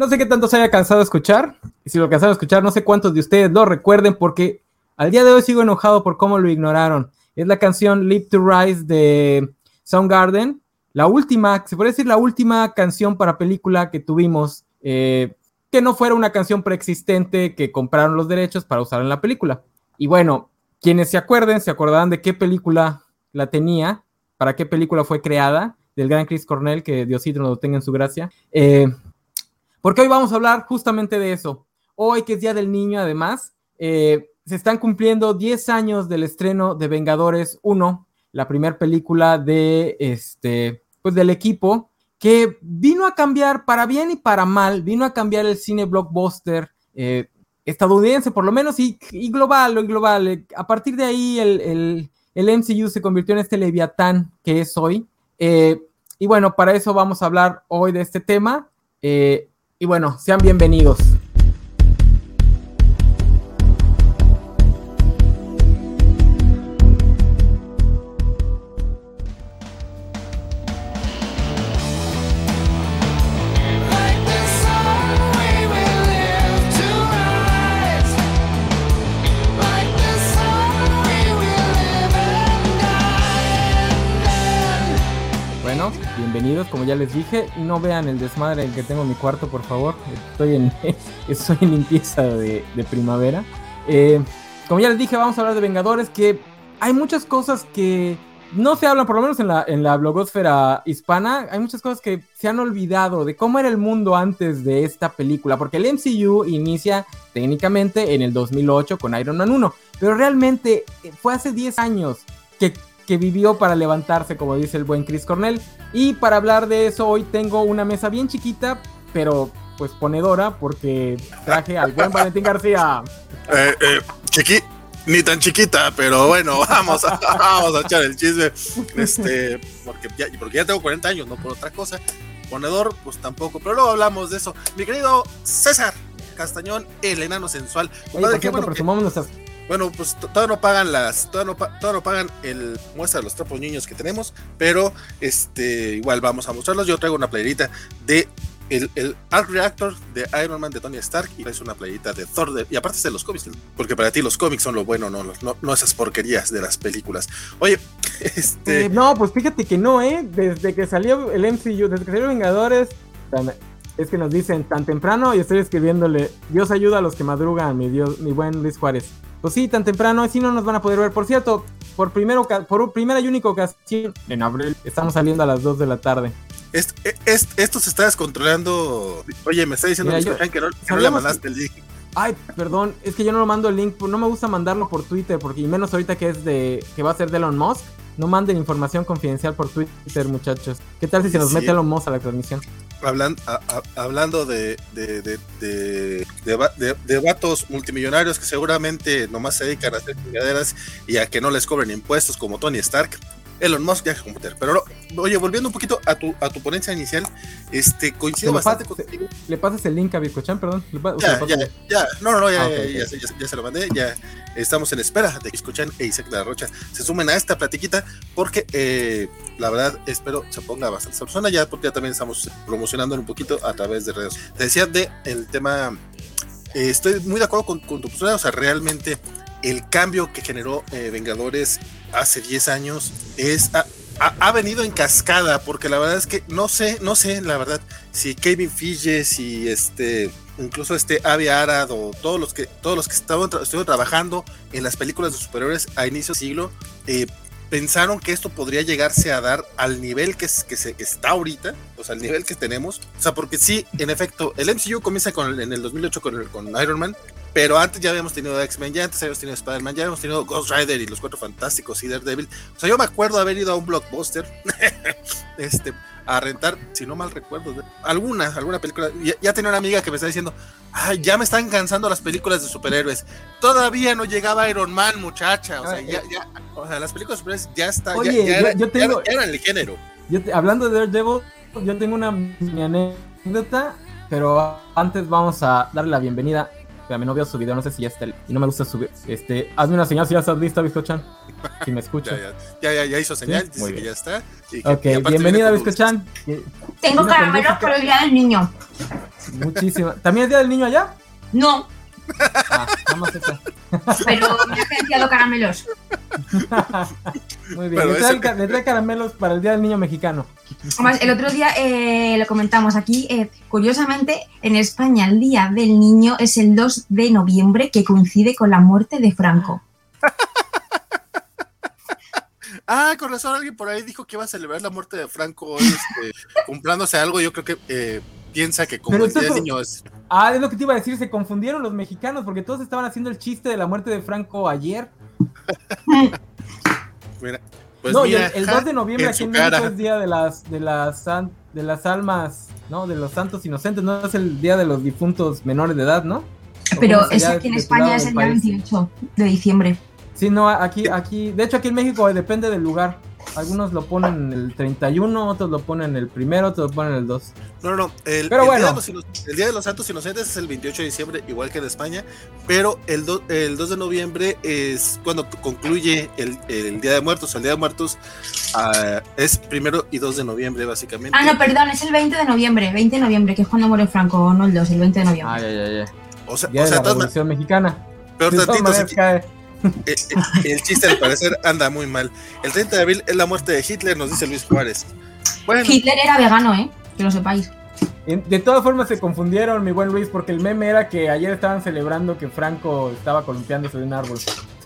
No sé qué tanto se haya cansado de escuchar. Y si lo cansaron de escuchar, no sé cuántos de ustedes lo recuerden porque al día de hoy sigo enojado por cómo lo ignoraron. Es la canción Live to Rise de Soundgarden. La última, se puede decir la última canción para película que tuvimos. Eh, que no fuera una canción preexistente que compraron los derechos para usar en la película. Y bueno, quienes se acuerden, se acordarán de qué película la tenía, para qué película fue creada, del gran Chris Cornell, que Diosito nos lo tenga en su gracia. Eh, porque hoy vamos a hablar justamente de eso. Hoy, que es Día del Niño, además, eh, se están cumpliendo 10 años del estreno de Vengadores 1, la primera película de este, pues del equipo que vino a cambiar para bien y para mal, vino a cambiar el cine blockbuster eh, estadounidense por lo menos y, global, global. A partir de ahí el, el, MCU se convirtió en este leviatán que es hoy. Eh, y bueno, para eso vamos a hablar hoy de este tema. Y bueno, sean bienvenidos. Dije. No vean el desmadre en que tengo en mi cuarto, por favor. Estoy en, estoy en limpieza de, primavera. Eh, como ya les dije, vamos a hablar de Vengadores, que hay muchas cosas que no se hablan, por lo menos en la, en la blogosfera hispana, hay muchas cosas que se han olvidado de cómo era el mundo antes de esta película, porque el MCU inicia técnicamente en el 2008 con Iron Man 1, pero realmente eh, fue hace 10 años que que vivió para levantarse, como dice el buen Chris Cornell. Y para hablar de eso, hoy tengo una mesa bien chiquita, pero pues ponedora, porque traje al buen Valentín García. Eh, eh, chiqui, ni tan chiquita, pero bueno, vamos a, vamos a echar el chisme. Este, porque ya, porque ya tengo 40 años, no por otra cosa. Ponedor, pues tampoco, pero luego hablamos de eso. Mi querido César Castañón, el enano sensual. Oye, qué bueno, nuestras bueno, pues todavía no pagan las, todavía no, no pagan el muestra de los trapos niños que tenemos, pero este igual vamos a mostrarlos. Yo traigo una playerita de el, el Arc Reactor de Iron Man de Tony Stark y es una playerita de Thor y aparte de los cómics, porque para ti los cómics son lo bueno, no, no, no esas porquerías de las películas. Oye, este... Eh, no, pues fíjate que no, ¿eh? Desde que salió el MCU, desde que salió Vengadores, es que nos dicen tan temprano y estoy escribiéndole, Dios ayuda a los que madrugan, mi Dios, mi buen Luis Juárez. Pues sí, tan temprano, así no nos van a poder ver. Por cierto, por, primero, por primera y única ocasión, en abril, estamos saliendo a las 2 de la tarde. esto se está descontrolando. Oye, me está diciendo que no, le mandaste el link. Ay, perdón, es que yo no lo mando el link, no me gusta mandarlo por Twitter, porque y menos ahorita que es de que va a ser de Elon Musk. No manden información confidencial por Twitter, muchachos. ¿Qué tal si se nos mete Elon Musk a la transmisión? Hablando de, de, de, de, vatos multimillonarios que seguramente nomás se dedican a hacer chingaderas y a que no les cobren impuestos como Tony Stark. Elon Musk viaja con Pero oye, volviendo un poquito a tu, a tu ponencia inicial, este coincido bastante contigo. ¿Le pasas el link a Biscochan, perdón? Ya, ya, ya, no, no, no, ya, ah, ya, ya, se lo mandé, ya estamos en espera de que escuchen e Isaac de la Rocha se sumen a esta platiquita, porque eh, la verdad espero se ponga bastante persona ya, porque ya también estamos promocionando un poquito a través de redes. Te decía de el tema, eh, estoy muy de acuerdo con, con tu postura, o sea, realmente el cambio que generó eh, Vengadores hace 10 años es ha, venido en cascada, porque la verdad es que no sé, no sé, la verdad, si Kevin Fige, si este, incluso este Avi Arad o todos los que, todos los que estaban estuvieron trabajando en las películas de superiores a inicio de siglo, eh, pensaron que esto podría llegarse a dar al nivel que, que, se, está ahorita, o sea, al nivel que tenemos. O sea, porque sí, en efecto, el MCU comienza con, en el 2008 con, con Iron Man, pero antes ya habíamos tenido X-Men, ya antes habíamos tenido Spider-Man, ya habíamos tenido Ghost Rider y los Cuatro Fantásticos y Daredevil. O sea, yo me acuerdo haber ido a un blockbuster este, a rentar, si no mal recuerdo, alguna, alguna película. Ya, tenía una amiga que me está diciendo, ay, ya me están cansando las películas de superhéroes. Todavía no llegaba Iron Man, muchacha. O sea, ya, ya, o sea las películas de superhéroes ya están, Oye, ya, yo, tengo, eran el género. hablando de Daredevil, yo tengo una anécdota, pero antes vamos a darle la bienvenida a mi novio su video, no sé si ya está, y no me gusta subir. Este, hazme una señal si ya estás lista, Biscochan. Si me escucha. ya, ya, ya, hizo señal, dice que ya está. ok, bienvenida, Biscochan. Tengo caramelos por el día del niño. Muchísimo. ¿También es Día del Niño allá? No, Ah, pero me ha agenciado caramelos. Muy bien. Le trae, ese- ca- le trae caramelos para el Día del Niño Mexicano. Además, el otro día eh, lo comentamos aquí. eh, curiosamente, en España el Día del Niño es el 2 de noviembre, que coincide con la muerte de Franco. Ah, con razón alguien por ahí dijo que iba a celebrar la muerte de Franco hoy, este, comprándose algo. Yo creo que eh, piensa que como es- niño es. Ah, es lo que te iba a decir, se confundieron los mexicanos porque todos estaban haciendo el chiste de la muerte de Franco ayer. Mira, pues no, y mira, el, el 2 de noviembre en aquí en México cara. es día de las de las san- de las almas, ¿no? De los santos inocentes, no es el día de los difuntos menores de edad, ¿no? ¿O Pero es aquí en España es el día país? 28 de diciembre. Sí, no, aquí aquí, de hecho aquí en México depende del lugar. Algunos lo ponen el 31, otros lo ponen el primero, otros lo ponen el 2. No, no, no. El, Pero el bueno. día de los, el Día de los Santos Inocentes es el 28 de diciembre, igual que en España, pero el, do- el 2 de noviembre es cuando concluye el, el Día de Muertos. El Día de Muertos ah, es primero y 2 de noviembre, básicamente. Ah, no, perdón, es el 20 de noviembre. 20 de noviembre, que es cuando muere Franco, no el 2, el 20 de noviembre. Ay, ay, ay, ay. O sea, Día o de sea la todas ma- Revolución Mexicana. De todas tantito, cae. Eh, eh, el chiste al parecer anda muy mal. El 30 de abril es la muerte de Hitler, nos dice Luis Juárez. Bueno, Hitler era vegano, ¿eh? Que lo sepáis. De todas formas se confundieron, mi buen Luis, porque el meme era que ayer estaban celebrando que Franco estaba columpiándose de un árbol.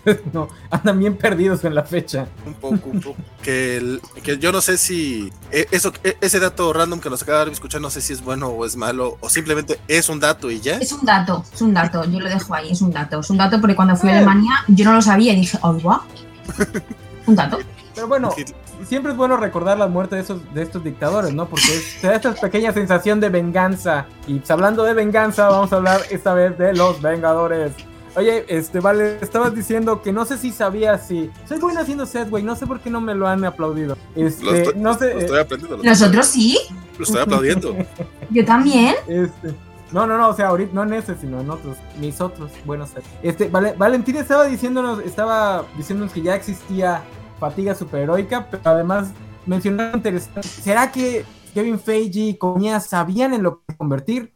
no, andan bien perdidos en la fecha. un poco, un poco. Que, el- que yo no sé si eh, eso, eh, ese dato random que nos acaba de escuchar, no sé si es bueno o es malo, o simplemente es un dato y ya. Es un dato, es un dato, yo lo dejo ahí, es un dato. Es un dato porque cuando fui a Eh. Alemania yo no lo sabía y dije, ¡ay, guau! Un dato. Pero bueno, siempre es bueno recordar la muerte de, esos, de estos dictadores, ¿no? Porque es- te da esta pequeña sensación de venganza. Y pues, hablando de venganza, vamos a hablar esta vez de los Vengadores. Oye, este, vale, estabas diciendo que no sé si sabías si... Soy bueno haciendo set, güey, no sé por qué no me lo han aplaudido. Este, Lo estoy, no sé... lo estoy aprendiendo. Lo, Nosotros sí, lo estoy aplaudiendo. yo también. Este, no, no, no, o sea, ahorita no en ese, sino en otros, mis otros buenos sets. Este, Vale- Valentín estaba diciéndonos, estaba diciéndonos que ya existía fatiga superheroica, pero además mencionaba interesante. ¿Será que Kevin Feige y compañía sabían en lo que convertir?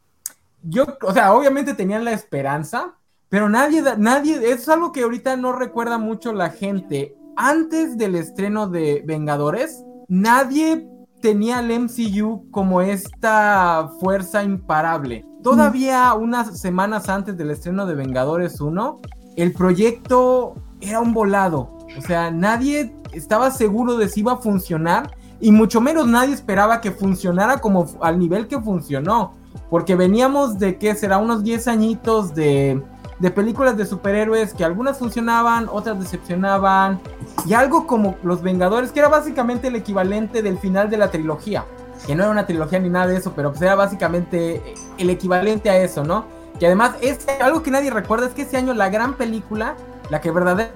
Yo, o sea, obviamente tenían la esperanza, pero nadie, nadie, es algo que ahorita no recuerda mucho la gente. Antes del estreno de Vengadores, nadie tenía al MCU como esta fuerza imparable. Todavía unas semanas antes del estreno de Vengadores 1, el proyecto era un volado. O sea, nadie estaba seguro de si iba a funcionar y mucho menos nadie esperaba que funcionara como al nivel que funcionó. Porque veníamos de que será unos 10 añitos de, de películas de superhéroes que algunas funcionaban, otras decepcionaban. Y algo como Los Vengadores, que era básicamente el equivalente del final de la trilogía. Que no era una trilogía ni nada de eso, pero pues era básicamente el equivalente a eso, ¿no? Que además, este, algo que nadie recuerda es que ese año la gran película, la que verdaderamente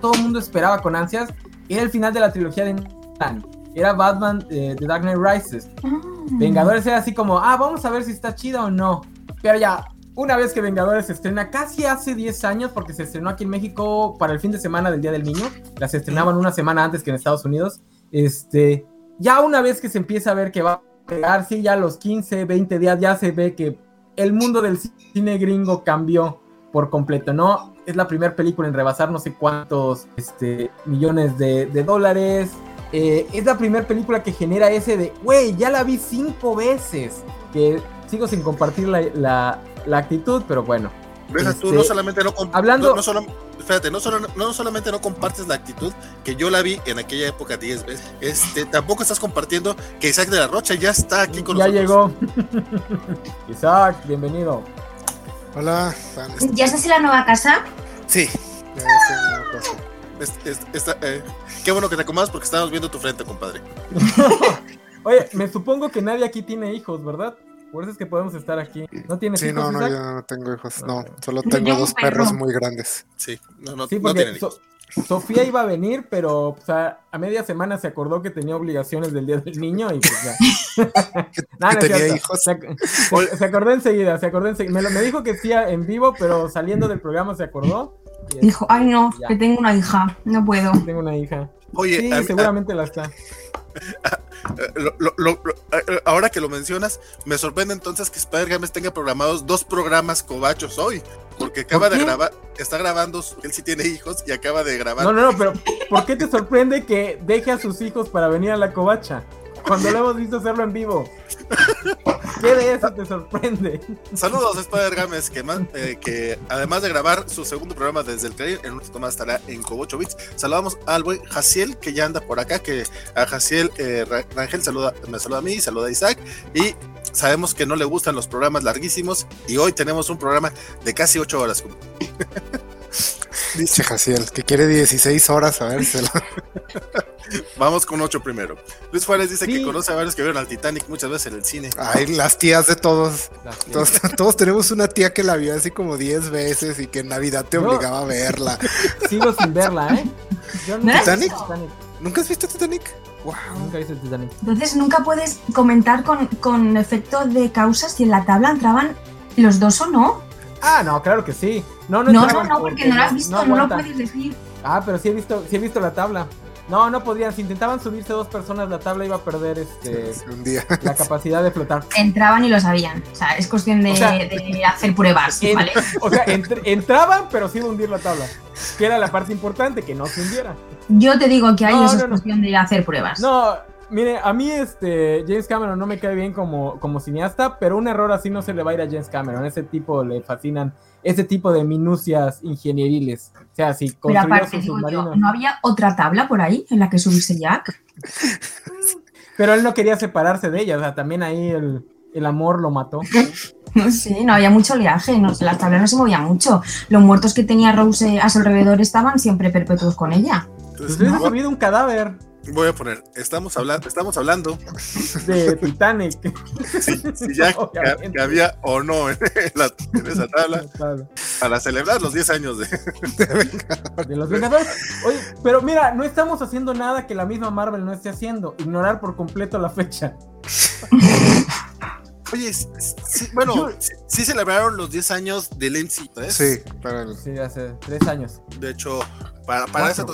todo el mundo esperaba con ansias, era el final de la trilogía de Nolan. Era Batman eh, The Dark Knight Rises. Vengadores era así como, ah, vamos a ver si está chida o no. Pero ya, una vez que Vengadores se estrena, casi hace 10 años, porque se estrenó aquí en México para el fin de semana del Día del Niño, las estrenaban una semana antes que en Estados Unidos. Este, ya una vez que se empieza a ver que va a pegar, sí, ya a los 15, 20 días ya se ve que el mundo del cine gringo cambió por completo, ¿no? Es la primera película en rebasar no sé cuántos este, millones de, de dólares. Eh, es la primera película que genera ese de, güey, ya la vi cinco veces. Que sigo sin compartir la, la- la actitud, pero bueno. Deja tú, Este, no solamente no, comp- hablando- no, no solo- espérate, no, solo, no solamente no compartes la actitud, que yo la vi en aquella época 10 veces, este, tampoco estás compartiendo que Isaac de la Rocha ya está aquí con ya nosotros. llegó. Isaac, bienvenido. Hola. ¿Ya estás en la nueva casa? Sí, ya estoy en la casa. Es- es- está, eh, qué bueno que te acomodas porque estábamos viendo tu frente, compadre. Oye, me supongo que nadie aquí tiene hijos, ¿verdad? Por eso es que podemos estar aquí. ¿No tienes Sí, hijos, no, no, Isaac? yo no tengo hijos. No, solo tengo dos perro. perros muy grandes. Sí, no, no, Sí, no tienen So- hijos. Sofía iba a venir, pero o sea, a media semana se acordó que tenía obligaciones del Día del Niño y pues ya. Nah, que no tenía hijos. Se, ac- se- acordó enseguida, se acordó enseguida. Me, lo- me dijo que sí en vivo, pero saliendo del programa se acordó. Dijo, ay no, Ya. que tengo una hija, no puedo. Tengo una hija. Oye, Sí, a seguramente la está. Eh, lo- lo- lo- lo- ahora que lo mencionas, me sorprende entonces que Spider Games tenga programados dos programas cobachos hoy. Porque acaba ¿Por de grabar, está grabando, él sí tiene hijos y acaba de grabar. No, no, no, pero ¿por qué te sorprende que deje a sus hijos para venir a la covacha? Cuando lo hemos visto hacerlo en vivo. ¿Qué de eso te sorprende? Saludos Spider Games, que, eh, que además de grabar su segundo programa desde el Caribe, en un ratito más estará en Cobocho Bits. Saludamos al buen Jaciel, que ya anda por acá, que a Jaciel eh, Ra- Rangel saluda, me saluda a mí, saluda a Isaac, y sabemos que no le gustan los programas larguísimos, y hoy tenemos un programa de casi ocho horas. Dice Jaciel, que quiere 16 horas a ver si se lo- Vamos con ocho primero. Luis Juárez dice Sí. que conoce a varios que vieron al Titanic muchas veces en el cine. Ay, las tías de todos. Todos, todos tenemos una tía que la vio así como 10 veces y que en Navidad te No. obligaba a verla. Sigo sin verla, ¿eh? Yo visto ¿Titanic? Titanic. ¿Nunca has visto Titanic? Wow. Nunca he visto el Titanic. Entonces nunca puedes comentar con, con efecto de causas si en la tabla entraban los dos o no. Ah, no, claro que sí. No, no, No, no, entraban no, porque no lo has visto, no, lo puedes decir. Ah, pero sí he visto, sí he visto la tabla. No, no podrían. Si intentaban subirse dos personas, la tabla iba a perder este, Un día. la capacidad de flotar. Entraban y lo sabían. O sea, es cuestión de, O sea, de hacer pruebas, En- ¿vale? o sea, entr- entraban, pero sí iba a hundir la tabla. Que era la parte importante, que no se hundiera. Yo te digo que ahí No, eso no, es no. cuestión de hacer pruebas. No, mire, a mí este James Cameron no me cae bien como, como cineasta, pero un error así no se le va a ir a James Cameron. Ese tipo le fascinan ese tipo de minucias ingenieriles. O sea, si Pero construyó aparte, su digo submarino. yo, ¿no había otra tabla por ahí en la que subirse Jack? Pero él no quería separarse de ella. O sea, también ahí el, el amor lo mató. No sé, no había mucho oleaje, no, las tablas no se movían mucho. Los muertos que tenía Rose a su alrededor estaban siempre perpetuos con ella. Pues Entonces, hubiera voy- subido un cadáver voy a poner, estamos hablando, estamos hablando de Titanic. si, si ya Obviamente. había o no en, la- en esa tabla para celebrar los 10 años de, De los Vengadores. Oye, pero mira, no estamos haciendo nada que la misma Marvel no esté haciendo. Ignorar por completo la fecha. Oye, sí, bueno, Yo- sí, sí celebraron los 10 años del MC, ¿ves? Sí, para el- Sí, hace tres años. De hecho, para, para, esa,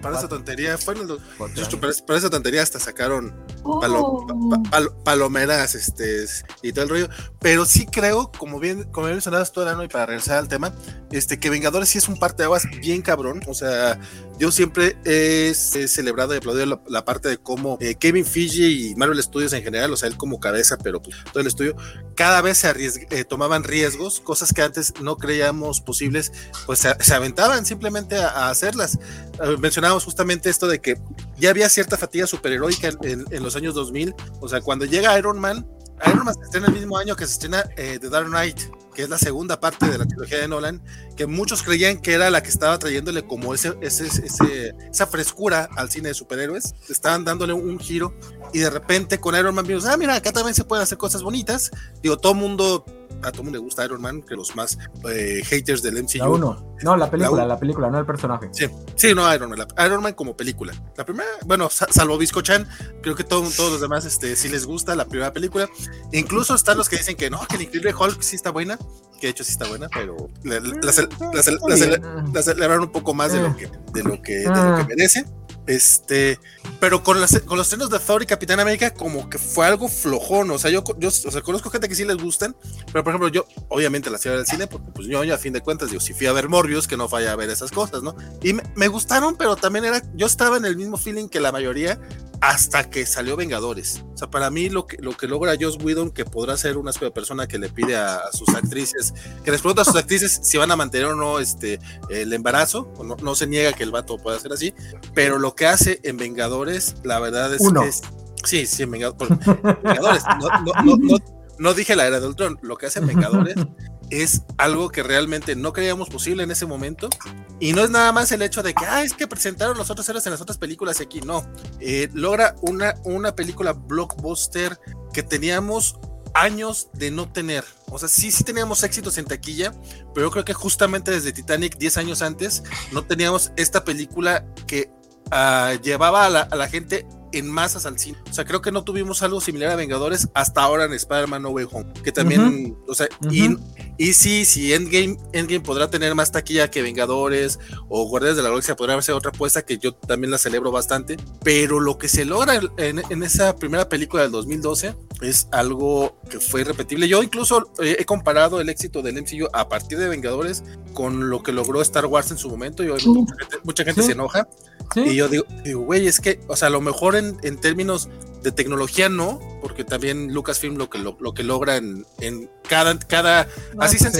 para esa tontería, fue en el, de años. para, esa- para esa tontería hasta sacaron palo- Oh. pa- pa- palo- palomeras este, y todo el rollo. Pero sí creo, como bien, como bien mencionabas tú, Arano, y para regresar al tema, este, que Vengadores sí es un parteaguas bien cabrón. O sea, yo siempre he, he celebrado y aplaudido la, la parte de cómo eh, Kevin Feige y Marvel Studios en general, o sea, él como cabeza, pero pues, todo el estudio, cada vez se arriesg- eh, tomaban riesgos, cosas que antes no creíamos posibles, pues se, se aventaban simplemente a, a hacerlas. Eh, mencionábamos justamente esto de que ya había cierta fatiga superheroica en, en- los años 2000, o sea, cuando llega Iron Man, Iron Man se estrena el mismo año que se estrena eh, The Dark Knight, que es la segunda parte de la trilogía de Nolan, que muchos creían que era la que estaba trayéndole como ese, esa frescura al cine de superhéroes, estaban dándole un giro y de repente con Iron Man vimos, ah, mira, acá también se pueden hacer cosas bonitas. Digo, todo mundo, a todo mundo le gusta Iron Man, que los más eh, haters del MCU. La uno. No, la película, la película, no el personaje. Sí, sí, no, Iron Man. la- Iron Man como película. La primera, bueno, sa- salvo Biscochan, creo que todo- todos los demás este, sí les gusta la primera película. Incluso están los que dicen que no, que el Increíble Hulk sí está buena, que de hecho sí está buena, pero la, la- la cel- la cel- la cel- la celebraron un poco más de lo que, de lo que, de lo que merece. Este, pero con, las- con los estrenos de Thor y Capitán América, como que fue algo flojón. O sea, yo, yo o sea, conozco gente que sí les gustan, pero por ejemplo, yo obviamente las fui a ver al cine, porque pues yo, yo, a fin de cuentas, digo, si fui a ver Morbius, que no falla a ver esas cosas, ¿no? Y me, gustaron, pero también era, yo estaba en el mismo feeling que la mayoría hasta que salió Vengadores. O sea, para mí lo que, lo que logra Joss Whedon, que podrá ser una persona que le pide a, a sus actrices, que les pregunta a sus actrices si van a mantener o no este, el embarazo, no, no se niega que el vato pueda ser así, pero lo que hace en Vengadores, la verdad es Uno. que es... Sí, sí, en Vengadores. No, no, no, no, no dije la era de Ultron, lo que hace en Vengadores es algo que realmente no creíamos posible en ese momento. Y no es nada más el hecho de que, ah, es que presentaron los otros héroes en las otras películas y aquí no. Eh, logra una, una película blockbuster que teníamos años de no tener. O sea, sí, sí teníamos éxitos en taquilla, pero yo creo que justamente desde Titanic 10 años antes no teníamos esta película que ah, llevaba a la, a la gente en masas al cine. O sea, creo que no tuvimos algo similar a Vengadores hasta ahora en Spider-Man No Way Home, que también, o sea, y. Y sí, sí, Endgame, Endgame podrá tener más taquilla que Vengadores o Guardianes de la Galaxia podrá ser otra apuesta que yo también la celebro bastante, pero lo que se logra en, en esa primera película del 2012 es algo que fue irrepetible. Yo incluso he comparado el éxito del MCU a partir de Vengadores con lo que logró Star Wars en su momento y mucha gente, se enoja. Y yo digo, güey, es que, o sea, a lo mejor en, en, términos de tecnología no, porque también Lucasfilm lo que, lo, que logra en, en cada, cada así sean,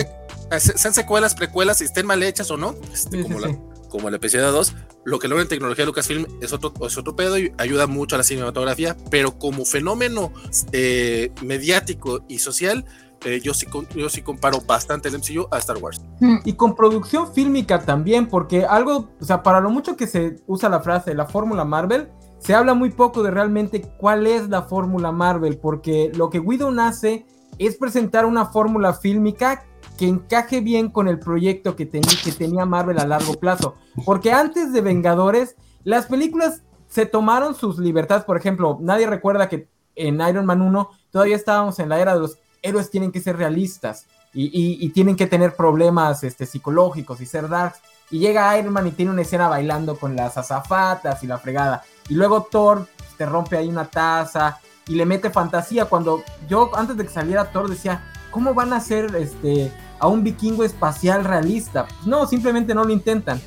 sean, secuelas, precuelas, si estén mal hechas o no, este, como la como el episodio 2, lo que logra en tecnología Lucasfilm es otro, es otro pedo y ayuda mucho a la cinematografía, pero como fenómeno eh, mediático y social, eh, yo, sí, yo sí comparo bastante el MCU a Star Wars. Mm. Y con producción fílmica también, porque algo, o sea, para lo mucho que se usa la frase la fórmula Marvel, se habla muy poco de realmente cuál es la fórmula Marvel, porque lo que Whedon hace es presentar una fórmula fílmica que encaje bien con el proyecto que, que tenía Marvel a largo plazo. Porque antes de Vengadores, las películas se tomaron sus libertades. Por ejemplo, nadie recuerda que en Iron Man 1 todavía estábamos en la era de los héroes tienen que ser realistas y, tienen que tener problemas este, psicológicos y ser darks. Y llega Iron Man y tiene una escena bailando con las azafatas y la fregada. Y luego Thor te rompe ahí una taza y le mete fantasía. Cuando yo antes de que saliera Thor decía, ¿cómo van a hacer este a un vikingo espacial realista. No, simplemente no lo intentan.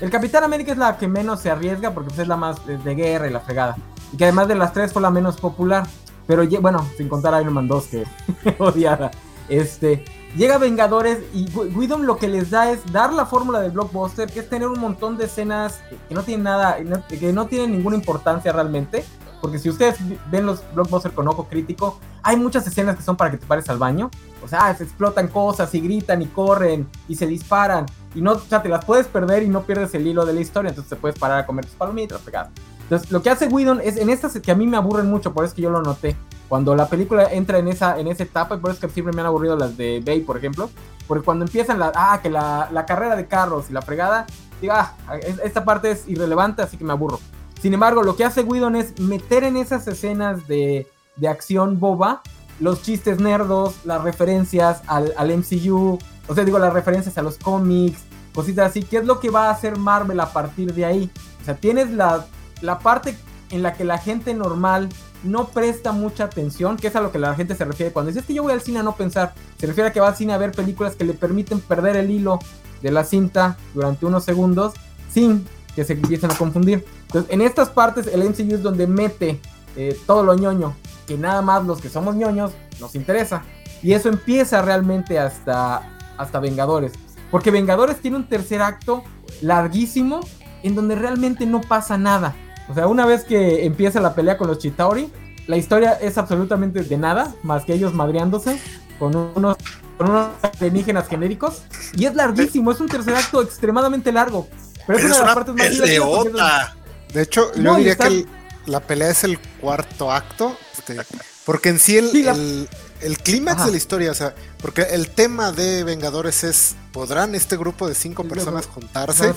El Capitán América es la que menos se arriesga porque pues, es la más de guerra y la fregada. Y que además de las tres fue la menos popular. Pero bueno, sin contar a Iron Man 2 que odiada. Este, llega Vengadores y Whedon lo que les da es dar la fórmula del blockbuster, que es tener un montón de escenas que no tienen nada, que no tienen ninguna importancia realmente. Porque si ustedes ven los blockbusters con ojo crítico, hay muchas escenas que son para que te pares al baño. O sea, se explotan cosas y gritan y corren y se disparan. Y no, o sea, te las puedes perder y no pierdes el hilo de la historia. Entonces te puedes parar a comer tus palomitas, pegadas. Entonces, lo que hace Whedon es en estas que a mí me aburren mucho, por eso es que yo lo noté. Cuando la película entra en esa, en esa etapa, y por eso es que siempre me han aburrido las de Bay, por ejemplo. Porque cuando empiezan la, ah, que la, la carrera de carros y la fregada, diga, ah, esta parte es irrelevante, así que me aburro. Sin embargo, lo que hace Whedon es meter en esas escenas de, acción boba los chistes nerdos, las referencias al, MCU, o sea, digo, las referencias a los cómics, cositas así. ¿Qué es lo que va a hacer Marvel a partir de ahí? O sea, tienes la, la parte en la que la gente normal no presta mucha atención, que es a lo que la gente se refiere cuando dice que yo voy al cine a no pensar, se refiere a que va al cine a ver películas que le permiten perder el hilo de la cinta durante unos segundos sin que se empiecen a confundir. Entonces, en estas partes, el MCU es donde mete eh, todo lo ñoño, que nada más los que somos ñoños nos interesa. Y eso empieza realmente hasta, hasta Vengadores. Porque Vengadores tiene un tercer acto larguísimo en donde realmente no pasa nada. O sea, una vez que empieza la pelea con los Chitauri, la historia es absolutamente de nada, más que ellos madreándose con unos, con unos alienígenas genéricos. Y es larguísimo, es un tercer acto extremadamente largo. Pero, es una de las partes más De hecho, yo diría que la pelea es el cuarto acto. Este, porque en sí el, el, clímax de la historia, o sea, porque el tema de Vengadores es, ¿podrán este grupo de cinco personas juntarse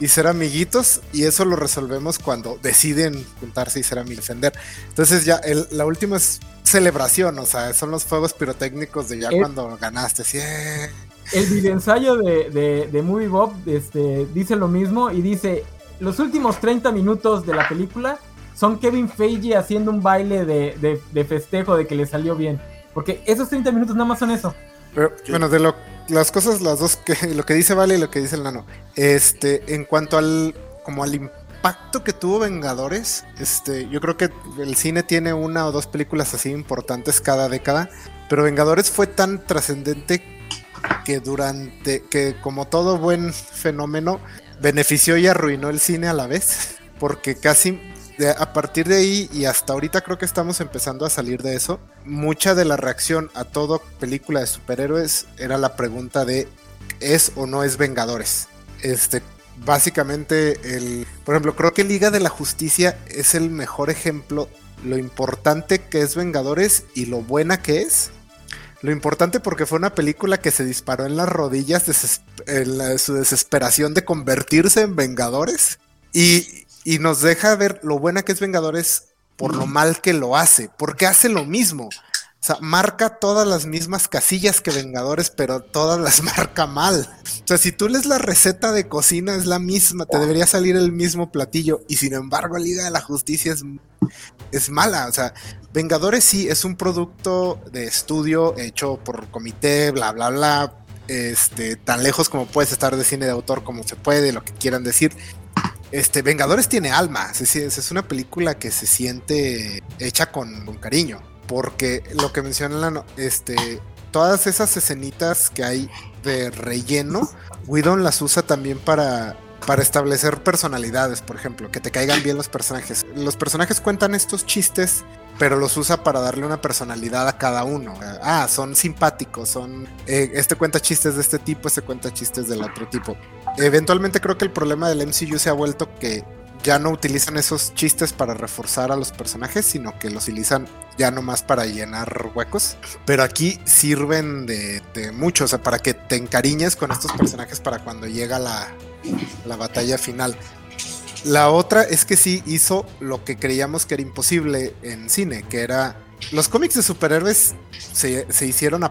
y ser amiguitos? Y eso lo resolvemos cuando deciden juntarse y ser amigos, defender. Entonces ya la última es celebración, o sea, son los fuegos pirotécnicos de ya cuando ganaste. ¿sí? El videoensayo de, de, de Movie Bob este, dice lo mismo y dice, los últimos 30 minutos de la película son Kevin Feige haciendo un baile de, de, festejo de que le salió bien. Porque esos 30 minutos nada más son eso. Pero, bueno, de lo, las cosas, las dos, que lo que dice Vale y lo que dice el nano. Este, en cuanto al, como al impacto que tuvo Vengadores, este, yo creo que el cine tiene una o dos películas así importantes cada década. Pero Vengadores fue tan trascendente que durante, que como todo buen fenómeno, benefició y arruinó el cine a la vez, porque casi a partir de ahí y hasta ahorita creo que estamos empezando a salir de eso, mucha de la reacción a toda película de superhéroes era la pregunta de ¿es o no es Vengadores? Este, básicamente, el, por ejemplo, creo que Liga de la Justicia es el mejor ejemplo lo importante que es Vengadores y lo buena que es lo importante porque fue una película que se disparó en las rodillas en su desesperación de convertirse en Vengadores. Y, nos deja ver lo buena que es Vengadores por lo mal que lo hace, porque hace lo mismo. O sea, marca todas las mismas casillas que Vengadores, pero todas las marca mal. O sea, si tú lees la receta de cocina es la misma, te debería salir el mismo platillo. Y sin embargo, Liga de la Justicia es, es mala. O sea, Vengadores sí es un producto de estudio hecho por comité, bla, bla, bla. Este, tan lejos como puedes estar de cine de autor como se puede, lo que quieran decir. Este, Vengadores tiene alma. Es, es una película que se siente hecha con, cariño porque lo que mencionan, este, todas esas escenitas que hay de relleno, Whedon las usa también para, para establecer personalidades, por ejemplo, que te caigan bien los personajes. Los personajes cuentan estos chistes, pero los usa para darle una personalidad a cada uno. Ah, son simpáticos, son... Eh, este cuenta chistes de este tipo, este cuenta chistes del otro tipo. Eventualmente creo que el problema del MCU se ha vuelto que ya no utilizan esos chistes para reforzar a los personajes, sino que los utilizan ya nomás para llenar huecos. Pero aquí sirven de, mucho, o sea, para que te encariñes con estos personajes para cuando llega la, batalla final. La otra es que sí hizo lo que creíamos que era imposible en cine, que era los cómics de superhéroes se, hicieron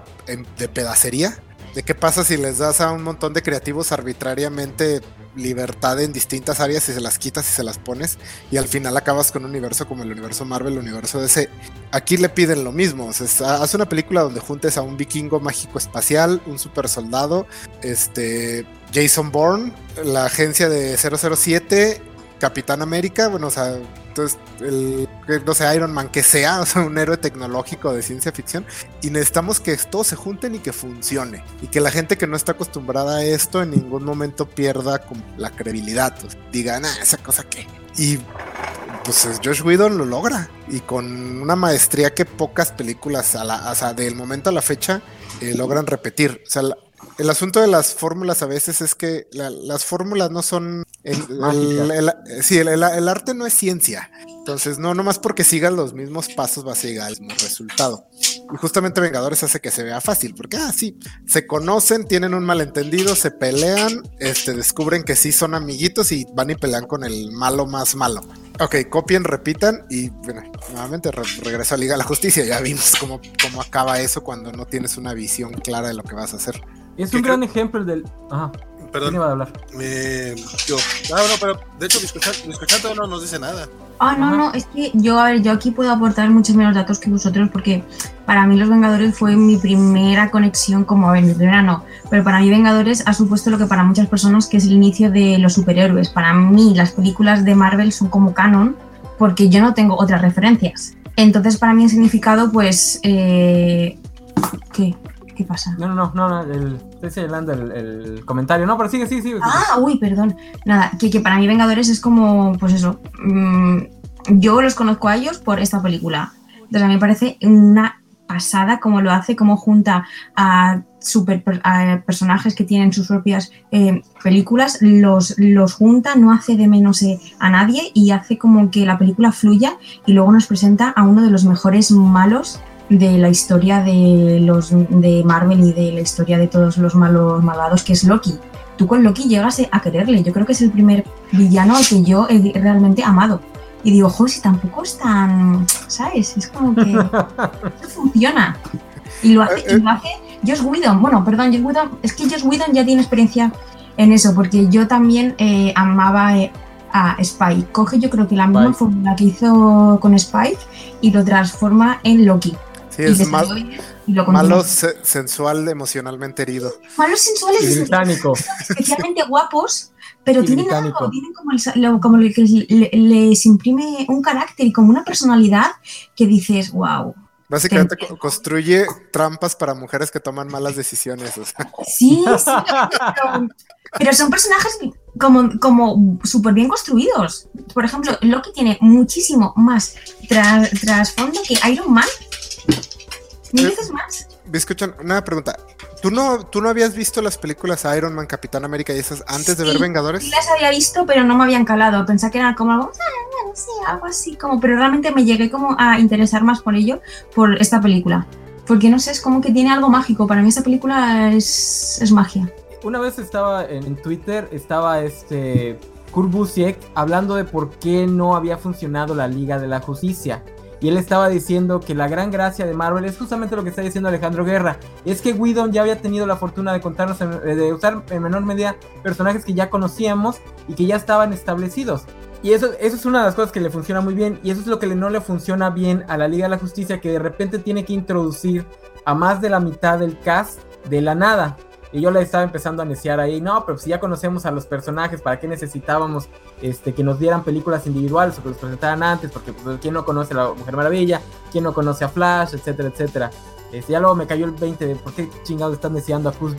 de pedacería. ¿De qué pasa si les das a un montón de creativos arbitrariamente libertad en distintas áreas y se las quitas y se las pones y al final acabas con un universo como el universo Marvel, el universo DC. Aquí le piden lo mismo, o sea, hace una película donde juntes a un vikingo mágico espacial, un super soldado, este Jason Bourne, la agencia de 007, Capitán América, bueno, o sea, entonces, el, no sé, Iron Man, que sea, o sea, un héroe tecnológico de ciencia ficción, y necesitamos que todos se junten y que funcione, y que la gente que no está acostumbrada a esto en ningún momento pierda la credibilidad, pues, digan, ah, esa cosa que. Y pues Josh Whedon lo logra, y con una maestría que pocas películas, a la, o sea, del momento a la fecha, eh, logran repetir. O sea, el asunto de las fórmulas a veces es que las fórmulas no son. El, sí, el, arte no es ciencia. Entonces, no, nomás porque sigas los mismos pasos vas a llegar al mismo resultado. Y justamente Vengadores hace que se vea fácil, porque, ah, sí, se conocen, tienen un malentendido, se pelean, este, descubren que sí son amiguitos y van y pelean con el malo más malo. Ok, copien, repitan y, bueno, nuevamente regreso a Liga de la Justicia. Ya vimos cómo, cómo acaba eso cuando no tienes una visión clara de lo que vas a hacer. Es un gran ejemplo del. Ajá. Perdón. iba a hablar? Me, yo. Ah, no, pero de hecho, mi escuchante no nos dice nada. Ah, no, no, es que yo, a ver, yo aquí puedo aportar muchos menos datos que vosotros porque para mí Los Vengadores fue mi primera conexión, como, a ver, mi primera no, pero para mí Vengadores ha supuesto lo que para muchas personas que es el inicio de los superhéroes. Para mí las películas de Marvel son como canon porque yo no tengo otras referencias. Entonces para mí el significado, pues, eh, ¿qué? ¿Qué pasa? No, no, no, no, el, estoy señalando el, comentario. No, pero sigue, sigue, sigue. Ah, uy, perdón. Nada, que, que para mí Vengadores es como, pues eso. Mm, yo los conozco a ellos por esta película. Entonces a mí me parece una pasada como lo hace, como junta a super personajes que tienen sus propias eh, películas, los, los junta, no hace de menos eh, a nadie y hace como que la película fluya y luego nos presenta a uno de los mejores malos de la historia de los de Marvel y de la historia de todos los malos malvados que es Loki. Tú con Loki llegas a quererle. Yo creo que es el primer villano al que yo he realmente amado. Y digo, joder, si tampoco es tan, ¿sabes? Es como que eso funciona. Y lo hace, y lo hace Josh Whedon. Bueno, perdón, Josh Whedon, es que Josh Whedon ya tiene experiencia en eso, porque yo también eh, amaba eh, a Spike. Coge yo creo que la misma fórmula que hizo con Spike y lo transforma en Loki. Sí, es malo sensual, emocionalmente herido. Malos sensuales especialmente guapos, pero tienen algo, tienen como, como le, les imprime un carácter y como una personalidad que dices, wow. Básicamente construye trampas para mujeres que toman malas decisiones. Sí, sí, pero, son personajes como, como súper bien construidos. Por ejemplo, Loki tiene muchísimo más trasfondo que Iron Man ¿Me dices más? Me escuchan, una pregunta. ¿Tú no, ¿Tú no habías visto las películas Iron Man, Capitán América y esas antes de ver Vengadores? Sí, las había visto, pero no me habían calado. Pensaba que eran como algo, ah, no sé, algo así, como, pero realmente me llegué como a interesar más por ello, por esta película. Porque no sé, es como que tiene algo mágico. Para mí esta película es, es magia. Una vez estaba en, Twitter, estaba este Kurt hablando de por qué no había funcionado la Liga de la Justicia y él estaba diciendo que la gran gracia de Marvel es justamente lo que está diciendo Alejandro Guerra, es que Whedon ya había tenido la fortuna de contarnos, eh, de usar en menor medida personajes que ya conocíamos y que ya estaban establecidos. Y eso, eso es una de las cosas que le funciona muy bien y eso es lo que no le funciona bien a la Liga de la Justicia, que de repente tiene que introducir a más de la mitad del cast de la nada. Y yo le estaba empezando a neciar ahí, no, pero si ya conocemos a los personajes, ¿para qué necesitábamos este, que nos dieran películas individuales o que los presentaran antes? Porque pues, ¿quién no conoce a la Mujer Maravilla? ¿Quién no conoce a Flash? Etcétera, etcétera. Este, ya luego me cayó el 20 de por qué chingados están deseando a Kurt.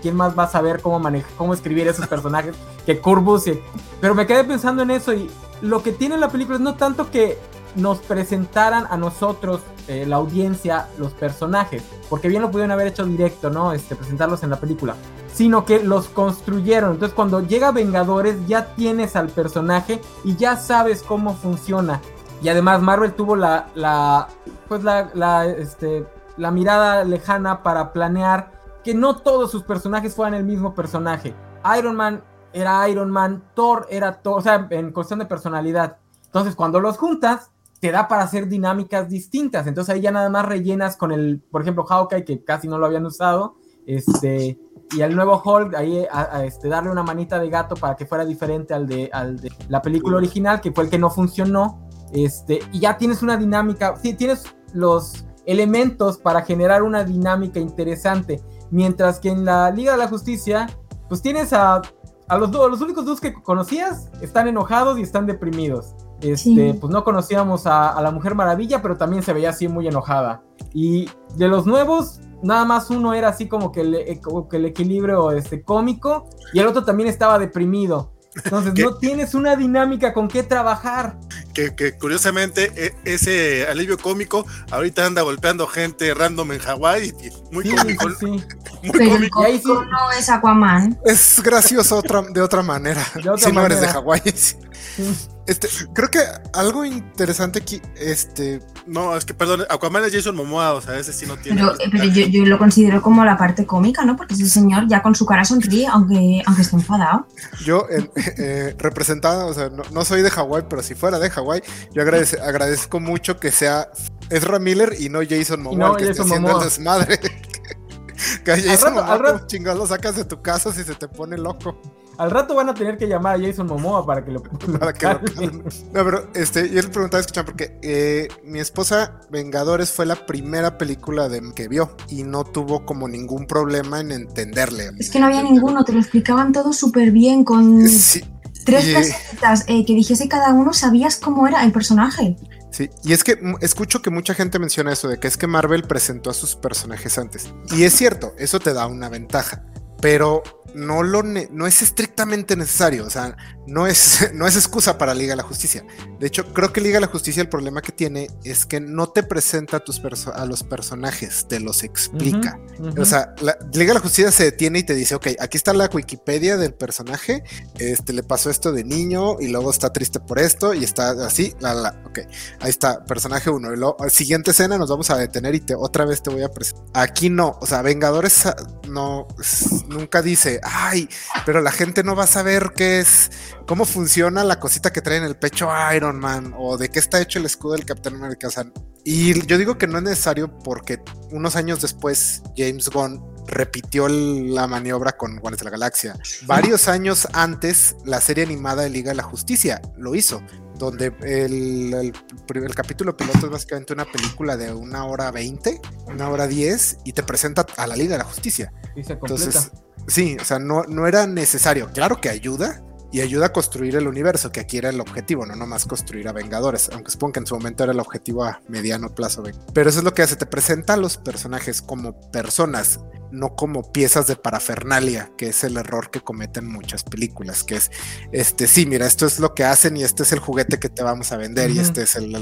¿Quién más va a saber cómo manejar, cómo escribir esos personajes que Kurt Busiek? Pero me quedé pensando en eso y lo que tiene la película es no tanto que nos presentaran a nosotros, eh, la audiencia, los personajes, porque bien lo pudieron haber hecho directo, ¿no? Este, presentarlos en la película, sino que los construyeron. Entonces, cuando llega Vengadores, ya tienes al personaje y ya sabes cómo funciona. Y además, Marvel tuvo la, la pues la, la, este, la mirada lejana para planear que no todos sus personajes fueran el mismo personaje. Iron Man era Iron Man, Thor era Thor, o sea, en cuestión de personalidad. Entonces, cuando los juntas, te da para hacer dinámicas distintas. Entonces ahí ya nada más rellenas con el, por ejemplo, Hawkeye, que casi no lo habían usado, este, y al nuevo Hulk, ahí este, darle una manita de gato para que fuera diferente al de, al de la película original, que fue el que no funcionó, este, y ya tienes una dinámica, sí, tienes los elementos para generar una dinámica interesante, mientras que en la Liga de la Justicia, pues tienes a, a los dos, los únicos dos que conocías están enojados y están deprimidos. Este, pues no conocíamos a, la Mujer Maravilla, pero también se veía así muy enojada. Y de los nuevos, nada más uno era así como que el, eh, que el equilibrio este, cómico y el otro también estaba deprimido. Entonces no tienes una dinámica con qué trabajar. Que, curiosamente e, ese alivio cómico ahorita anda golpeando gente random en Hawái. Muy cómico. Sí. Muy cómico. El no es Aquaman. Es gracioso otra, de otra manera. si no eres de Hawái. Este, creo que algo interesante aquí, este. No, es que perdón, Aquaman es Jason Momoa, o sea, ese sí no tiene. Pero, pero yo, lo considero como la parte cómica, ¿no? Porque ese señor ya con su cara sonríe, aunque, aunque esté enfadado. Yo, eh, eh, representado, o sea, no, soy de Hawái, pero si fuera de Hawái, yo agradezco mucho que sea Ezra Miller y no Jason Momoa, que esté haciendo el desmadre. que Jason Momoa, chingados lo sacas de tu casa si se te pone loco. Al rato van a tener que llamar a Jason Momoa para que lo, para que No, pero este, yo le preguntaba, escuchar, porque eh, mi esposa Vengadores fue la primera película de, que vio y no tuvo como ningún problema en entenderle. Es que no había ninguno, te lo explicaban todo súper bien con tres frasecitas eh, que dijese cada uno, sabías cómo era el personaje. Sí, y es que escucho que mucha gente menciona eso de que es que Marvel presentó a sus personajes antes. Y es cierto, eso te da una ventaja. Pero no, lo no es estrictamente necesario, o sea, no es, no es excusa para Liga de la Justicia. De hecho, creo que Liga de la Justicia el problema que tiene es que no te presenta a, tus a los personajes, te los explica. O sea, la Liga de la Justicia se detiene y te dice, ok, aquí está la Wikipedia del personaje, este le pasó esto de niño y luego está triste por esto y está así, la, la, ok, ahí está, personaje uno. Y luego, siguiente escena nos vamos a detener y te, otra vez te voy a presentar. Aquí no, o sea, Vengadores no, nunca dice, ay, pero la gente no va a saber qué es, cómo funciona la cosita que trae en el pecho Iron Man o de qué está hecho el escudo del Capitán América. y yo digo que no es necesario porque unos años después James Gunn repitió la maniobra con Guardianes de la Galaxia. Varios años antes, la serie animada de Liga de la Justicia lo hizo, donde el, el, capítulo piloto es básicamente una película de una hora veinte, una hora diez, y te presenta a la Liga de la Justicia. Y se Entonces, Sí, o sea, no, no era necesario. Claro que ayuda, y ayuda a construir el universo, que aquí era el objetivo, no nomás construir a Vengadores, aunque supongo que en su momento era el objetivo a mediano plazo. Pero eso es lo que hace, te presenta a los personajes como personas, no como piezas de parafernalia, que es el error que cometen muchas películas, que es, este, sí, mira, esto es lo que hacen y este es el juguete que te vamos a vender y este es el...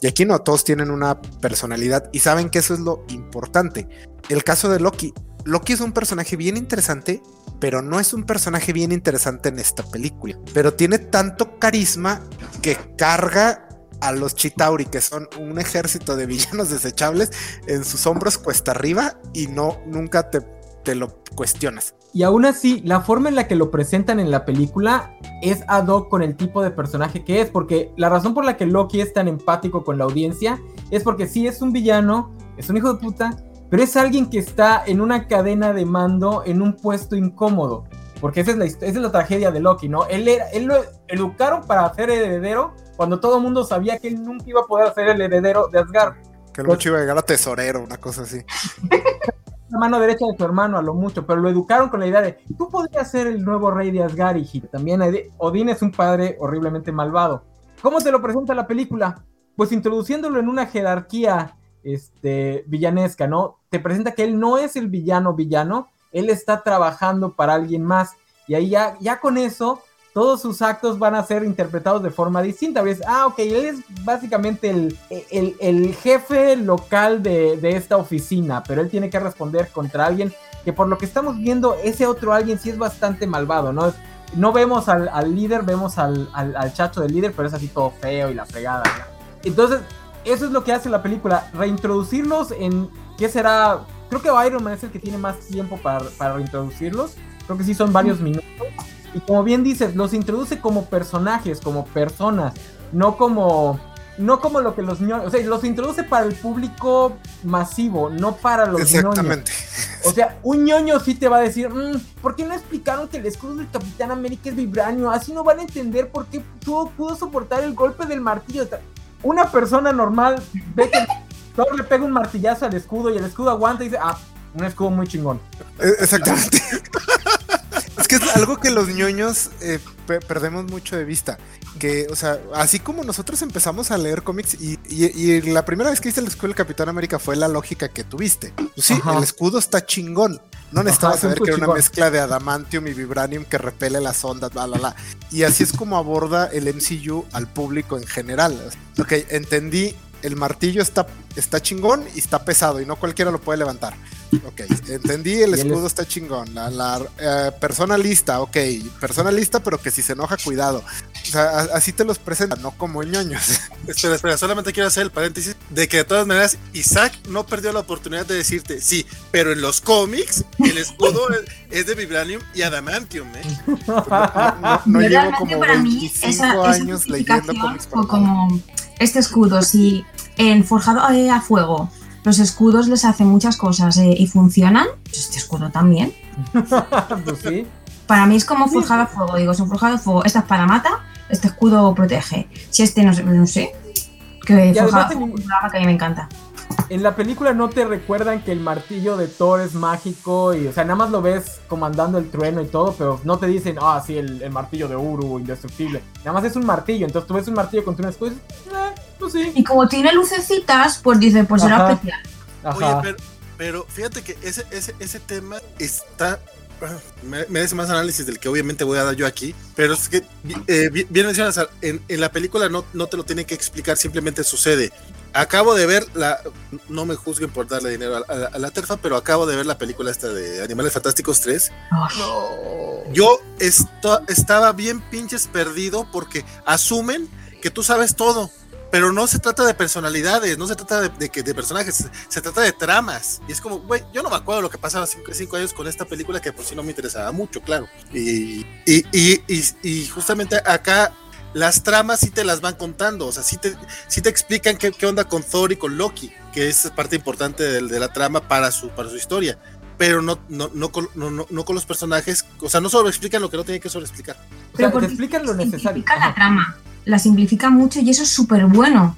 y aquí no, todos tienen una personalidad y saben que eso es lo importante. El caso de Loki, Loki es un personaje bien interesante, pero no es un personaje bien interesante en esta película. Pero tiene tanto carisma que carga a los Chitauri, que son un ejército de villanos desechables, en sus hombros cuesta arriba y no, nunca te te lo cuestionas. Y aún así, la forma en la que lo presentan en la película es ad hoc con el tipo de personaje que es, porque la razón por la que Loki es tan empático con la audiencia es porque sí es un villano, es un hijo de puta, pero es alguien que está en una cadena de mando en un puesto incómodo. Porque esa es la, esa es la tragedia de Loki, ¿no? Él, era, él lo educaron para ser heredero cuando todo el mundo sabía que él nunca iba a poder ser el heredero de Asgard. Que el mucho iba a llegar a tesorero, una cosa así. La mano derecha de su hermano a lo mucho, pero lo educaron con la idea de tú podrías ser el nuevo rey de Asgard, hijito. También Odín es un padre horriblemente malvado. ¿Cómo te lo presenta la película? Pues introduciéndolo en una jerarquía este, villanesca, ¿no? Te presenta que él no es el villano villano, él está trabajando para alguien más. Y ahí ya, ya con eso, todos sus actos van a ser interpretados de forma distinta. ¿Ves? Ah, ok, él es básicamente el, el, jefe local de, de, esta oficina, pero él tiene que responder contra alguien que por lo que estamos viendo, ese otro alguien sí es bastante malvado, ¿no? No vemos al, líder, vemos al, al, chacho del líder, pero es así todo feo y la fregada. Entonces, eso es lo que hace la película, reintroducirlos en, ¿qué será? Creo que Iron Man es el que tiene más tiempo para, para reintroducirlos. Creo que sí son varios minutos. Y como bien dices, los introduce como personajes, como personas, no como no como lo que los ñoños, o sea, los introduce para el público masivo, no para los Exactamente. O sea, un ñoño sí te va a decir, mmm, ¿por qué no explicaron que el escudo del Capitán América es vibranio? Así no van a entender por qué pudo, pudo soportar el golpe del martillo. Una persona normal ve que Thor le pega un martillazo al escudo y el escudo aguanta y dice, ah, un escudo muy chingón. Eh, exactamente. es que es algo que los ñoños eh, perdemos mucho de vista. Que, o sea, así como nosotros empezamos a leer cómics y, y, la primera vez que viste el escudo del Capitán América fue la lógica que tuviste. Pues sí, el escudo está chingón. No necesitabas saber que era una mezcla de adamantium y vibranium que repele las ondas, bla, bla, bla. Y así es como aborda el MCU al público en general. Ok, entendí, el martillo está, está chingón y está pesado y no cualquiera lo puede levantar. Ok, entendí, el escudo está chingón. La, eh, persona lista, ok, persona lista, pero que si se enoja, cuidado. O sea, así te los presentan, no como ñoños. Espera, espera, solamente quiero hacer el paréntesis de que de todas maneras Isaac no perdió la oportunidad de decirte, sí, pero en los cómics el escudo es, de Vibranium y Adamantium, ¿eh? No, no, llevo como 25 años leyendo cómics. como este escudo, si en forjado a fuego los escudos les hacen muchas cosas eh, y funcionan, pues este escudo también. pues sí. Para mí es como forjado a fuego, digo, son forjado a fuego, esta es para mata, este escudo protege. Si este no, no sé, que forjado a fuego, que a mí me encanta. En la película no te recuerdan que el martillo de Thor es mágico y, o sea, nada más lo ves comandando el trueno y todo, pero no te dicen, ah, sí, el, martillo de Uru, indestructible. Nada más es un martillo, entonces tú ves un martillo con un escudo y dices, eh, pues sí. Y como tiene lucecitas, pues dice, pues será especial. Oye, pero, fíjate que ese, ese, ese tema está merece más análisis del que obviamente voy a dar yo aquí, pero es que eh, bien mencionas, en, en, la película no, no te lo tienen que explicar, simplemente sucede. Acabo de ver la, no me juzguen por darle dinero a, la terfa, pero acabo de ver la película esta de Animales Fantásticos 3. Yo estaba bien pinches perdido porque asumen que tú sabes todo pero no se trata de personalidades, no se trata de, de, de personajes, se, trata de tramas. Y es como, güey, yo no me acuerdo lo que pasaba cinco, cinco, años con esta película que por si no me interesaba mucho, claro. Y, y, y, y, justamente acá las tramas sí te las van contando, o sea, sí te, sí te explican qué, qué onda con Thor y con Loki, que es parte importante de, de la trama para su, para su historia pero no, no, no, con, no, no, con los personajes, o sea, no solo explican lo que no tienen que sobreexplicar. Pero o sea, te explican lo necesario. la trama la simplifica mucho y eso es súper bueno.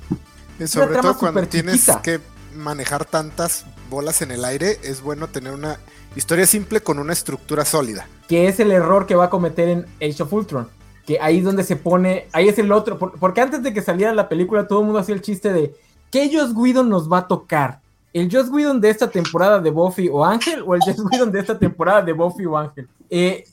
sobre todo cuando tienes que manejar tantas bolas en el aire, es bueno tener una historia simple con una estructura sólida. Que es el error que va a cometer en Age of Ultron. Que ahí es donde se pone, ahí es el otro, porque antes de que saliera la película todo el mundo hacía el chiste de ¿qué Joss Whedon nos va a tocar? ¿El Joss Whedon de esta temporada de Buffy o Ángel o el Joss Whedon de esta temporada de Buffy o Ángel? Eh,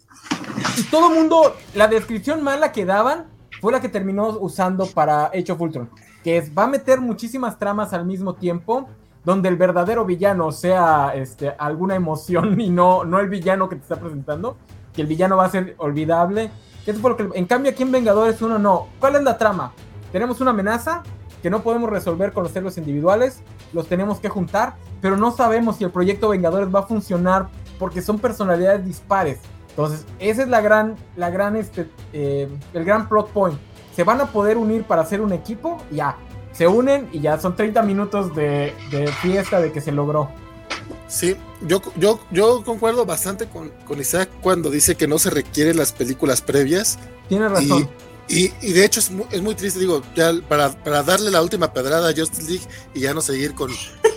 y todo el mundo, la descripción mala que daban fue la que terminó usando para Age of Ultron, que es, va a meter muchísimas tramas al mismo tiempo, donde el verdadero villano sea este, alguna emoción y no, no el villano que te está presentando, que el villano va a ser olvidable. Eso fue lo que, en cambio aquí en Vengadores 1 no. ¿Cuál es la trama? Tenemos una amenaza que no podemos resolver con los héroes individuales, los tenemos que juntar, pero no sabemos si el proyecto Vengadores va a funcionar porque son personalidades dispares. Entonces, esa es la gran, la gran, este, eh, el gran plot point. Se van a poder unir para hacer un equipo, ya. Se unen y ya son 30 minutos de, de fiesta de que se logró. Sí, yo, yo, yo concuerdo bastante con, con, Isaac cuando dice que no se requieren las películas previas. Tiene razón. Y, y, de hecho es muy, es muy, triste, digo, ya para, para, darle la última pedrada a Justice League y ya no seguir con,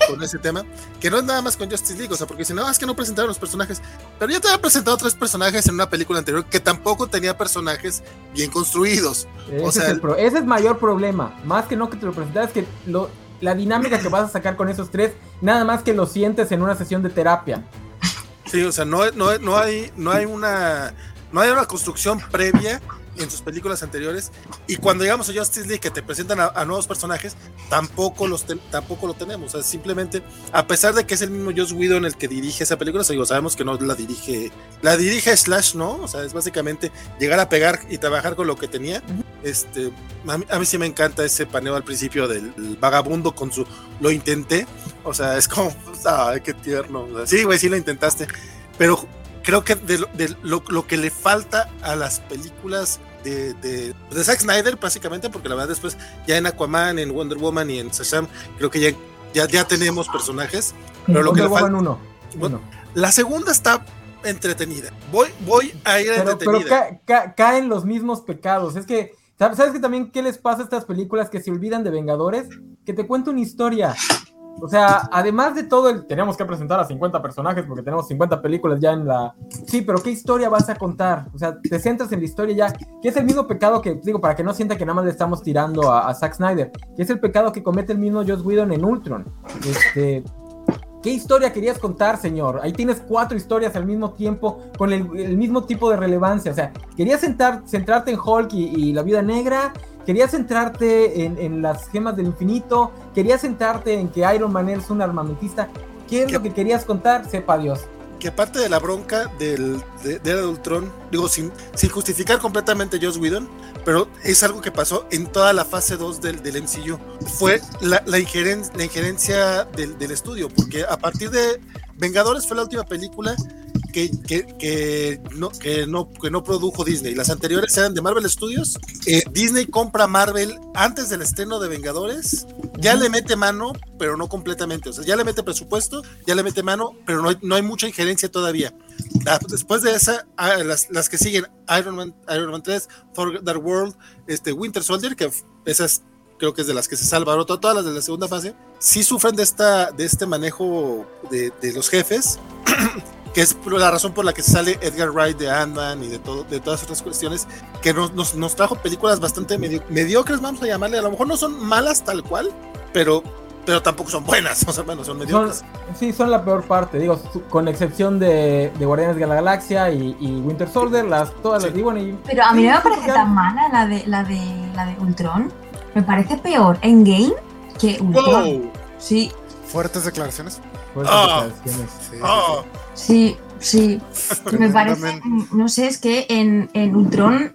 con ese tema, que no es nada más con Justice League, o sea, porque si no, es que no presentaron los personajes, pero ya te había presentado tres personajes en una película anterior que tampoco tenía personajes bien construidos. Ese, o sea, es, el pro, ese es mayor problema, más que no que te lo presentaras, que lo, la dinámica que vas a sacar con esos tres, nada más que lo sientes en una sesión de terapia. Sí, o sea, no, no, no, hay, no hay una no hay una construcción previa en sus películas anteriores y cuando llegamos a Justice League que te presentan a, a nuevos personajes tampoco los te, tampoco lo tenemos. O sea, simplemente a pesar de que es el mismo Joss Whedon el que dirige esa película o sea, digo, sabemos que no la dirige la dirige Slash no o sea es básicamente llegar a pegar y trabajar con lo que tenía. Uh -huh. este a mí, a mí, sí me encanta ese paneo al principio del vagabundo con su lo intenté. O sea es como ay qué tierno. O sea, sí güey sí lo intentaste. Pero creo que de, de lo, lo, que le falta a las películas de, de, de, Zack Snyder, básicamente, porque la verdad después ya en Aquaman, en Wonder Woman y en Shazam, creo que ya, ya, ya tenemos personajes. Pero lo Wonder que falta. Uno. La segunda está entretenida. Voy, voy a ir pero, entretenida. Pero ca ca caen los mismos pecados. Es que, ¿sabes que también qué les pasa a estas películas que se olvidan de Vengadores? Que te cuento una historia. O sea, además de todo, el, tenemos que presentar a 50 personajes porque tenemos 50 películas ya en la... Sí, pero ¿qué historia vas a contar? O sea, te centras en la historia ya, que es el mismo pecado que, digo, para que no sienta que nada más le estamos tirando a, Zack Snyder, que es el pecado que comete el mismo Joss Whedon en Ultron. Este... ¿Qué historia querías contar, señor? Ahí tienes cuatro historias al mismo tiempo, con el, mismo tipo de relevancia. O sea, querías centrar, centrarte en Hulk y, y la Vida Negra, querías centrarte en, en, las gemas del infinito, querías centrarte en que Iron Man es un armamentista. ¿Qué es lo que querías contar? Sepa Dios. Que aparte de la bronca del, de, de Ultron, digo, sin, sin justificar completamente Joss Whedon, pero es algo que pasó en toda la fase 2 del, del MCU. Fue la, la, ingeren, la injerencia del, del estudio, porque a partir de Vengadores fue la última película que, que, que, no, que, no, que no produjo Disney. Las anteriores eran de Marvel Studios. Eh, Disney compra Marvel antes del estreno de Vengadores. Ya le mete mano, pero no completamente. O sea, ya le mete presupuesto, ya le mete mano, pero no hay, no hay mucha injerencia todavía. Después de esa, las, las, que siguen Iron Man, Iron Man 3, Thor Dark World, este, Winter Soldier, que esas creo que es de las que se salvaron, todas las de la segunda fase, sí sufren de, esta, de este manejo de, de los jefes que es la razón por la que sale Edgar Wright de Ant-Man y de, todo, de todas otras cuestiones, que nos, nos, nos trajo películas bastante medio, mediocres, vamos a llamarle, a lo mejor no son malas tal cual, pero, pero tampoco son buenas, o sea, bueno, son mediocres. Son, sí, son la peor parte, digo, con excepción de, de Guardianes de la Galaxia y, y Winter Soldier, las, todas sí. las digo. Y, pero a mí no me parece tan mala la de, la, de, la de Ultron, me parece peor Endgame que Ultron. Wow. Sí. Fuertes declaraciones. Fuertes oh. declaraciones. Sí. Oh. Sí, sí. Me parece, no sé, es que en, en Ultron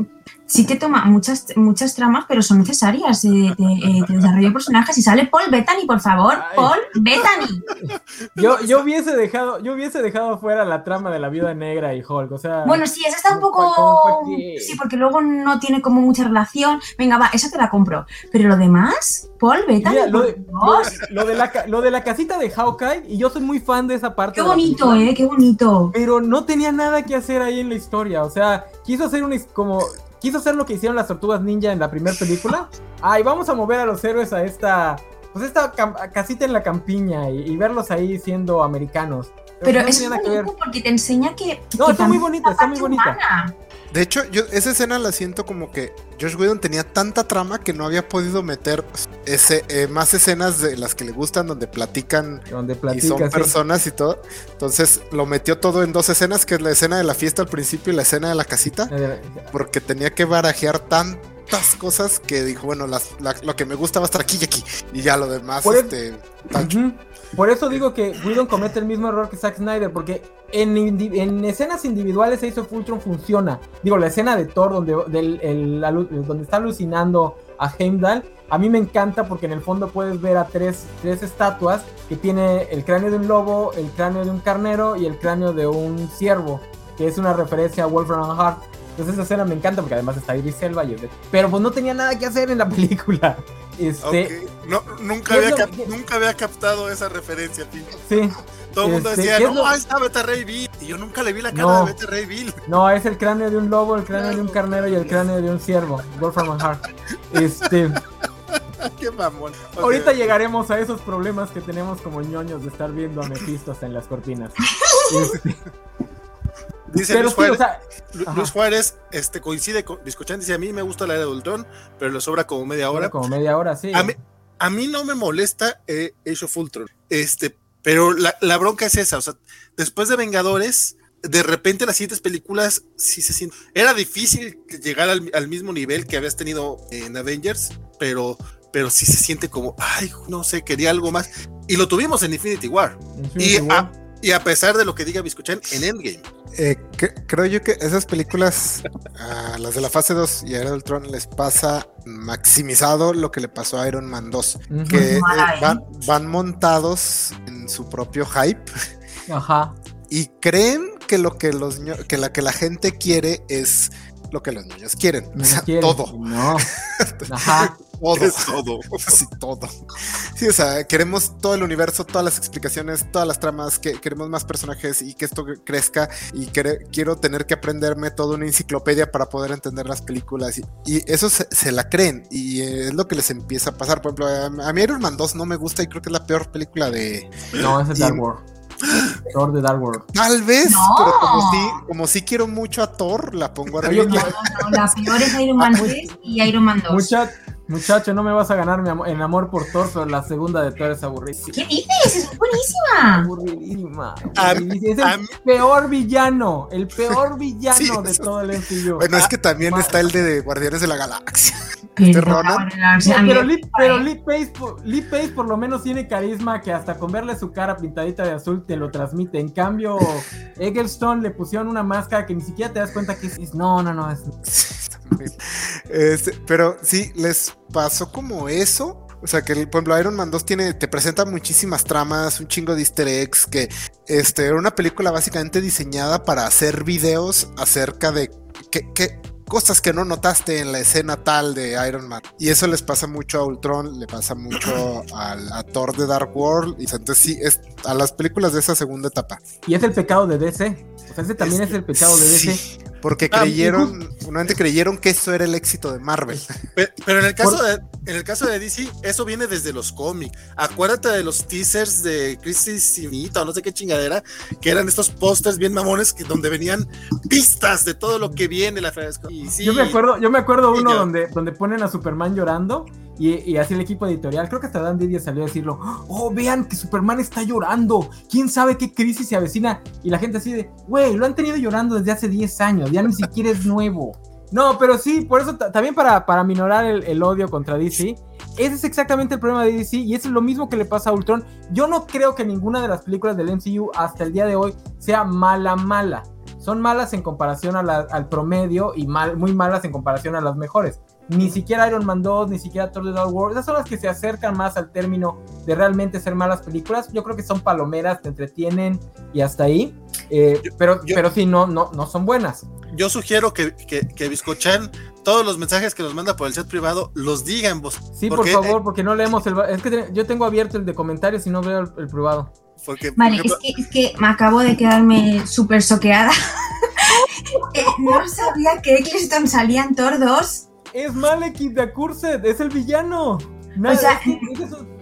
sí que toma muchas, muchas tramas, pero son necesarias de, de, de desarrollo de personajes. Y sale Paul Bettany, por favor, Ay. Paul Bettany. Yo, yo hubiese dejado, yo hubiese dejado fuera la trama de la viuda negra y Hulk, o sea. Bueno, sí, esa está un poco. Sí, porque luego no tiene como mucha relación. Venga, va, esa te la compro. Pero lo demás, Paul Bettany. Mira, lo, de, lo, lo, de la, lo de la casita de Hawkeye, y yo soy muy fan de esa parte. Qué bonito, eh, qué bonito. Pero no tenía nada que hacer ahí en la historia, o sea, quiso hacer un como quiso hacer lo que hicieron las tortugas ninja en la primera película. Ay, vamos a mover a los héroes a esta, pues esta casita en la campiña y, y verlos ahí siendo americanos. Pero, Pero no es bonito porque te enseña que. No, que está muy bonita, está muy bonita. Humana. De hecho, yo esa escena la siento como que Josh Whedon tenía tanta trama que no había podido meter ese, eh, más escenas de las que le gustan donde platican donde platica, y son sí. personas y todo. Entonces lo metió todo en dos escenas, que es la escena de la fiesta al principio y la escena de la casita, Eh, porque tenía que barajear tantas cosas que dijo, bueno, las, la, lo que me gusta va a estar aquí y aquí. Y ya lo demás, este... Por eso digo que Whedon comete el mismo error que Zack Snyder, porque en, escenas individuales Ace of Ultron funciona. Digo, la escena de Thor donde, donde está alucinando a Heimdall. A mí me encanta porque en el fondo puedes ver a tres, tres estatuas que tiene el cráneo de un lobo, el cráneo de un carnero y el cráneo de un ciervo, que es una referencia a Wolfram Hart. Entonces esa escena me encanta porque además está Idris Elba y Pero pues no tenía nada que hacer en la película. Este, no, nunca, había nunca había captado esa referencia, Sí. Todo el mundo este, decía, no, ahí está Beta Ray Bill. Y yo nunca le vi la cara de Beta Ray Bill. No, es el cráneo de un lobo, el cráneo de un carnero y el cráneo de un ciervo. Wolfram Hart. Este. Qué mamón. Ahorita llegaremos a esos problemas que tenemos como ñoños de estar viendo a Mephisto en las cortinas. Este, Dice Luis, Juárez, Luis Juárez, este, coincide con Discochan, dice a mí me gusta la era de Ultron, pero le sobra como media hora. Como media hora, sí. A mí, a mí no me molesta eh, Age of Ultron, este, pero la, la, bronca es esa, o sea, después de Vengadores, de repente las siguientes películas sí se sienten. Era difícil llegar al, al, mismo nivel que habías tenido en Avengers, pero, pero sí se siente como, ay, no sé, quería algo más. Y lo tuvimos en Infinity War. Infinity y, War. Y a pesar de lo que diga Biscuchan en Endgame. Eh, creo yo que esas películas, a las de la fase 2 y a Era Tron, les pasa maximizado lo que le pasó a Iron Man 2, que eh, van, van, montados en su propio hype. Ajá. Y creen que lo que los que la que la gente quiere es lo que los niños quieren. o sea, todo. No. Ajá. Todo. Es todo. Sí, todo. Sí, o sea, queremos todo el universo, todas las explicaciones, todas las tramas, que queremos más personajes y que esto crezca. Y quiero tener que aprenderme toda una enciclopedia para poder entender las películas. Y, eso se, la creen. Y es lo que les empieza a pasar. Por ejemplo, a, mí Iron Man 2 no me gusta y creo que es la peor película de. No, es Star Wars. Thor de Dark World. Tal vez, pero como si, como si quiero mucho a Thor, la pongo arriba. No, no, la peor es Iron Man 3 y Iron Man 2. Mucha, Muchacho, no me vas a ganar mi amor, en amor por Thor, pero la segunda de Thor es aburridísima. ¿Qué dices? Es buenísima. Aburridísima. es el peor villano, el peor villano de todo el MCU. Bueno, es que también está el de Guardianes de la Galaxia. Pero, pero, Lee, pero Pace, Lee Pace por lo menos tiene carisma que hasta con verle su cara pintadita de azul te lo transmite. En cambio, Eggleston le pusieron una máscara que ni siquiera te das cuenta que es. No, no, no. Es... Este, pero sí, les pasó como eso. O sea, que el pueblo Iron Man 2 tiene, te presenta muchísimas tramas, un chingo de easter eggs, que este, era una película básicamente diseñada para hacer videos acerca de qué, cosas que no notaste en la escena tal de Iron Man. Y eso les pasa mucho a Ultron, le pasa mucho a Thor de Dark World. Y entonces sí, es a las películas de esa segunda etapa. Y es el pecado de DC. O sea, ese también es, el pecado de DC. Porque ah, creyeron, finalmente creyeron que eso era el éxito de Marvel. Pero, en el caso de en el caso de DC, eso viene desde los cómics. Acuérdate de los teasers de Crisis Infinita o no sé qué chingadera, que eran estos pósters bien mamones que donde venían pistas de todo lo que viene la y Yo me acuerdo, yo me acuerdo uno donde, donde ponen a Superman llorando y, así el equipo editorial, creo que hasta Dan Didier salió a decirlo, oh, vean que Superman está llorando, quién sabe qué crisis se avecina. Y la gente así de, güey, lo han tenido llorando desde hace 10 años, ya ni siquiera es nuevo. No, pero sí, por eso también para, para minorar el, odio contra DC, ese es exactamente el problema de DC y es lo mismo que le pasa a Ultron. Yo no creo que ninguna de las películas del MCU hasta el día de hoy sea mala, mala. Son malas en comparación al promedio y mal, muy malas en comparación a las mejores ni siquiera Iron Man 2, ni siquiera Thor The Dark World. Esas son las que se acercan más al término de realmente ser malas películas. Yo creo que son palomeras, te entretienen y hasta ahí. Eh, pero, pero sí, no, no, no son buenas. Yo sugiero que, que, que Biscochan, todos los mensajes que nos manda por el chat privado, los diga en voz. Sí, por favor, eh, porque no leemos el. Es que yo tengo abierto el de comentarios y no veo el, privado. vale, es, que, es que me acabo de quedarme súper soqueada. Eh, no sabía que Eccleston salía en Thor 2 es Malekith de Accursed, es el villano. o sea,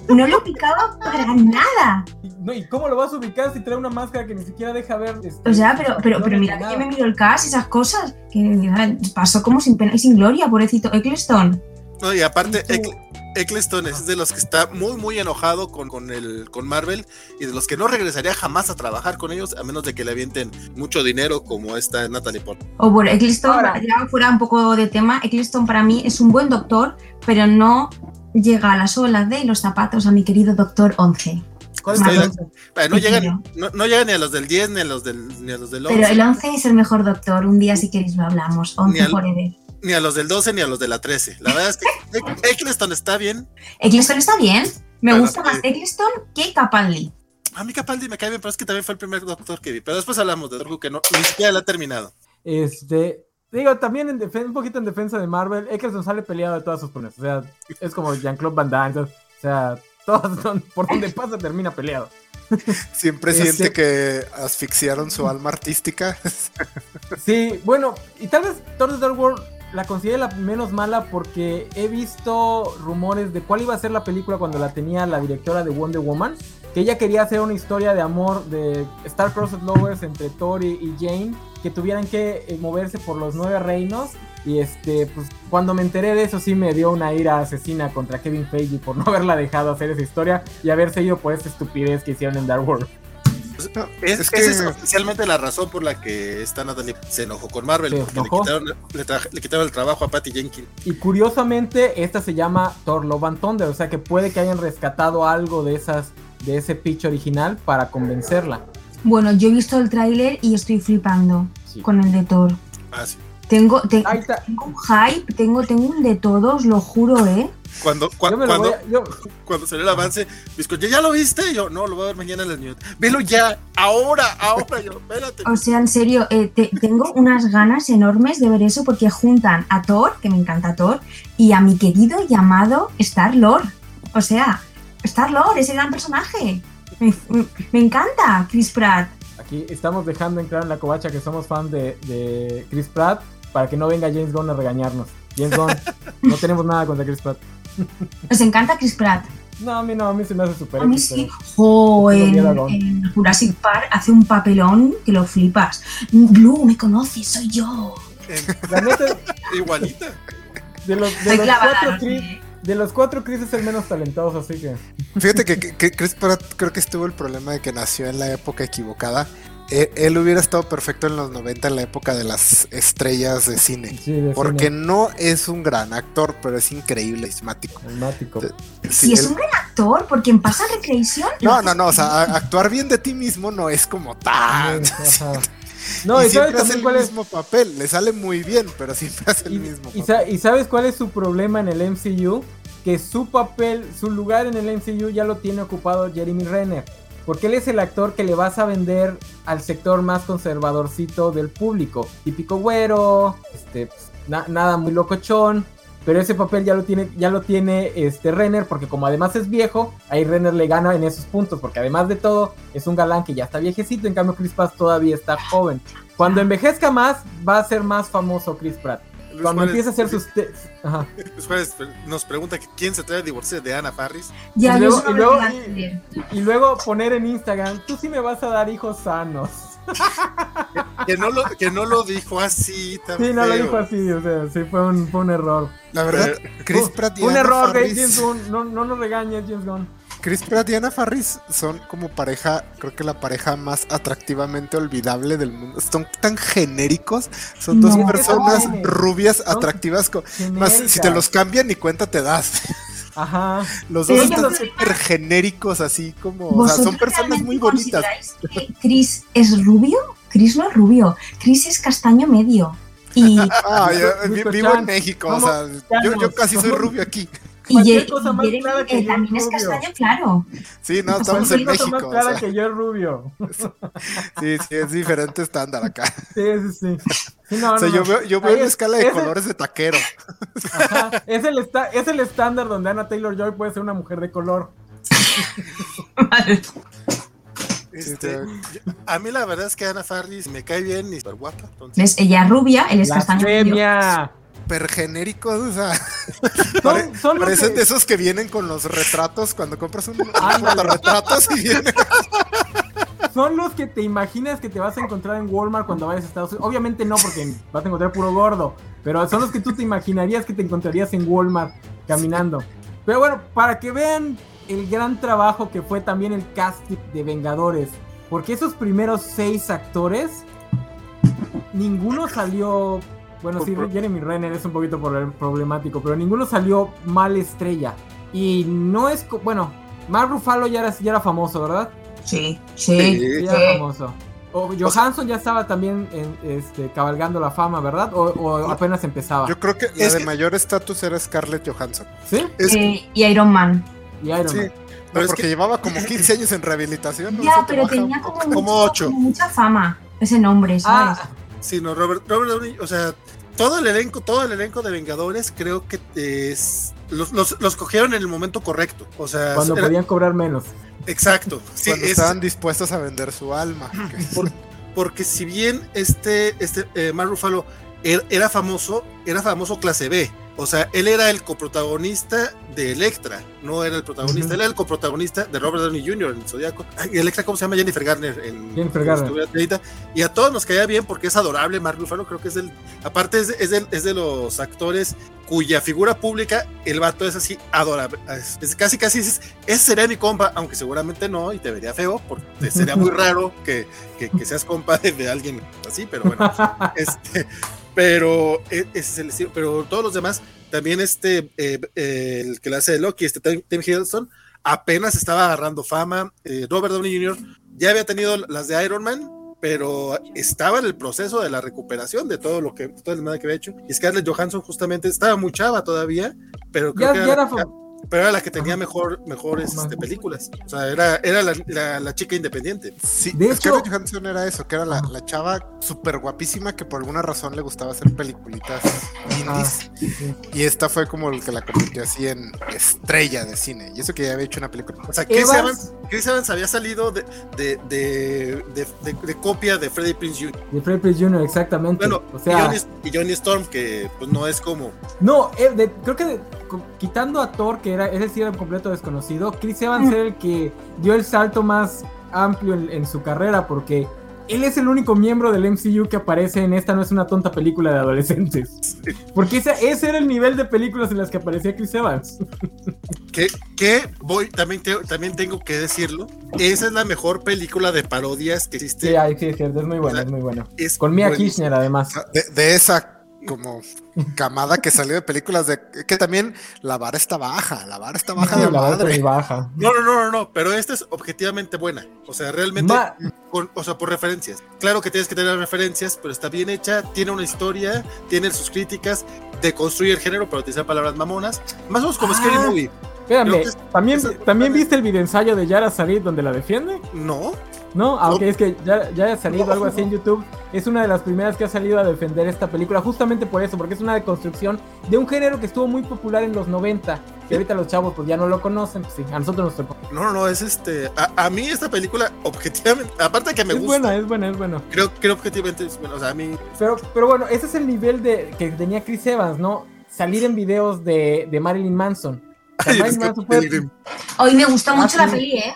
no lo picaba para nada. No, ¿Y cómo lo vas a ubicar si trae una máscara que ni siquiera deja ver? Este, o sea, pero, pero, pero mira que me miro el cast, esas cosas, que pasó como sin pena y sin gloria, pobrecito Eccleston. No, y aparte, Eccleston es de los que está muy, muy enojado con, con, el, con Marvel y de los que no regresaría jamás a trabajar con ellos, a menos de que le avienten mucho dinero como esta Natalie Portman. O oh, bueno, Eccleston, ya fuera un poco de tema, Eccleston para mí es un buen doctor, pero no llega a las olas de los zapatos a mi querido doctor 11. no, llegan, no, llega ni a los del 10 ni a los del, ni a los del 11. Pero el 11 es el mejor doctor. Un día, si queréis, lo hablamos. 11 forever ni a los del 12 ni a los de la 13. La verdad es que Eccleston está bien. Eccleston está bien. Me gusta más Eccleston que Capaldi. A mí Capaldi me cae bien, pero es que también fue el primer doctor que vi. Pero después hablamos de Doctor que no, ni siquiera la ha terminado. Este, digo, también en un poquito en defensa de Marvel, Eccleston sale peleado de todas sus pones. O sea, es como Jean-Claude Van Damme. O sea, todos por donde pasa termina peleado. Siempre siente que asfixiaron su alma artística. sí, bueno, y tal vez Thor The Dark World la considero la menos mala porque he visto rumores de cuál iba a ser la película cuando la tenía la directora de Wonder Woman. Que ella quería hacer una historia de amor de Star Crossed Lovers entre Thor y Jane, que tuvieran que eh, moverse por los nueve reinos. Y este, pues cuando me enteré de eso sí me dio una ira asesina contra Kevin Feige por no haberla dejado hacer esa historia y haberse ido por esa estupidez que hicieron en Dark World. Es, es, que... es oficialmente la razón por la que esta Natalie se enojó con Marvel, porque le quitaron, le, quitaron, el trabajo a Patty Jenkins. Y curiosamente, esta se llama Thor Love and Thunder, o sea que puede que hayan rescatado algo de esas, de ese pitch original para convencerla. Bueno, yo he visto el tráiler y estoy flipando con el de Thor. Ah, sí. Tengo, tengo, un hype, tengo, tengo un de todos, lo juro, ¿eh? Cuando, cuando, cuando salió el avance, me ¿ya lo viste? Yo, no, lo voy a ver mañana en las news. Velo ya, ahora, ahora, yo, espérate. O sea, en serio, eh, tengo unas ganas enormes de ver eso porque juntan a Thor, que me encanta Thor, y a mi querido llamado Star-Lord. O sea, Star-Lord, ese gran personaje. Me, me encanta Chris Pratt. Aquí estamos dejando en claro en la covacha que somos fan de, de Chris Pratt para que no venga James Gunn a regañarnos. James Gunn, no tenemos nada contra Chris Pratt. Nos encanta Chris Pratt. No, a mí no, a mí se me hace súper. A mí sí. Jo, en, Jurassic Park hace un papelón que lo flipas. Blue, me conoces, soy yo. La neta, igualita. De los, de los cuatro Chris, de los cuatro Chris es el menos talentoso, así que. Fíjate que, que Chris Pratt creo que estuvo el problema de que nació en la época equivocada él, hubiera estado perfecto en los 90 en la época de las estrellas de cine. porque no es un gran actor, pero es increíble, esmático. Sí, es un gran actor, porque en Pasa Recreación. No, no, no, o sea, actuar bien de ti mismo no es como tan. No, y, siempre hace el mismo papel, le sale muy bien, pero siempre hace el mismo papel. ¿Y sabes cuál es su problema en el MCU? Que su papel, su lugar en el MCU ya lo tiene ocupado Jeremy Renner. Porque él es el actor que le vas a vender al sector más conservadorcito del público. Típico güero, este, pues, nada muy locochón. Pero ese papel ya lo tiene, ya lo tiene este Renner, porque como además es viejo, ahí Renner le gana en esos puntos, porque además de todo, es un galán que ya está viejecito, en cambio Chris Pratt todavía está joven. Cuando envejezca más, va a ser más famoso Chris Pratt. Cuando empieza a hacer sus... Ajá. nos pregunta quién se trae a divorciar de Ana Farris. y, luego, y, luego, y, luego, poner en Instagram, tú sí me vas a dar hijos sanos. que, no lo, que no lo dijo así también. Sí, no lo dijo así, o sea, sí fue un, fue un error. La verdad, Chris Pratt y Un error, James Gunn, no, no nos regañes, James Gunn. Chris Pratt y Anna Farris son como pareja, creo que la pareja más atractivamente olvidable del mundo. Son tan genéricos, son dos personas rubias, atractivas. Más si te los cambian ni cuenta te das. Ajá. Los dos están súper genéricos, así como. O sea, son personas muy bonitas. Chris es rubio? Chris no es rubio. Chris es castaño medio. Y. Ah, yo, vivo en México, o sea, yo, yo casi soy rubio aquí. Y cosa más clara que también es castaño claro. Sí, no, estamos en México. más clara que yo es rubio. Sí, sí, es diferente estándar acá. Sí, sí, sí. o sea, yo veo, yo veo una escala de colores de taquero. Ajá, es el, es el estándar donde Ana Taylor Joy puede ser una mujer de color. Este, a mí la verdad es que Ana Farris me cae bien y súper guapa. Entonces... Ella es rubia, él es castaño. Super genéricos, o sea, son, parecen de esos que vienen con los retratos cuando compras un, retratos y vienen. Son los que te imaginas que te vas a encontrar en Walmart cuando vayas a Estados Unidos. Obviamente no, porque vas a encontrar puro gordo, pero son los que tú te imaginarías que te encontrarías en Walmart caminando. Pero bueno, para que vean el gran trabajo que fue también el casting de Vengadores, porque esos primeros seis actores, ninguno salió bueno, sí, Jeremy Renner es un poquito problemático, pero ninguno salió mal estrella. Y no es. Bueno, Mark Ruffalo ya era, ya era famoso, ¿verdad? Sí, sí. ya era famoso. O Johansson ya estaba también en, este, cabalgando la fama, ¿verdad? O, o apenas empezaba. Yo creo que la de mayor estatus era Scarlett Johansson. ¿Sí? Eh, y Iron Man. Y Iron Man. No, porque llevaba como 15 años en rehabilitación. Ya, pero tenía como, como, 8. mucha fama ese nombre, ¿sabes? Ah. Sí, no, Robert, Robert Downey, o sea, todo el elenco, todo el elenco de Vengadores creo que es, los, los, cogieron en el momento correcto. O sea, cuando podían cobrar menos. Exacto. cuando estaban dispuestos a vender su alma. porque si bien este, este eh, Mark Ruffalo er, era famoso, era famoso clase B. O sea, él era el coprotagonista de Electra, no era el protagonista, él era el coprotagonista de Robert Downey Jr. en Zodiaco. Y Electra, ¿cómo se llama? Jennifer Garner. En, Jennifer Garner. Y a todos nos caía bien porque es adorable Mark Ruffalo, creo que es el, aparte es, es, es de los actores cuya figura pública el vato es así adorable. Es, casi, casi, ese sería mi compa, aunque seguramente no, y te vería feo, porque sería muy raro que, que, que seas compa de, alguien así, pero bueno. este, pero e, ese es el estilo, pero todos los demás, también este, eh, el que le hace de Loki, este Tim Hiddleston, apenas estaba agarrando fama. Eh, Robert Downey Jr. ya había tenido las de Iron Man, pero estaba en el proceso de la recuperación de todo lo que, todo el que había hecho. Y Scarlett Johansson justamente estaba muy chava todavía, pero creo que era, pero era la que tenía mejor, mejores este, películas. O sea, era, era la, la, chica independiente. Sí, de hecho, Johansson era eso, que era la, la chava súper guapísima que por alguna razón le gustaba hacer peliculitas indies. Y esta fue como el que la convirtió así en estrella de cine. Y eso que ya había hecho una película. O sea, Chris Evans, Chris Evans, había salido de, de, de, de, copia de Freddie Prince Jr. De Freddie Prince Jr., exactamente. Bueno, o sea, y, Johnny, Storm, que pues no es como. No, eh, creo que quitando a Thor, que era, ese sí era un completo desconocido, Chris Evans mm. era el que dio el salto más amplio en, su carrera, porque él es el único miembro del MCU que aparece en esta no es una tonta película de adolescentes. Porque ese, ese era el nivel de películas en las que aparecía Chris Evans. Que, que voy, también, también tengo que decirlo, esa es la mejor película de parodias que existe. Sí, sí, es cierto, es muy buena, es muy buena. Con Mia Kirchner además. De, de esa como camada que salió de películas de que también la vara está baja, la vara está baja de la madre. Baja. No, no, no, no, pero esta es objetivamente buena. O sea, realmente, o sea, por referencias. Claro que tienes que tener referencias, pero está bien hecha, tiene una historia, tiene sus críticas, de construir el género para utilizar palabras mamonas, más o menos como Scary ah, Movie. Espérame, ¿también, ¿también viste el video ensayo de Yara Sarid donde la defiende? No. No, aunque es que ya, ya ha salido algo así en YouTube. Es una de las primeras que ha salido a defender esta película, justamente por eso, porque es una deconstrucción de un género que estuvo muy popular en los 90. Que ahorita los chavos pues ya no lo conocen, pues sí, a nosotros nos tocó. No, no, no, es este. A, mí esta película, objetivamente, aparte de que me gusta. Es buena, es buena, es buena. Creo, creo objetivamente es bueno, o sea, a mí. Pero, pero bueno, ese es el nivel de que tenía Chris Evans, ¿no? Salir en videos de, de Marilyn Manson. Hoy me gustó mucho la peli, ¿eh?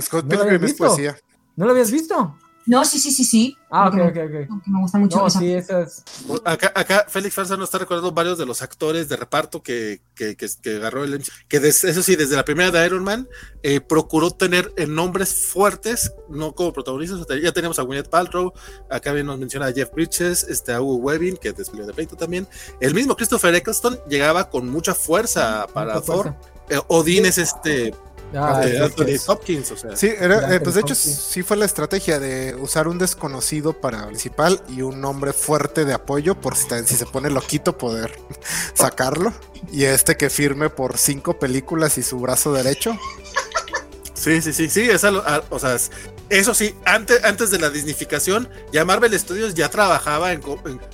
Scott Pilgrim es poesía. ¿No lo habías visto? No, sí, sí, sí, sí. Ah, ok, ok, ok. Me gusta mucho. No, sí, esas. Acá, acá Félix Farsa nos está recordando varios de los actores de reparto que, que, que, agarró el. Que eso sí, desde la primera de Iron Man, eh, procuró tener eh, nombres fuertes, no como protagonistas. Ya tenemos a Gwyneth Paltrow, acá bien nos menciona a Jeff Bridges, este, a Hugo Webbing, que es de pleito también. El mismo Christopher Eccleston llegaba con mucha fuerza para Thor. Eh, Odín es este Ah, Hopkins, o sea. Sí, era, eh, pues de hecho sí fue la estrategia de usar un desconocido para principal y un nombre fuerte de apoyo por si, si se pone loquito poder sacarlo. Y este que firme por cinco películas y su brazo derecho. Sí, sí, sí, sí, esa, o sea, eso sí, antes, antes de la dignificación, ya Marvel Studios ya trabajaba en,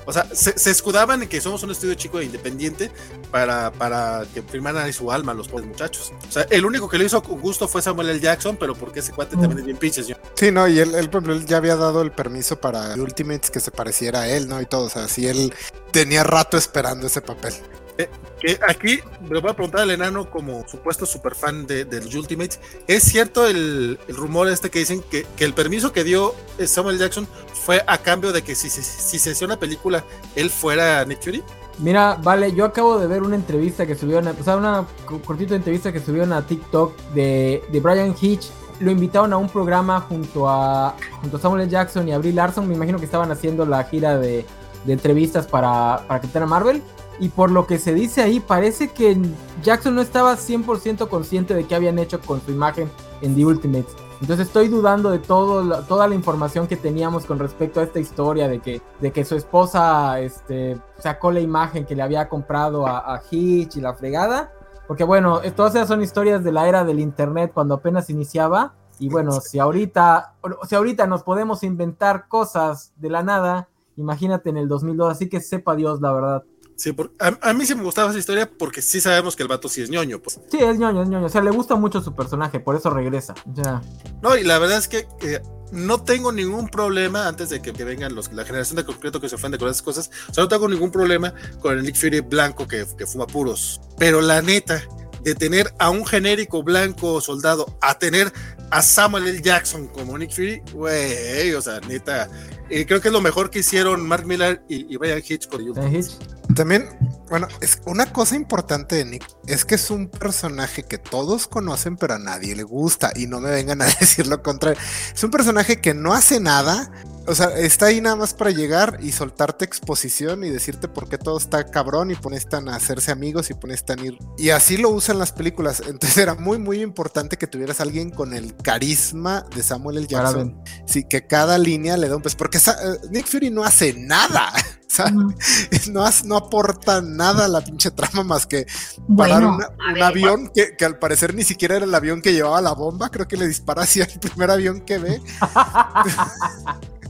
o sea, se, escudaban en que somos un estudio chico e independiente para, para que firmaran ahí su alma los pobres muchachos. O sea, el único que lo hizo con gusto fue Samuel L. Jackson, pero porque ese cuate también es bien pinches. Sí, no, y él, ya había dado el permiso para Ultimates que se pareciera a él, ¿no? Y todo, o sea, sí, él tenía rato esperando ese papel. Eh, que aquí le voy a preguntar al enano como supuesto super fan de, del Ultimate, ¿es cierto el, rumor este que dicen que, el permiso que dio Samuel Jackson fue a cambio de que si, si, se hacía una película, él fuera Nick Fury? Mira, vale, yo acabo de ver una entrevista que subieron, o sea, una cortita entrevista que subieron a TikTok de, de Brian Hitch. Lo invitaron a un programa junto a, junto a Samuel Jackson y a Larson. Me imagino que estaban haciendo la gira de, de entrevistas para, para Capitana Marvel. Y por lo que se dice ahí, parece que Jackson no estaba 100% consciente de qué habían hecho con su imagen en The Ultimate. Entonces estoy dudando de todo, toda la información que teníamos con respecto a esta historia de que, de que su esposa este, sacó la imagen que le había comprado a, a Hitch y la fregada. Porque bueno, todas esas son historias de la era del internet cuando apenas iniciaba. Y bueno, si ahorita, si ahorita nos podemos inventar cosas de la nada, imagínate en el 2002, así que sepa Dios la verdad. Sí, a, mí sí me gustaba esa historia porque sí sabemos que el vato sí es ñoño. Pues. Sí, es ñoño, es ñoño. O sea, le gusta mucho su personaje, por eso regresa. Ya. No, y la verdad es que no tengo ningún problema antes de que, vengan los, la generación de concreto que se ofende con esas cosas. O sea, no tengo ningún problema con el Nick Fury blanco que, que fuma puros. Pero la neta, de tener a un genérico blanco soldado a tener a Samuel L. Jackson como Nick Fury, güey, o sea, neta, y creo que es lo mejor que hicieron Mark Millar y, y Brian Hitch con También, bueno, es una cosa importante de Nick es que es un personaje que todos conocen, pero a nadie le gusta. Y no me vengan a decir lo contrario. Es un personaje que no hace nada, o sea, está ahí nada más para llegar y soltarte exposición y decirte por qué todo está cabrón y pones tan a hacerse amigos y pones tan ir. Y así lo usan las películas. Entonces era muy, muy importante que tuvieras alguien con el carisma de Samuel L. Jackson. Sí, que cada línea le da un pues porque eh, Nick Fury no hace nada. no, no, aporta nada a la pinche trama más que parar un avión que, que, al parecer ni siquiera era el avión que llevaba la bomba. Creo que le dispara hacia el primer avión que ve.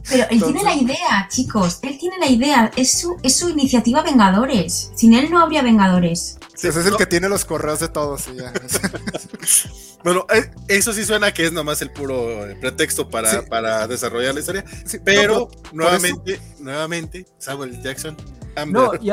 Pero él tiene la idea, chicos. Él tiene la idea. Es su, es su iniciativa Vengadores. Sin él no habría Vengadores. Sí, ese es el que tiene los correos de todos. bueno, eh, eso sí suena que es nomás el puro eh, pretexto para, para desarrollar la historia. pero nuevamente, nuevamente, Samuel Jackson. No, y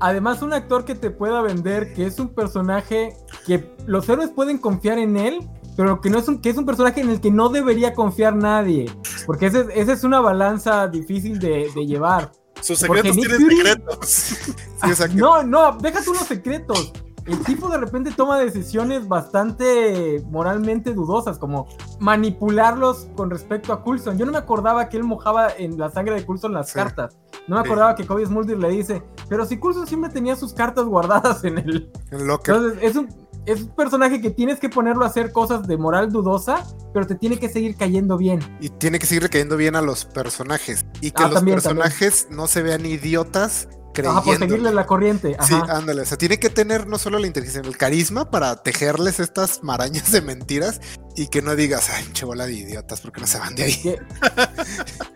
además un actor que te pueda vender que es un personaje que los héroes pueden confiar en él pero que no es un, que es un personaje en el que no debería confiar nadie, porque esa es una balanza difícil de, llevar. Sus secretos tienen secretos. no, no, deja tú los secretos. El tipo de repente toma decisiones bastante moralmente dudosas, como manipularlos con respecto a Coulson. Yo no me acordaba que él mojaba en la sangre de Coulson las cartas. No me acordaba que Cody Smulder le dice, pero si Coulson siempre tenía sus cartas guardadas en el... Entonces, es un, es un personaje que tienes que ponerlo a hacer cosas de moral dudosa, pero te tiene que seguir cayendo bien. Y tiene que seguir cayendo bien a los personajes. Y que ah, los personajes no se vean idiotas Ajá, por seguirle la corriente. Sí, ándale. O sea, tiene que tener no solo la inteligencia, el carisma para tejerles estas marañas de mentiras y que no digas, ay, pinche bola de idiotas, porque no se van de ahí.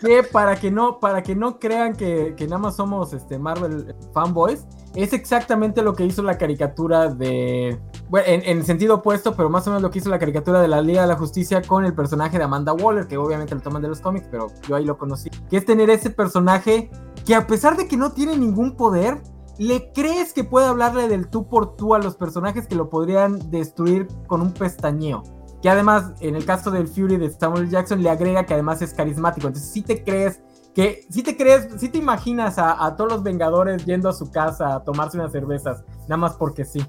Que, para que no, para que no crean que, nada más somos este Marvel fanboys, es exactamente lo que hizo la caricatura de. Bueno, en, en, sentido opuesto, pero más o menos lo que hizo la caricatura de la Liga de la Justicia con el personaje de Amanda Waller, que obviamente lo toman de los cómics, pero yo ahí lo conocí. Que es tener ese personaje que a pesar de que no tiene ningún poder, le crees que puede hablarle del tú por tú a los personajes que lo podrían destruir con un pestañeo. Que además, en el caso del Fury de Samuel Jackson, le agrega que además es carismático. Entonces, si te crees que, si te crees, si te imaginas a, todos los Vengadores yendo a su casa a tomarse unas cervezas, nada más porque sí.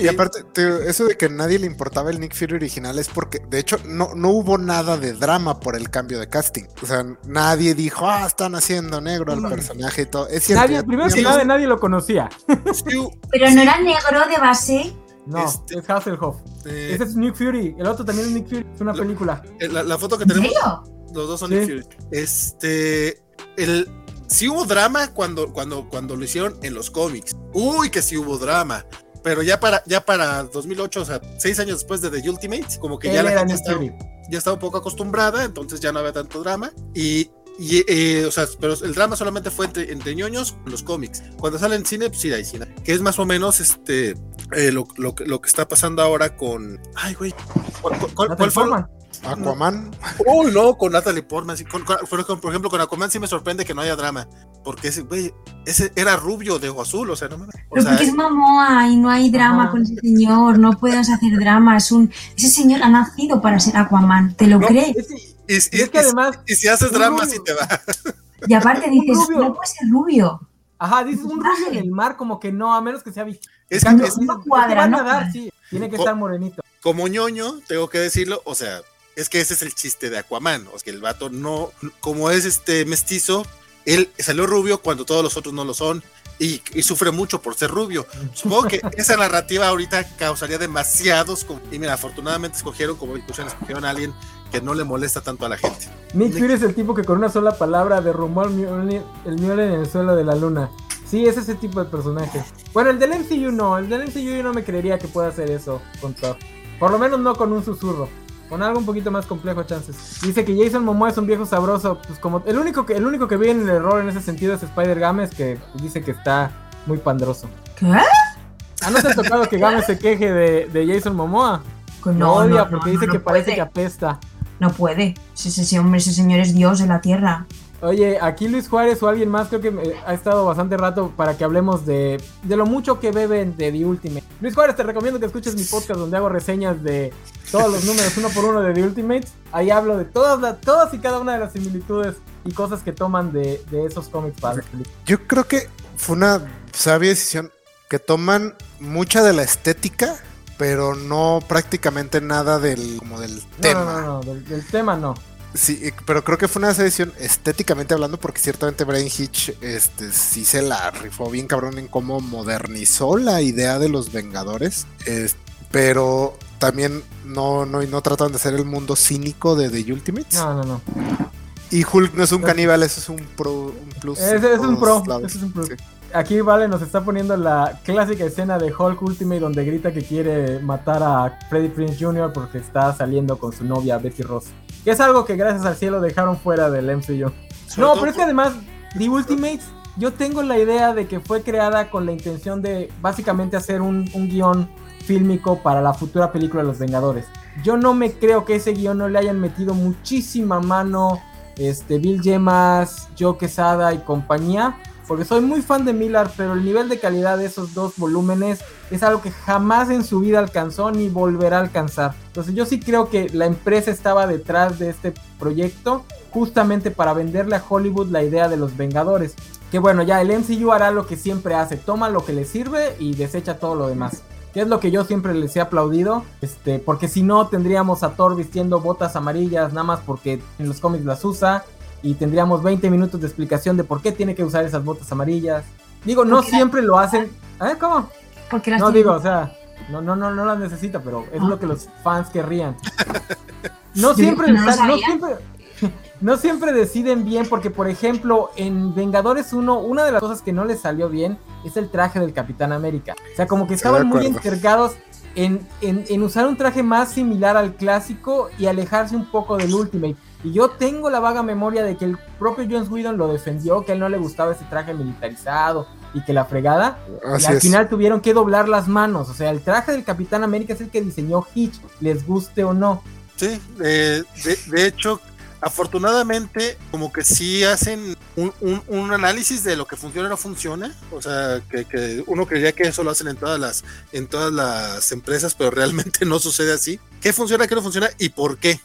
y aparte, eso de que a nadie le importaba el Nick Fury original es porque, de hecho, no, no hubo nada de drama por el cambio de casting. O sea, nadie dijo, ah, están haciendo negro al personaje y todo. Es cierto, nadie, primero que nada, nadie lo conocía. Pero no era negro de base. No, este, es Hasselhoff. Eh, Ese es Nick Fury. El otro también es Nick Fury. Es una película. La, foto que tenemos. Los dos son Fury. Este. El, sí hubo drama cuando, cuando, cuando lo hicieron en los cómics. Uy, que sí hubo drama. Pero ya para, ya para 2008, o sea, seis años después de The Ultimate, como que ya la gente estaba, ya estaba un poco acostumbrada, entonces ya no había tanto drama. Y y, eh, o sea, pero el drama solamente fue entre, entre ñoños los cómics. Cuando sale en cine, pues sí hay cine. Que es más o menos este eh, lo, lo, lo, que está pasando ahora con. Ay, güey. ¿Cuál, cuál, fue? Aquaman. Uy, no, con Natalie Portman. por ejemplo, con Aquaman sí me sorprende que no haya drama. Porque ese, güey, ese era rubio de ojo azul, o sea, no me. Pero porque es Mamoa y no hay drama con ese señor, no puedes hacer drama. Es un, ese señor ha nacido para ser Aquaman, ¿te lo crees? y, es que además. Y si haces drama, sí te va. Y aparte dices, no puede ser rubio. Ajá, dices un rubio en el mar, como que no, a menos que sea visto. Es que no, cuadra, no. sí, tiene que estar morenito. Como ñoño, tengo que decirlo, o sea, es que ese es el chiste de Aquaman, o sea, que el vato no, como es este mestizo, él salió rubio cuando todos los otros no lo son. Y, sufre mucho por ser rubio. Supongo que esa narrativa ahorita causaría demasiados. Y mira, afortunadamente escogieron, como escuchan, escogieron a alguien que no le molesta tanto a la gente. Nick Fury es el tipo que con una sola palabra derrumbó el Mjolnir, el en el suelo de la luna. Sí, es ese tipo de personaje. Bueno, el del MCU no, el del MCU yo no me creería que pueda hacer eso con Thor. Por lo menos no con un susurro. Con algo un poquito más complejo, chances. Dice que Jason Momoa es un viejo sabroso. Pues como el único que, el único que ve en el error en ese sentido es Spider Games, que dice que está muy pandroso. ¿Qué? ¿Ah, no te ha tocado que Games se queje de, de Jason Momoa? Pues No, odia no, porque no, dice no que parece que apesta. No puede. Ese, ese hombre, ese señor es Dios de la tierra. Oye, aquí Luis Juárez o alguien más creo que ha estado bastante rato para que hablemos de, de lo mucho que beben de The Ultimate. Luis Juárez, te recomiendo que escuches mi podcast donde hago reseñas de todos los números uno por uno de The Ultimate. Ahí hablo de todas, las- todas y cada una de las similitudes y cosas que toman de, de esos cómics para. Yo creo que fue una sabia decisión que toman mucha de la estética, pero no prácticamente nada del, como del No, tema. no, no, no, del, del tema no. Sí, eh, pero creo que fue una decisión estéticamente hablando, porque ciertamente Brian Hitch este, sí se la rifó bien cabrón en cómo modernizó la idea de los Vengadores. es- pero también no, no, no tratan de ser el mundo cínico de The Ultimates. No, no, no. Y Hulk no es un caníbal, eso es un pro, un plus. Ese, es un pro. ese es un pro. Sí. Aquí Vale nos está poniendo la clásica escena de Hulk Ultimate donde grita que quiere matar a Freddy Prince Jr. porque está saliendo con su novia Betty Ross. Que es algo que gracias al cielo dejaron fuera del MCU. No, pero es que además The Ultimates, yo tengo la idea de que fue creada con la intención de básicamente hacer un, un guion fílmico para la futura película de Los Vengadores. Yo no me creo que ese guion no le hayan metido muchísima mano este, Bill Gemas, Joe Quesada y compañía. Porque soy muy fan de Miller, pero el nivel de calidad de esos dos volúmenes es algo que jamás en su vida alcanzó ni volverá a alcanzar. Entonces yo sí creo que la empresa estaba detrás de este proyecto justamente para venderle a Hollywood la idea de los Vengadores. Que bueno, ya el MCU hará lo que siempre hace, toma lo que le sirve y desecha todo lo demás. Que es lo que yo siempre les he aplaudido, este, porque si no tendríamos a Thor vistiendo botas amarillas nada más porque en los cómics las usa y tendríamos 20 minutos de explicación de por qué tiene que usar esas botas amarillas. Digo, no la- siempre lo hacen. ¿Eh? ¿Cómo? Porque las No digo, o sea, no, no, no, no las necesita, pero es lo que los fans querrían. No siempre, ¿No no siempre, no siempre deciden bien, porque por ejemplo, en Vengadores 1, una de las cosas que no les salió bien es el traje del Capitán América. O sea, como que estaban muy encargados en, en- en usar un traje más similar al clásico y alejarse un poco del Ultimate. Y yo tengo la vaga memoria de que el propio Jones Whedon lo defendió, que a él no le gustaba ese traje militarizado y que la fregada. Así y al es. final tuvieron que doblar las manos. O sea, el traje del Capitán América es el que diseñó Hitch, les guste o no. Sí, eh, de, de hecho, afortunadamente, como que sí hacen un, un- un análisis de lo que funciona o no funciona. O sea, que, que uno creería que eso lo hacen en todas las, en todas las empresas, pero realmente no sucede así. ¿Qué funciona, qué no funciona y por qué?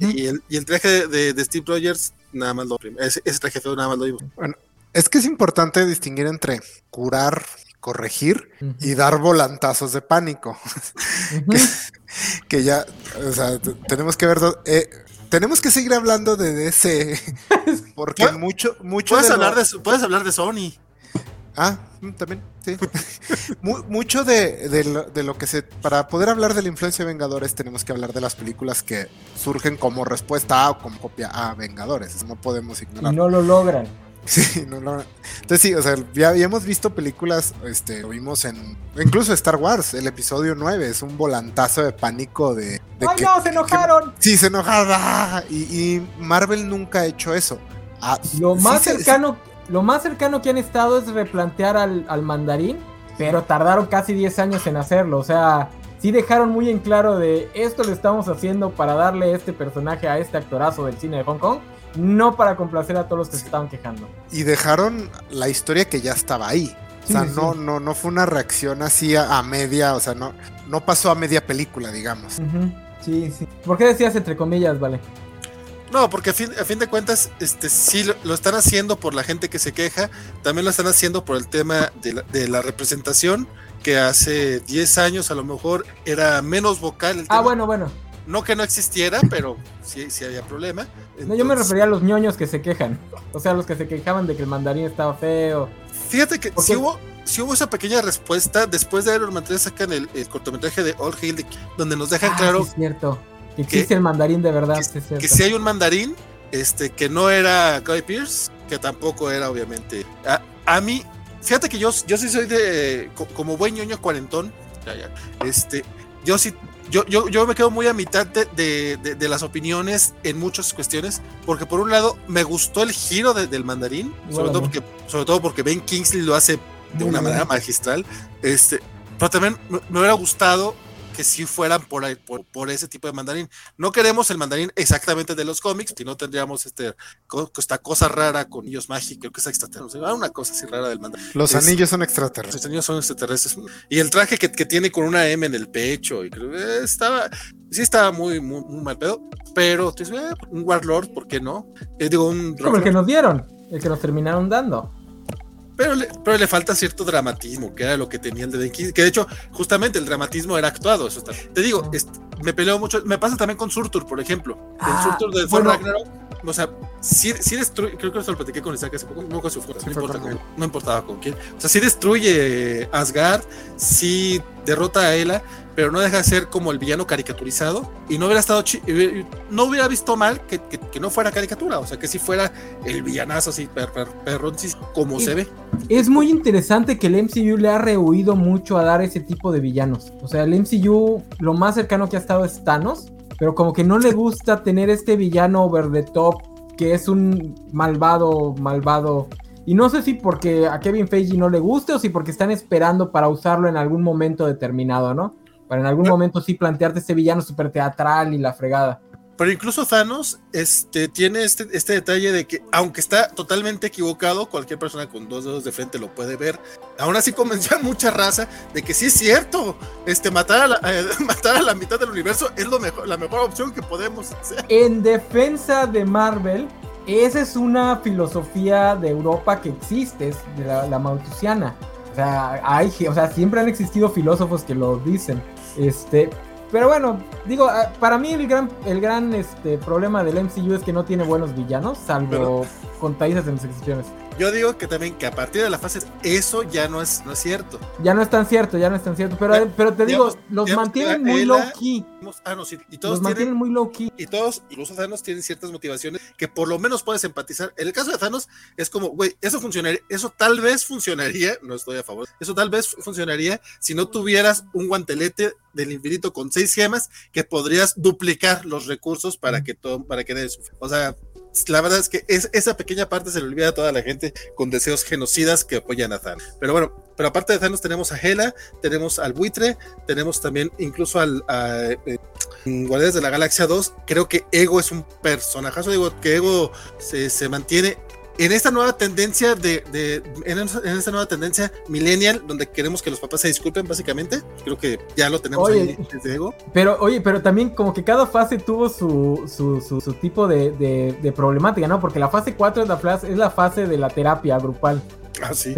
Y el, y el traje de, de- de Steve Rogers, nada más lo ese, ese traje feo nada más lo vimos. Es que es importante distinguir entre curar, corregir y dar volantazos de pánico. Que ya, o sea, tenemos que ver, eh, tenemos que seguir hablando de DC, porque mucho, mucho Puedes de hablar lo- de, su- puedes hablar de Sony. Ah, mm, también, sí. Mu- mucho de, de lo, de lo que se, para poder hablar de la influencia de Vengadores, tenemos que hablar de las películas que surgen como respuesta a o como copia a Vengadores, no podemos y ignorar. no lo logran. Sí, no, no. Entonces sí, o sea, ya, hemos visto películas, este, lo vimos en, incluso Star Wars, el episodio 9, es un volantazo de pánico de... de ¡Ay, que- no! ¡Se que- enojaron! sí, se enojaron. Y, y Marvel nunca ha hecho eso. Ah, Lo más cercano, lo más cercano que han estado es replantear al, al mandarín, pero tardaron casi 10 años en hacerlo. O sea, sí dejaron muy en claro de esto lo estamos haciendo para darle este personaje a este actorazo del cine de Hong Kong, no para complacer a todos los que se estaban quejando. y dejaron la historia que ya estaba ahí. O sea, sí, no, no, no fue una reacción así a, a media, o sea, no, no pasó a media película, digamos. Sí, sí. ¿Por qué decías entre comillas, vale? No, porque a fin, a fin de cuentas, este sí lo, lo están haciendo por la gente que se queja, también lo están haciendo por el tema de la, de la representación, que hace 10 años a lo mejor era menos vocal el Ah, tema. bueno, bueno. No que no existiera, pero sí, sí había problema. No, yo me refería a los ñoños que se quejan. O sea, los que se quejaban de que el mandarín estaba feo. Fíjate que ¿Por sí qué? hubo, sí hubo esa pequeña respuesta después de Iron Man 3 sacan el, el cortometraje de All King, donde nos dejan Ah, claro sí, es cierto. Que existe el mandarín de verdad. Que, si hay un mandarín, este, que no era Guy Pierce, que tampoco era obviamente. A, mí, fíjate que yo, yo sí soy de, como buen ñoño cuarentón, este, yo sí yo, yo, yo, me quedo muy a mitad de, de, las opiniones en muchas cuestiones, porque por un lado me gustó el giro del mandarín, sobre todo, porque, sobre todo porque Ben Kingsley lo hace de una manera magistral, este, pero también me hubiera gustado que si fueran por, por, ese tipo de mandarín. No queremos el mandarín exactamente de los cómics, si no tendríamos este, esta cosa rara con anillos mágicos, que es extraterrestre. Una cosa así rara del mandarín. Los anillos son extraterrestres. Los anillos son extraterrestres. Y el traje que, tiene con una M en el pecho, y creo que estaba, sí estaba muy, muy, mal pedo, pero eh, un Warlord, ¿por qué no? Eh, digo, un... Como el que nos dieron, el que nos terminaron dando. Pero le, pero le falta cierto dramatismo, que era lo que tenía el de Denki, que de hecho, justamente el dramatismo era actuado. Eso está. Te digo, me peleo mucho. Me pasa también con Surtur, por ejemplo. el ah, Surtur de bueno, Ragnarok, o sea, sí, destruye, creo que eso lo platiqué con Isaac hace poco, no, con su fuera, no, importa no importaba con quién. O sea, sí destruye Asgard, sí derrota a Ela, pero no deja de ser como el villano caricaturizado y no hubiera estado eh, no hubiera visto mal que, que, no fuera caricatura, o sea que si fuera el villanazo así per, como se ve. Es muy interesante que el MCU le ha rehuido mucho a dar ese tipo de villanos. O sea, el MCU lo más cercano que ha estado es Thanos, pero como que no le gusta tener este villano over the top que es un malvado, malvado. Y no sé si porque a Kevin Feige no le guste o si porque están esperando para usarlo en algún momento determinado, ¿no? Para en algún momento sí plantearte este villano súper teatral y la fregada. Pero incluso Thanos este, tiene este, este detalle de que, aunque está totalmente equivocado, cualquier persona con dos dedos de frente lo puede ver. Aún así convenció a mucha raza de que sí es cierto, este, matar, a la, eh, matar a la mitad del universo es lo mejor, la mejor opción que podemos hacer. En defensa de Marvel, esa es una filosofía de Europa que existe, de la, la maltusiana. O sea, hay, o sea, siempre han existido filósofos que lo dicen. Este, pero bueno, digo, ah, para mí el gran, el gran este, problema del MCU es que no tiene buenos villanos, salvo con países en excepciones. Yo digo que también que a partir de la fase eso ya no es, no es cierto. Ya no es tan cierto, ya no es tan cierto. Pero, pero te digo, los mantienen muy low key. Ah, no, sí, y todos los mantienen muy low key. Y todos, incluso Thanos, tienen ciertas motivaciones que por lo menos puedes empatizar. En el caso de Thanos, es como, güey, eso funcionaría, eso tal vez funcionaría, no estoy a favor, eso tal vez funcionaría si no tuvieras un guantelete del infinito con seis gemas que podrías duplicar los recursos para que todo, para que des, o sea, la verdad es que es, esa pequeña parte se le olvida a toda la gente con deseos genocidas que apoyan a Thanos. Pero bueno, pero aparte de Thanos tenemos a Hela, tenemos al buitre, tenemos también incluso al a, eh, de la Galaxia 2. Creo que Ego es un personajazo, digo que Ego se, se mantiene en esta nueva tendencia de, en, esta nueva tendencia millennial donde queremos que los papás se disculpen básicamente creo que ya lo tenemos ahí desde ego pero oye pero también como que cada fase tuvo su, su, tipo de, problemática no porque la fase 4 es la, es la fase de la terapia grupal Ah, sí.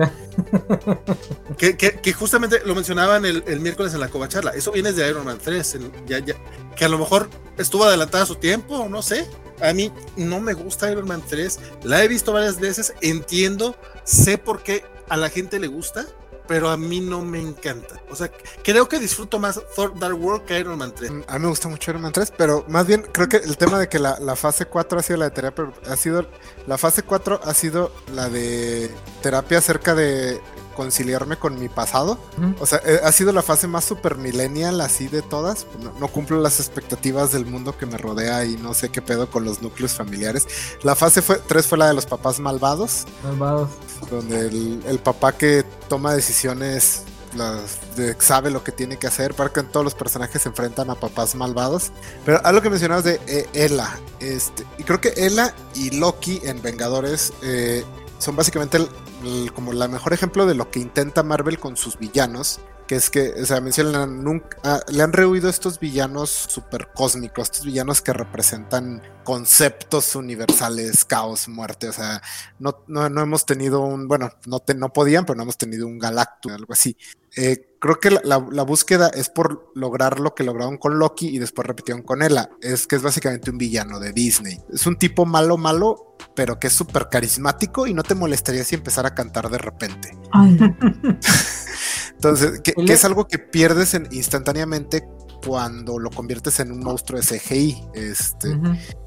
que, justamente lo mencionaban el, miércoles en la covacharla. Eso viene de Iron Man 3. ya, ya, que a lo mejor estuvo adelantada a su tiempo, no sé. A mí no me gusta Iron Man 3. La he visto varias veces. Entiendo, sé por qué a la gente le gusta pero a mí no me encanta. O sea, creo que disfruto más Thor Dark World que Iron Man 3. A mí me gusta mucho Iron Man 3, pero más bien creo que el tema de que la, fase 4 ha sido la de terapia, ha sido, la fase 4 ha sido la de terapia acerca de conciliarme con mi pasado. O sea, eh, ha sido la fase más super millennial así de todas. No, cumplo las expectativas del mundo que me rodea y no sé qué pedo con los núcleos familiares. La fase fue 3 fue la de los papás malvados. Malvados. Donde el, papá que toma decisiones sabe lo que tiene que hacer para que todos los personajes se enfrentan a papás malvados. Pero algo que mencionabas de eh, Ella, este, y creo que Ella y Loki en Vengadores eh, son básicamente el, como la mejor ejemplo de lo que intenta Marvel con sus villanos, que es que, o sea, mencionan, nunca, ah, le han rehuido estos villanos super cósmicos, estos villanos que representan conceptos universales, caos, muerte, o sea, no, no, no hemos tenido un, bueno, no, te, no podían, pero no hemos tenido un Galactus, algo así. Eh, creo que la, búsqueda es por lograr lo que lograron con Loki y después repitieron con Ella. Es que es básicamente un villano de Disney. Es un tipo malo, malo, pero que es súper carismático y no te molestaría si empezara a cantar de repente. Entonces, que, es algo que pierdes instantáneamente cuando lo conviertes en un monstruo de CGI. Este.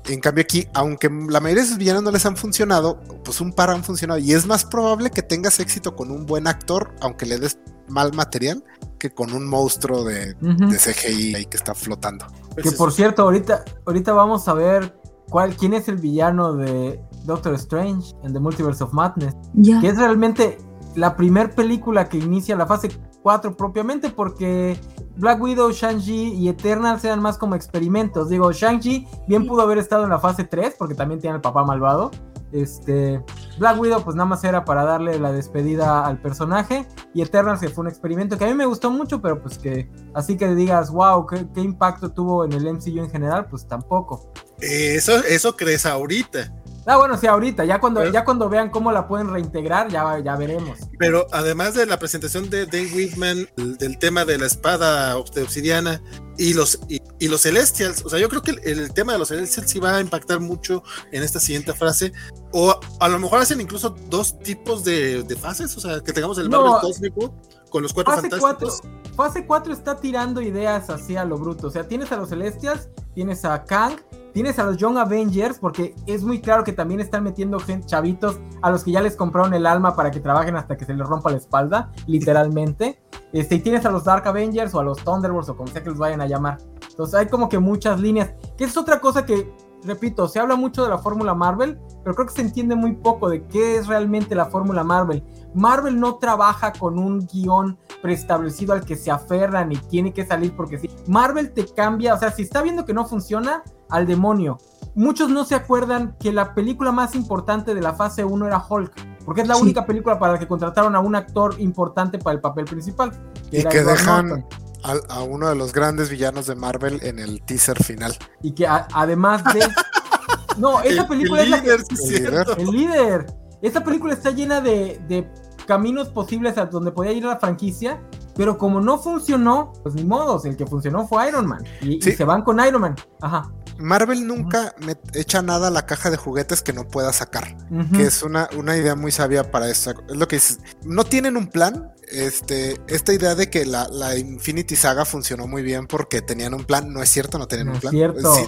En cambio aquí, aunque la mayoría de sus villanos no les han funcionado, pues un par han funcionado. Y es más probable que tengas éxito con un buen actor, aunque le des mal material, que con un monstruo de, de CGI ahí que está flotando. Pues Que por cierto, ahorita, ahorita vamos a ver cuál, quién es el villano de Doctor Strange en The Multiverse of Madness. Que es realmente la primer película que inicia la fase 4 propiamente porque Black Widow, Shang-Chi y Eternals eran más como experimentos. Digo, Shang-Chi bien pudo haber estado en la fase 3 porque también tiene el papá malvado. Este, Black Widow pues nada más era para darle la despedida al personaje y Eternals que fue un experimento que a mí me gustó mucho, pero pues que así que digas, wow, qué, impacto tuvo en el MCU en general, pues tampoco. Eso, eso crees ahorita. Ah, bueno, sí, ahorita, ya cuando, Pero- ya cuando vean cómo la pueden reintegrar, ya, ya veremos. Pero además de la presentación de Dave Whitman, el- del tema de la espada obsidiana y los, y, y los Celestials, o sea, yo creo que el, el tema de los Celestials sí va a impactar mucho en esta siguiente frase. O a lo mejor hacen incluso dos tipos de, de fases, o sea, que tengamos el No. Marvel cósmico con los cuatro Fase 4, fantásticos. fase 4 está tirando ideas así a lo bruto. O sea, tienes a los Celestials, tienes a Kang, tienes a los Young Avengers, porque es muy claro que también están metiendo gente, chavitos a los que ya les compraron el alma para que trabajen hasta que se les rompa la espalda, literalmente. Este, y tienes a los Dark Avengers o a los Thunderbolts o como sea que los vayan a llamar. Entonces hay como que muchas líneas. Que es otra cosa que, repito, se habla mucho de la fórmula Marvel, pero creo que se entiende muy poco de qué es realmente la fórmula Marvel. Marvel no trabaja con un guion preestablecido al que se aferran y tiene que salir porque sí. Marvel te cambia, o sea, si está viendo que no funciona, al demonio. Muchos no se acuerdan que la película más importante de la fase 1 era Hulk, porque es la Sí. única película para la que contrataron a un actor importante para el papel principal. Y que dejan a, a uno de los grandes villanos de Marvel en el teaser final. Y que a- además de... No, esa El- película el es la que... líder, sí, El cierto. El líder. Esta película está llena de, de caminos posibles a donde podía ir la franquicia, pero como no funcionó, pues ni modos, el que funcionó fue Iron Man. Y, y se van con Iron Man. Ajá. Marvel nunca me echa nada a la caja de juguetes que no pueda sacar. Que es una, una idea muy sabia para esto. Es lo que dices, no tienen un plan. Este, esta idea de que la, la Infinity Saga funcionó muy bien porque tenían un plan, no es cierto, no tenían No un plan.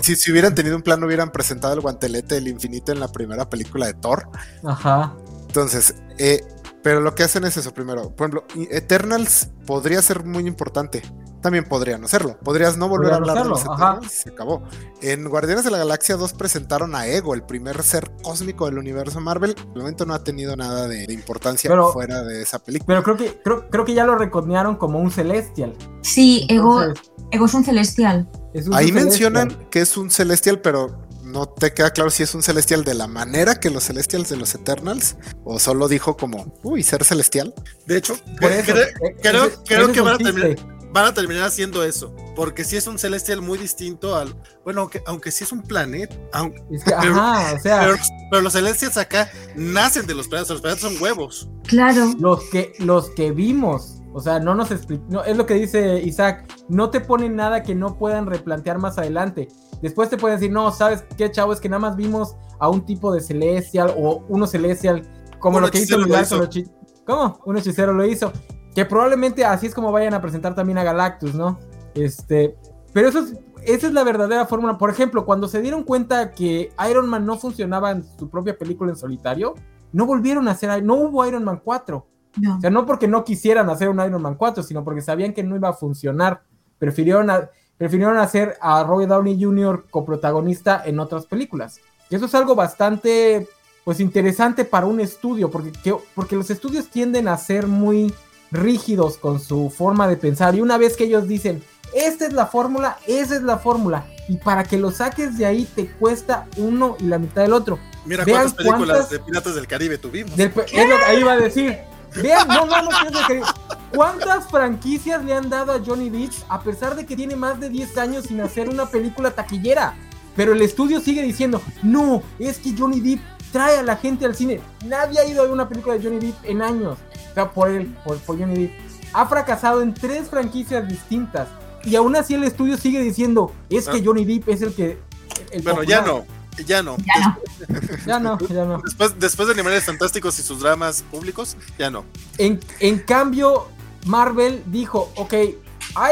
si- si hubieran tenido un plan, no hubieran presentado el guantelete del infinito en la primera película de Thor. Ajá. Entonces, eh, pero lo que hacen es eso primero. Por ejemplo, Eternals podría ser muy importante. También podría no serlo. Podrías no volver Podría a no hablar de los. Eternals. Se acabó. En Guardianes de la Galaxia 2 presentaron a Ego, el primer ser cósmico del universo Marvel. De momento no ha tenido nada de, de importancia Pero- fuera de esa película. Pero creo que, creo, creo que ya lo reconearon como un celestial. Sí, Ego, Entonces, Ego es un celestial. es un Ahí celestial. mencionan que es un celestial, pero no te queda claro si es un celestial de la manera que los celestials de los Eternals o solo dijo como, uy, ser celestial. De hecho, eh, creo, ese- creo ese que van a, terminar, van a terminar haciendo eso. Porque si es un celestial muy distinto al. Bueno, aunque, aunque sí es un planeta. aunque- Es que, Pero- ajá, o sea, pero, pero los celestials acá nacen de los planetas. Los planetas son huevos. Claro. los que, los que vimos, o sea, no nos explicó, es lo que dice Isaac, no te ponen nada que no puedan replantear más adelante. Después te pueden decir, no, ¿sabes qué, chavo? Es que nada más vimos a un tipo de celestial o uno celestial, como Un lo que hizo hechicero lo hizo. ¿Cómo? Un hechicero lo hizo. Que probablemente así es como vayan a presentar también a Galactus, ¿no? Este, pero eso es, esa es la verdadera fórmula. Por ejemplo, cuando se dieron cuenta que Iron Man no funcionaba en su propia película en solitario, no volvieron a hacer, no hubo Iron Man 4. No. O sea, no porque no quisieran hacer un Iron Man 4, sino porque sabían que no iba a funcionar. Prefirieron, a- prefirieron hacer a Robert Downey Jr. coprotagonista en otras películas. Y eso es algo bastante, pues, interesante para un estudio, porque, que- porque los estudios tienden a ser muy rígidos con su forma de pensar. Y una vez que ellos dicen, esta es la fórmula, esa es la fórmula, y para que lo saques de ahí te cuesta uno y la mitad del otro. Mira Vean cuántas películas cuántas- de Piratas del Caribe tuvimos. Del es lo que ahí iba a decir. Vean, no, no, no, lo que- ¿Cuántas franquicias le han dado a Johnny Depp a pesar de que tiene más de 10 años sin hacer una película taquillera? Pero el estudio sigue diciendo, no, es que Johnny Depp trae a la gente al cine. Nadie ha ido a ver una película de Johnny Depp en años. O sea, por él, por, por Johnny Depp. Ha fracasado en tres franquicias distintas. Y aún así el estudio sigue diciendo, es que Ah. Johnny Depp es el que... el Bueno, ya popular". no. Ya no. Ya no. Ya no, ya no. Después, después de Animales Fantásticos y sus dramas públicos, ya no. En, en cambio, Marvel dijo, ok,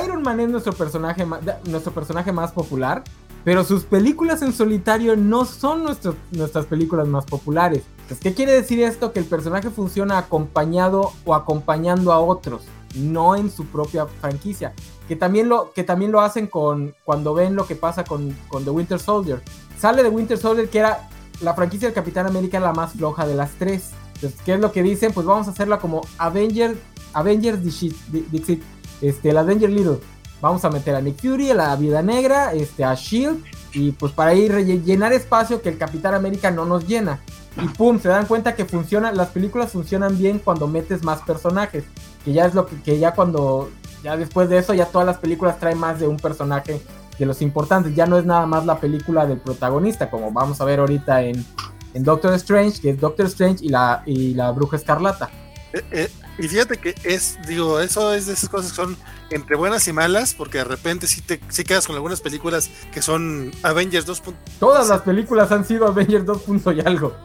Iron Man es nuestro personaje, nuestro personaje más popular, pero sus películas en solitario no son nuestras películas más populares. ¿Qué quiere decir esto? Que el personaje funciona acompañado o acompañando a otros, no en su propia franquicia. Que también lo, que también lo hacen con cuando ven lo que pasa con, con The Winter Soldier. Sale de Winter Soldier que era la franquicia del Capitán América la más floja de las tres. Entonces, ¿qué es lo que dicen? Pues vamos a hacerla como Avengers, Avengers Dixit, este, el Avenger Little. Vamos a meter a Nick Fury, a la Vida Negra, este, a Shield, y pues para ir llenar espacio que el Capitán América no nos llena. Y pum, se dan cuenta que funciona, las películas funcionan bien cuando metes más personajes. Que ya es lo que, que ya cuando, ya después de eso, ya todas las películas traen más de un personaje de los importantes. Ya no es nada más la película del protagonista, como vamos a ver ahorita en, en Doctor Strange, que es Doctor Strange y la, y la Bruja Escarlata. Eh, eh, y fíjate que es, digo, eso es de esas cosas que son entre buenas y malas, porque de repente sí te sí quedas con algunas películas que son Avengers 2. Todas las películas han sido Avengers 2. y algo.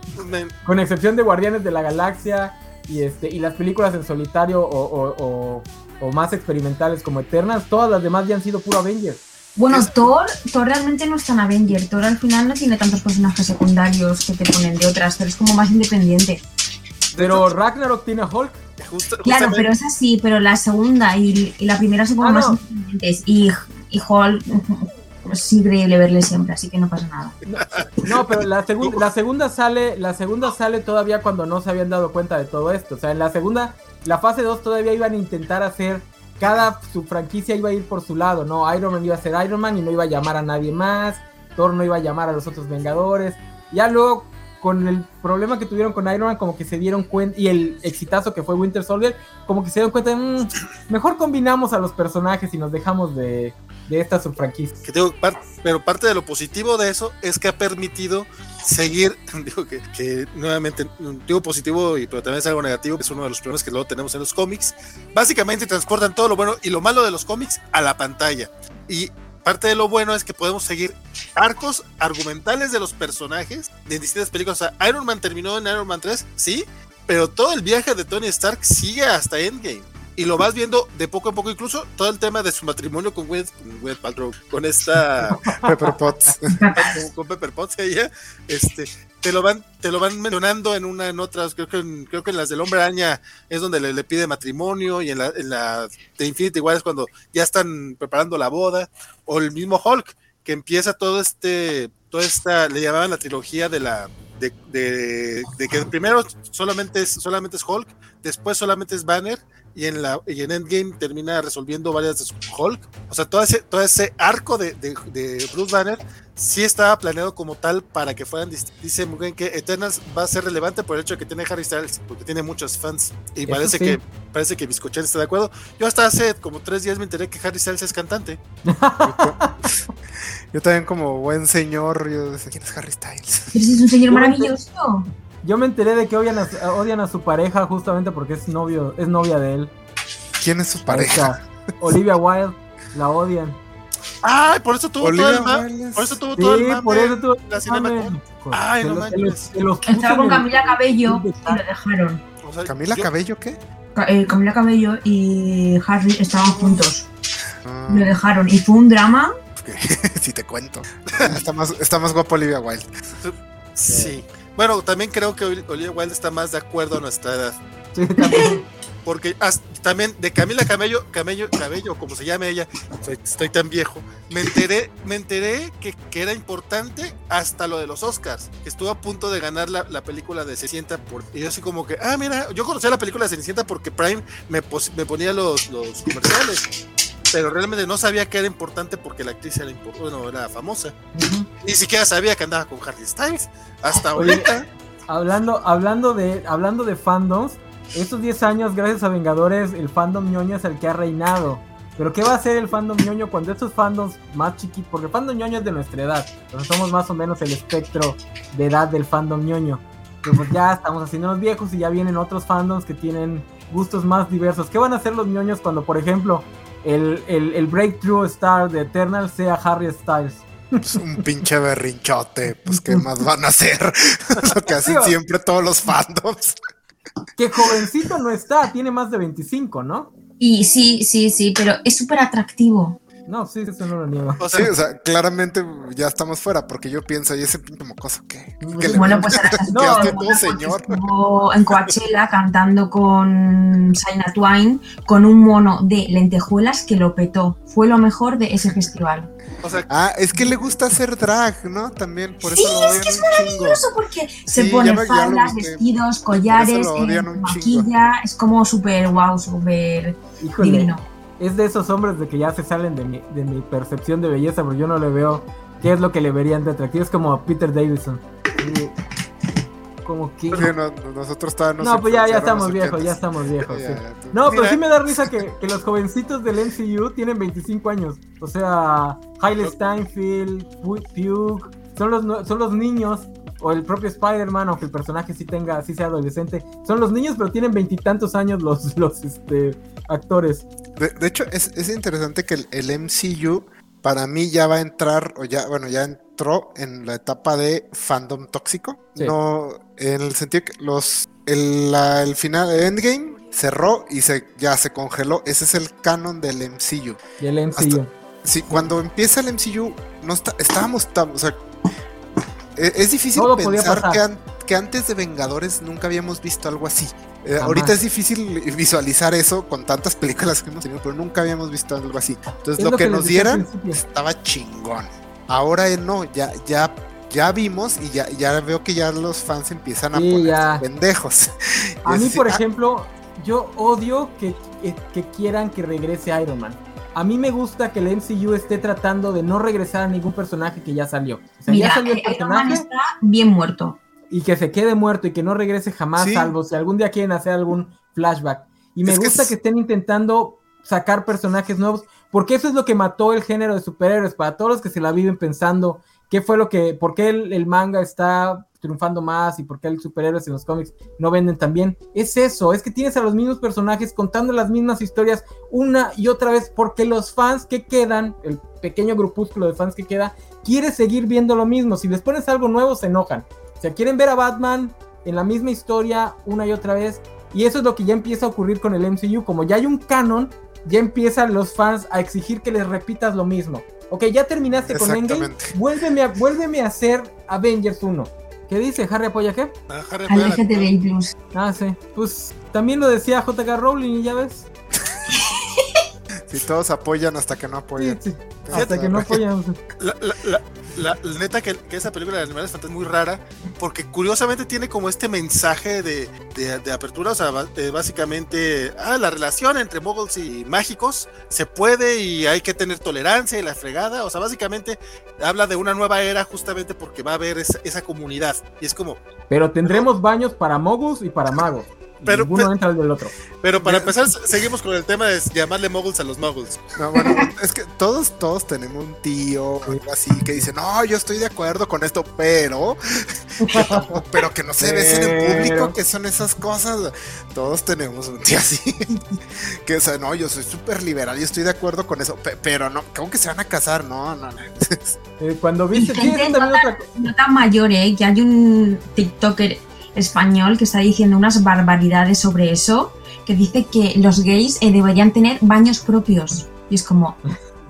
Con excepción de Guardianes de la Galaxia y este y las películas en solitario o, o, más experimentales como Eternals, todas las demás ya han sido puro Avengers. Bueno, Thor, Thor realmente no es tan Avenger. Thor al final no tiene tantos personajes secundarios que te ponen de otras, pero es como más independiente. Pero Ragnarok tiene a Hulk. claro, pero es así, pero la segunda y, la primera son como ah, más independientes. Y, y Hulk es increíble verle siempre, así que no pasa nada. No, pero la, la segunda sale, la segunda sale todavía cuando no se habían dado cuenta de todo esto. O sea, en la segunda, la fase 2 todavía iban a intentar hacer cada su franquicia iba a ir por su lado, ¿no? Iron Man iba a ser Iron Man y no iba a llamar a nadie más, Thor no iba a llamar a los otros Vengadores. Ya luego con el problema que tuvieron con Iron Man, como que se dieron cuenta, y el exitazo que fue Winter Soldier, como que se dieron cuenta mm, mejor combinamos a los personajes y nos dejamos de, de esta subfranquicia. pero parte de lo positivo de eso es que ha permitido seguir, digo que, nuevamente, digo positivo, y pero también es algo negativo, que es uno de los problemas que luego tenemos en los cómics. Básicamente transportan todo lo bueno y lo malo de los cómics a la pantalla. Y parte de lo bueno es que podemos seguir arcos argumentales de los personajes de distintas películas. O sea, Iron Man terminó en Iron Man 3, sí, pero todo el viaje de Tony Stark sigue hasta Endgame. Y lo vas viendo de poco a poco, incluso todo el tema de su matrimonio con Gwyneth, Paltrow, con esta Pepper Potts, con, Pepper Potts ella, este, te lo van, te lo van mencionando en una, en otras, creo que en, creo que en las del Hombre Araña es donde le, le pide matrimonio y en la, en la de Infinity War es cuando ya están preparando la boda. O el mismo Hulk, que empieza todo este, toda esta, le llamaban la trilogía de la, de, de, que primero solamente es, solamente es Hulk, después solamente es Banner, y en la y en Endgame termina resolviendo varias de su Hulk. O sea, todo ese, todo ese arco de, de, de, Bruce Banner sí estaba planeado como tal para que fueran. Dice muy bien que Eternals va a ser relevante por el hecho de que tiene Harry Styles, porque tiene muchos fans. Y parece que parece que Biscochen está de acuerdo. Yo hasta hace como tres días me enteré que Harry Styles es cantante. yo también como buen señor, yo decía, ¿quién es Harry Styles? es un señor maravilloso. Yo me enteré de que odian a, odian a su pareja justamente porque es novio, es novia de él. ¿Quién es su pareja? Olivia Wilde, la odian. Ay, por eso tuvo todo el mame. Por eso tuvo todo el mame. Por eso tuvo la cinema. Ay, no manches. Estaba con Camila Cabello y lo dejaron. ¿Camila Cabello qué? Eh, Camila Cabello y Harry estaban juntos. Ah. Lo dejaron y fue un drama. si te cuento. está, más, está más guapo Olivia Wilde. Sí. Bueno, también creo que Olivia Wilde está más de acuerdo a nuestra edad. Sí, también. Porque también de Camila Camello, Camello, Cabello, como se llame ella, estoy tan viejo, me enteré, me enteré que, que, era importante hasta lo de los Oscars, que estuvo a punto de ganar la, la película de Cenicienta. Por, y yo así como que, ah, mira, yo conocía la película de Cenicienta porque Prime me, me ponía los, los comerciales pero realmente no sabía que era importante porque la actriz era, bueno, era famosa. Ni siquiera sabía que andaba con Harry Styles. Hasta ahorita. Hablando, hablando, de, hablando de fandoms, estos 10 años, gracias a Vengadores, el fandom ñoño es el que ha reinado. Pero ¿qué va a hacer el fandom ñoño cuando estos fandoms más chiquitos, porque el fandom ñoño es de nuestra edad, pero somos más o menos el espectro de edad del fandom ñoño. Pero pues ya estamos haciendo los viejos y ya vienen otros fandoms que tienen gustos más diversos. ¿Qué van a hacer los ñoños cuando, por ejemplo, el, el, breakthrough star de Eternal sea Harry Styles. Es un pinche berrinchote, pues qué más van a hacer. Lo que hacen siempre todos los fandoms. Que jovencito no está, tiene más de 25, ¿no? Y sí, sí, sí, pero es súper atractivo. No, sí, eso no lo niego. O Sí, o sea, claramente ya estamos fuera, porque yo pienso, y ese mocoso, ¿qué? ¿Qué le- Bueno, pues ahora No, ¿Qué hace no, tú, señor? estuvo en Coachella cantando con Shaina Twain con un mono de lentejuelas que lo petó. Fue lo mejor de ese festival. o sea, Ah, es que le gusta hacer drag, ¿no? También, por eso Sí, lo es que es chingo. Maravilloso porque se Sí, pone ya vestidos, collares, eh, maquilla, es como súper wow, súper divino. Es de esos hombres de que ya se salen de mi, de mi percepción de belleza, pero yo no le veo qué es lo que le verían de atractivo. Es como Peter Davidson. Sí, Como que... Sí, no, no, nosotros No, pues ya, ya estamos viejos, ya 80s. estamos viejos. Ya, sí. ya, tú- No, pero sí me da risa que, que los jovencitos del MCU tienen 25 años. O sea, Hailey Steinfeld, Pu- Pugh, son los, no- son los niños, o el propio Spider-Man, aunque el personaje sí tenga, sí sea adolescente. Son los niños, pero tienen veintitantos años los, los este, actores. De, de hecho, es, es interesante que el, el MCU para mí ya va a entrar, o ya, bueno, ya entró en la etapa de fandom tóxico. Sí. No, en el sentido que los el, la- el final de Endgame cerró y se ya se congeló. Ese es el canon del MCU. Y el MCU. Sí, cuando empieza el MCU, no está, estábamos tan, o sea, e- es difícil Todo pensar que, an- que antes de Vengadores nunca habíamos visto algo así. Eh, ahorita es difícil visualizar eso con tantas películas que hemos tenido, pero nunca habíamos visto algo así. Entonces Es lo, que, nos dieran estaba chingón. Ahora eh, no, ya, ya, ya vimos y ya, ya veo que ya los fans empiezan a Sí, poner pendejos. A mí, por ah, ejemplo, yo odio que, que, que quieran que regrese Iron Man. A mí me gusta que el MCU esté tratando de no regresar a ningún personaje que ya salió. O sea, Mira, ya salió el eh, personaje está bien muerto. y que se quede muerto y que no regrese jamás, Sí. salvo si algún día quieren hacer algún flashback. Y me Es que gusta es- que estén intentando sacar personajes nuevos, porque eso es lo que mató el género de superhéroes. Para todos los que se la viven pensando qué fue lo que, por qué el, el manga está triunfando más y por qué el superhéroes en los cómics no venden tan bien. Es eso, es que tienes a los mismos personajes contando las mismas historias una y otra vez, porque los fans que quedan, el pequeño grupúsculo de fans que queda, quiere seguir viendo lo mismo. Si les pones algo nuevo, se enojan. O sea, quieren ver a Batman en la misma historia una y otra vez. Y eso es lo que ya empieza a ocurrir con el MCU. Como ya hay un canon, ya empiezan los fans a exigir que les repitas lo mismo. Ok, ya terminaste con Endgame. Vuélveme a, vuélveme a hacer Avengers 1. ¿Qué dice? ¿Harry apoya qué? a Harry Al Potter, LGTBI Plus. Ah, sí. Pues también lo decía JK Rowling y ya ves. Si todos apoyan hasta que no apoyan. sí. Hasta que no apoyan. La, la, la, la- la neta que, que esa película de Animales Fantásticos es muy rara porque curiosamente tiene como este mensaje de, de- de apertura, o sea, básicamente, ah, la relación entre moguls y mágicos se puede y hay que tener tolerancia y la fregada, o sea, básicamente habla de una nueva era justamente porque va a haber esa, esa comunidad y es como, Pero tendremos baños para mogus y para magos. Y Pero- ninguno pero- entra al del otro. pero para empezar seguimos con el tema de llamarle moguls a los moguls. No, bueno, es que todos, todos tenemos un tío o algo así que dice, no, yo estoy de acuerdo con esto, pero, pero que no se decir en público que son esas cosas. Todos tenemos un tío así. Que dice, no, yo soy súper liberal, yo estoy de acuerdo con eso, pe- pero no, ¿cómo que se van a casar? No, no, no. Eh, cuando Y viste. no también tan, otra- no tan mayor, ¿eh? Que hay un TikToker español que está diciendo unas barbaridades sobre eso, que dice que los gays eh, deberían tener baños propios. Y es como,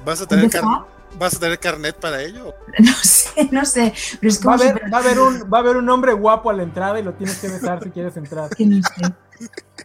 ¿Vas a ¿what tener, the car- fuck? ¿vas a tener carnet para ello? no sé, no sé, pero es Va a, haber, va, a haber un, va a haber un hombre guapo a la entrada y lo tienes que besar si quieres entrar. que no sé.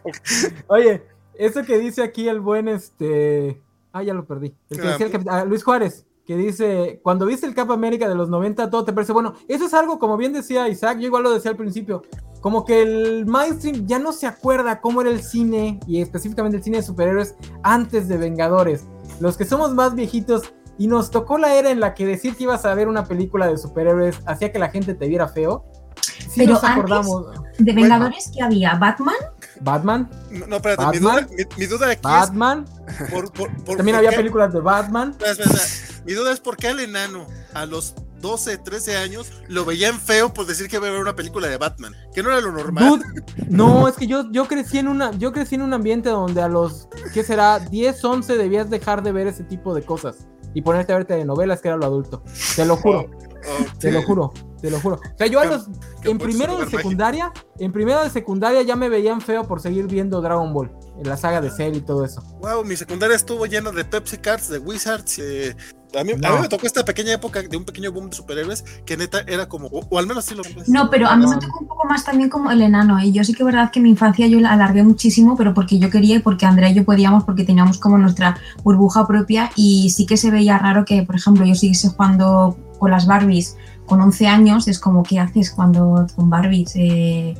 Oye, eso que dice aquí el buen este. Ah, ya lo perdí. El que decía el capi- ah, Luis Juárez, que dice: Cuando viste el Cap América de los 90, todo te parece bueno. Eso es algo, como bien decía Isaac, yo igual lo decía al principio. Como que el mainstream ya no se acuerda cómo era el cine, y específicamente el cine de superhéroes, antes de Vengadores. Los que somos más viejitos y nos tocó la era en la que decir que ibas a ver una película de superhéroes hacía que la gente te viera feo. Sí Pero nos antes- acordamos. De Vengadores, que había? ¿Batman? Batman, No, no, espérate, mi duda, ¿Batman? mi, mi duda aquí Batman. es por, por- por- También por había qué- películas de Batman. Espera, espera, espera. Mi duda es por qué al enano a los 12, 13 años lo veían feo por decir que iba a ver una película de Batman, que no era lo normal. Dude, no, es que yo, yo crecí en una, yo crecí en un ambiente donde a los, ¿qué será? 10, 11 debías dejar de ver ese tipo de cosas y ponerte a ver telenovelas que era lo adulto. Te lo juro, Oh, te lo juro, te lo juro. O sea, yo a los, en primero de secundaria, en primero de secundaria ya me veían feo por seguir viendo Dragon Ball. la saga de Cell y todo eso. Wow, mi secundaria estuvo llena de Pepsi Cards, de Wizards. Eh, a, mí, a, mí, me tocó esta pequeña época de un pequeño boom de superhéroes que neta era como, o, o al menos así lo No, pero a mí me tocó un poco más también como el enano. Y yo sí que es verdad que mi infancia yo la alargué muchísimo, pero porque yo quería y porque Andrea y yo podíamos, porque teníamos como nuestra burbuja propia. Y sí que se veía raro que, por ejemplo, yo siguiese jugando con las Barbies con 11 años. Es como, ¿qué haces cuando con Barbies? Eh,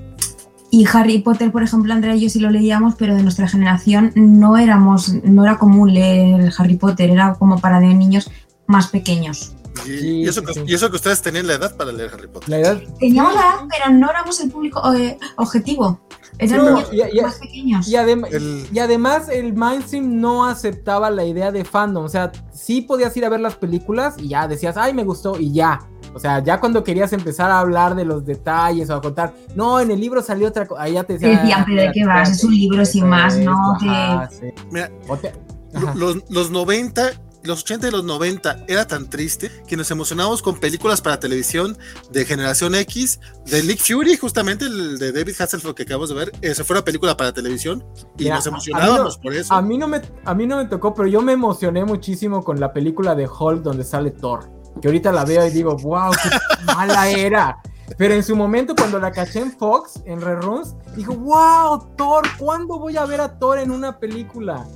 y Harry Potter, por ejemplo, Andrea y yo sí lo leíamos, pero de nuestra generación no éramos, no era común leer Harry Potter, era como para de niños más pequeños. Y, y, eso que, y, eso que, ustedes tenían la edad para leer Harry Potter. La edad. Teníamos la edad, pero no éramos el público eh, objetivo. Eran No, niños y- y- más pequeños. Y, adem- El- y además el mainstream no aceptaba la idea de fandom. O sea, sí podías ir a ver las películas y ya decías, ay, me gustó y ya. O sea, ya cuando querías empezar a hablar de los detalles o a contar, no, en el libro salió otra cosa, ahí ya te decían, "Ah, pero ¿de qué espérate, vas? Es un libro sin más, ¿no? ajá, Que- sí. Mira, O te- Lo- ajá. Los, los 90, los 80 y los 90 era tan triste que nos emocionábamos con películas para televisión de Generación X, de Nick Fury, justamente el de David Hasselhoff que acabamos de ver. Esa fue una película para televisión y Mira, nos emocionábamos no- por eso. A mí, no me, a mí no me tocó, pero yo me emocioné muchísimo con la película de Hulk donde sale Thor. Que ahorita la veo y digo, wow, qué mala era. Pero en su momento, cuando la caché en Fox, en Reruns, dijo, wow, Thor, ¿cuándo voy a ver a Thor en una película?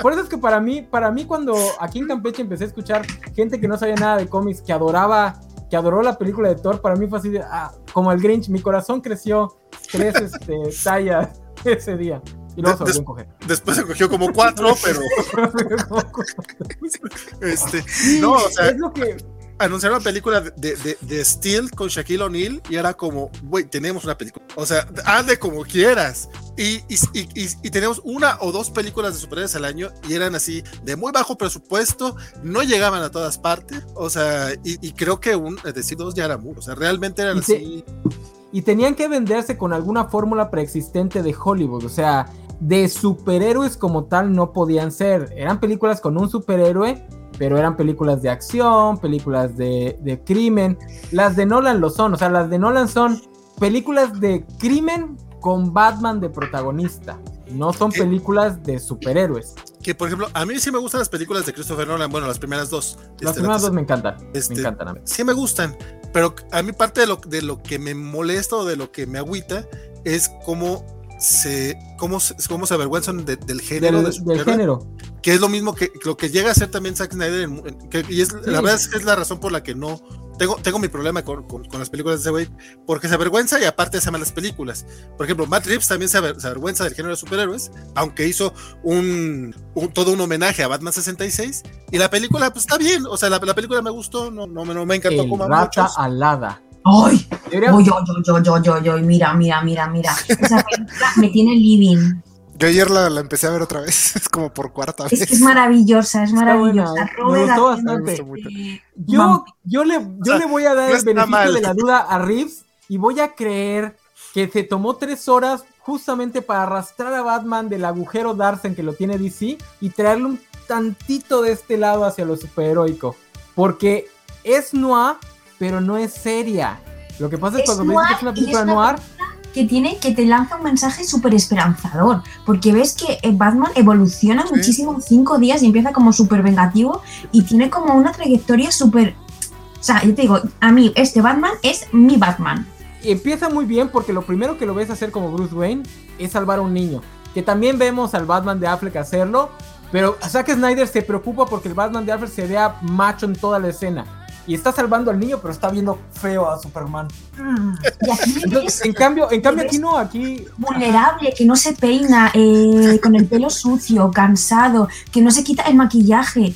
Por eso es que para mí, para mí cuando aquí en Campeche empecé a escuchar gente que no sabía nada de cómics, que adoraba, que adoró la película de Thor, para mí fue así de, ah, como el Grinch, mi corazón creció tres este, tallas ese día. Y luego se volvió a encoger. Después se cogió como cuatro, pero este, Sí, no, o sea, es lo que anunciaron una película de, de, de Steel con Shaquille O'Neal y era como, güey, tenemos una película. O sea, hazle como quieras. Y, y, y, y, tenemos una o dos películas de superhéroes al año y eran así de muy bajo presupuesto, no llegaban a todas partes. O sea, y, creo que un, es decir, dos ya era mucho. O sea, realmente eran te- así. y tenían que venderse con alguna fórmula preexistente de Hollywood, o sea, de superhéroes como tal no podían ser. Eran películas con un superhéroe, pero eran películas de acción, películas de, de crimen. Las de Nolan lo son, o sea, las de Nolan son películas de crimen con Batman de protagonista. No son películas de superhéroes. Que por ejemplo, a mí sí me gustan las películas de Christopher Nolan. Bueno, las primeras dos. Las Este, primeras la- dos me encantan. este, me encantan a mí. sí me gustan, pero a mí parte de lo, de lo que me molesta o de lo que me agüita es cómo se, cómo se, cómo se avergüenzan de- del género Del, de del superhéroe, género. que es lo mismo que lo que llega a ser también Zack Snyder, en- que- y es, Sí. la verdad es que es la razón por la que no tengo, tengo mi problema con, con- con las películas de ese güey, porque se avergüenza y aparte se aman las películas. Por ejemplo, Matt Reeves también se, aver- se avergüenza del género de superhéroes, aunque hizo un, un- todo un homenaje a Batman 66, y la película pues está bien, o sea, la, la película me gustó, no, no, me- no me encantó El como a rata muchos. alada. ¡Ay! Uy, yo, yo, yo, yo, yo, mira, mira, mira, mira. Esa película me tiene living. Yo ayer la, la empecé a ver otra vez, es como por cuarta Es vez. que es maravillosa, es maravillosa. bastante. de- Me gustó de Yo, yo, le, yo sea, le voy a dar no el beneficio mal. de la duda a Reeves y voy a creer que se tomó tres horas justamente para arrastrar a Batman del agujero Darsen que lo tiene DC y traerle un tantito de este lado hacia lo superheroico. Porque es noir, pero no es seria. Lo que pasa es, Es cuando me dicen que es una noir y es película una noir, que tiene que te lanza un mensaje súper esperanzador porque ves que eh, Batman evoluciona Sí. muchísimo en cinco días y empieza como súper vengativo y tiene como una trayectoria súper o sea yo te digo a mí este Batman es mi Batman empieza muy bien porque lo primero que lo ves hacer como Bruce Wayne es salvar a un niño. Que también vemos al Batman de Affleck hacerlo, pero Zack Snyder se preocupa porque el Batman de Affleck se vea macho en toda la escena. Y está salvando al niño, pero está viendo feo a Superman. y aquí me Entonces, ves en cambio, en cambio aquí no, aquí vulnerable que no se peina eh, con el pelo sucio cansado que no se quita el maquillaje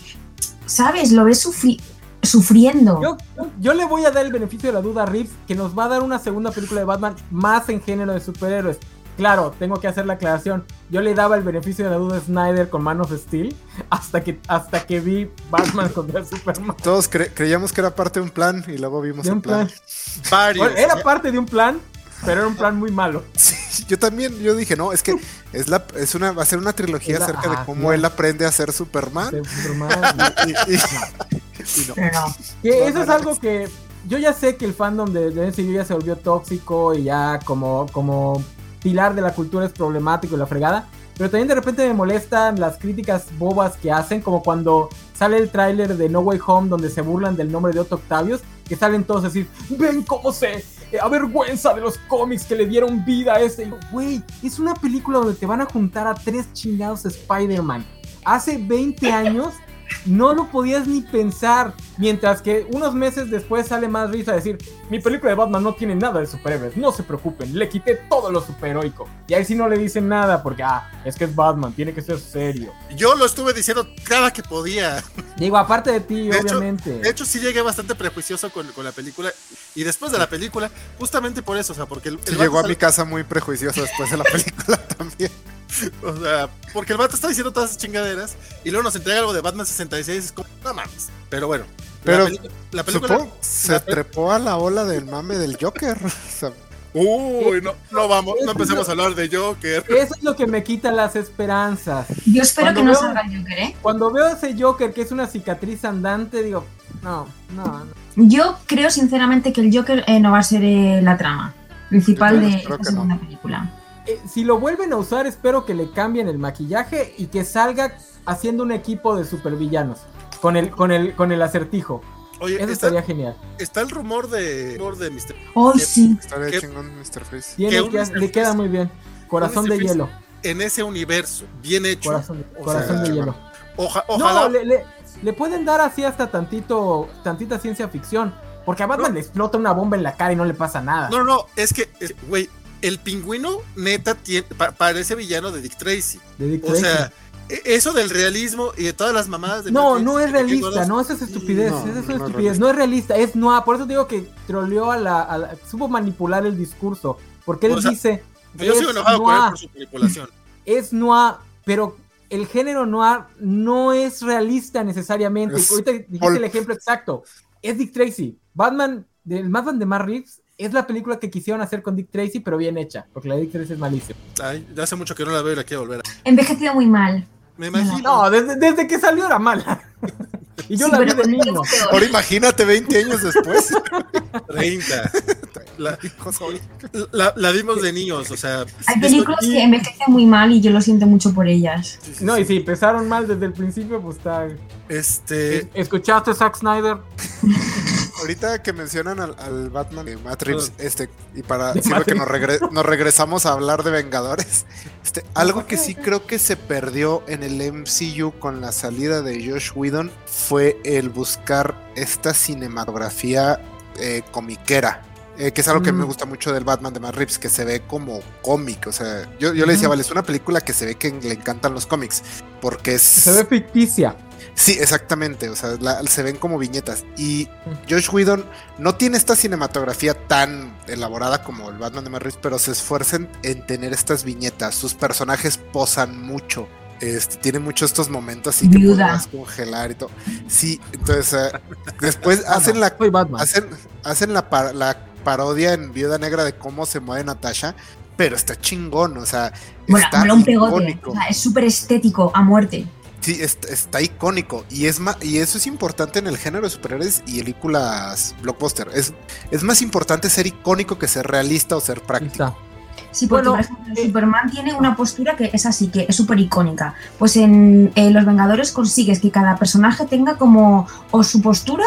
sabes lo ves sufri- sufriendo yo, yo le voy a dar el beneficio de la duda a Reeves, que nos va a dar una segunda película de Batman más en género de superhéroes. Claro, tengo que hacer la aclaración. Yo le daba el beneficio de la duda a Snyder con Man of Steel hasta que, hasta que vi Batman contra Superman. Todos cre- creíamos que era parte de un plan y luego vimos De el un plan. plan. Varios. Bueno, era parte de un plan, pero era un plan muy malo. Sí, yo también, yo dije, no, es que es la, es una, va a ser una trilogía la- acerca ajá, de cómo sí. él aprende a ser Superman. Superman. Y, y- y no. pero no Que No, eso no es algo que yo ya sé que el fandom de, de MCU ya se volvió tóxico y ya como, como pilar de la cultura es problemático y la fregada. pero también de repente me molestan las críticas bobas que hacen, como cuando sale el tráiler de No Way Home donde se burlan del nombre de Otto Octavius, que salen todos a decir, ven cómo se eh, avergüenza de los cómics que le dieron vida a este. Güey, es una película donde te van a juntar a tres chingados Spider-Man. Hace 20 años no lo podías ni pensar. Mientras que unos meses después sale más risa decir, mi película de Batman no tiene nada de superhéroes, no se preocupen, le quité todo lo superheroico. Y ahí sí no le dicen nada porque, ah, es que es Batman, tiene que ser serio. Yo lo estuve diciendo cada que podía. Digo, aparte de ti, De obviamente. Hecho, de hecho, sí llegué bastante prejuicioso con, con, la película. Y después de la película, justamente por eso, o sea, porque el, el llegó a mi casa muy prejuicioso después de la película también. O sea, porque el vato está diciendo todas esas chingaderas y luego nos entrega algo de Batman 66 es como, no mames. Pero bueno, pero la, la película se la trepó a la ola del mame del Joker. O sea, Uy, no, no vamos, no empecemos a hablar de Joker. Eso es lo que me quita las esperanzas. Yo espero cuando que no veo, salga el Joker, ¿eh? Cuando veo ese Joker que es una cicatriz andante, digo, no, no, no. Yo creo sinceramente que el Joker eh, no va a ser eh, la trama principal de esta segunda no. película. Eh, si lo vuelven a usar, espero que le cambien el maquillaje y que salga haciendo un equipo de supervillanos con el, con el, con el acertijo. Oye, Eso está, estaría genial. Está el rumor de, rumor de Mr. Oh, sí. Estaría ¿Qué? chingón Mr. Tiene, que, le queda muy bien. Corazón de hielo. En ese universo, bien hecho. Corazón, O corazón sea, de hielo. Oja, ojalá. No, le, le- le pueden dar así hasta tantito, tantita ciencia ficción. Porque a Batman No. le explota una bomba en la cara y no le pasa nada. No, no, es que, güey, el pingüino neta tiene, pa- parece villano de Dick Tracy. de Dick O Tracy. sea, e- eso del realismo y de todas las mamadas de No, Dick no es realista, todas- no, eso es estupidez, no, eso es no es estupidez, realista. no es realista, es noir, por eso digo que troleó a la, a la- supo manipular el discurso, porque él O sea, dice, Yo sigo es enojado con él por su manipulación. es noir, pero el género noir no es realista necesariamente, Es ahorita dijiste el ejemplo exacto, es Dick Tracy, Batman, del Batman de Matt Reeves, es la película que quisieron hacer con Dick Tracy, pero bien hecha, porque la de Dick Tracy es malísima. Ay, ya hace mucho que no la veo y la quiero volver a. Envejecido muy mal. Me imagino. No, desde, desde que salió era mala. y yo Sí, la vi de niño. Ahora imagínate 20 años después. 30. La, la, la vimos de niños, o sea. Hay películas que envejecen muy mal y yo lo siento mucho por ellas. sí, sí, No, sí. y si empezaron mal desde el principio, pues está... Este. ¿Escuchaste Zack Snyder? Ahorita que mencionan al, al Batman de Matt Reeves, este, y para sirve que nos, regre- nos regresamos a hablar de Vengadores, este, algo que sí creo que se perdió en el MCU con la salida de Josh Whedon fue el buscar esta cinematografía eh, comiquera. eh, que es algo que Mm. me gusta mucho del Batman de Matt Reeves, que se ve como cómic. O sea, yo, yo le decía, vale, es una película que se ve que le encantan los cómics. Porque es. Se ve ficticia. Sí, exactamente. O sea, la- se ven como viñetas. Y Josh Whedon no tiene esta cinematografía tan elaborada como el Batman de Matt Reeves, pero se esfuerzan en tener estas viñetas. Sus personajes posan mucho. Este, tiene muchos estos momentos así que podrás congelar y todo. Sí, entonces eh, después hacen la hacen, hacen la, par- la parodia en Viuda Negra de cómo se mueve Natasha, pero está chingón, o sea, Bueno, está mola un pegote. icónico. O sea, es súper estético, a muerte. Sí, está, está icónico. Y es ma- y eso es importante en el género de superhéroes y películas blockbuster. Es, es más importante ser icónico que ser realista o ser práctico. está. Sí, porque Bueno, por ejemplo, eh, Superman tiene una postura que es así, que es súper icónica. Pues en eh, Los Vengadores consigues que cada personaje tenga como o su postura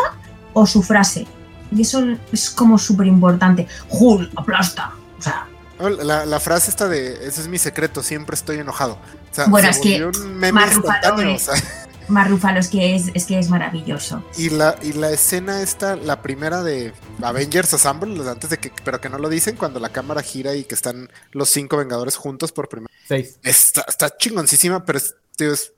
o su frase. Y eso es como súper importante. Hulk, aplasta. O sea, La, la frase esta de ese es mi secreto, siempre estoy enojado. O sea, Bueno, se es que volvió un meme más Ruffalo instantáneo, es- o sea, más Rúfalo es que es, es que es maravilloso. y la, y la escena esta, la primera de Avengers Assemble, antes de que, pero que no lo dicen, cuando la cámara gira y que están los cinco Vengadores juntos por primera Seis. Está, está chingoncísima, pero es-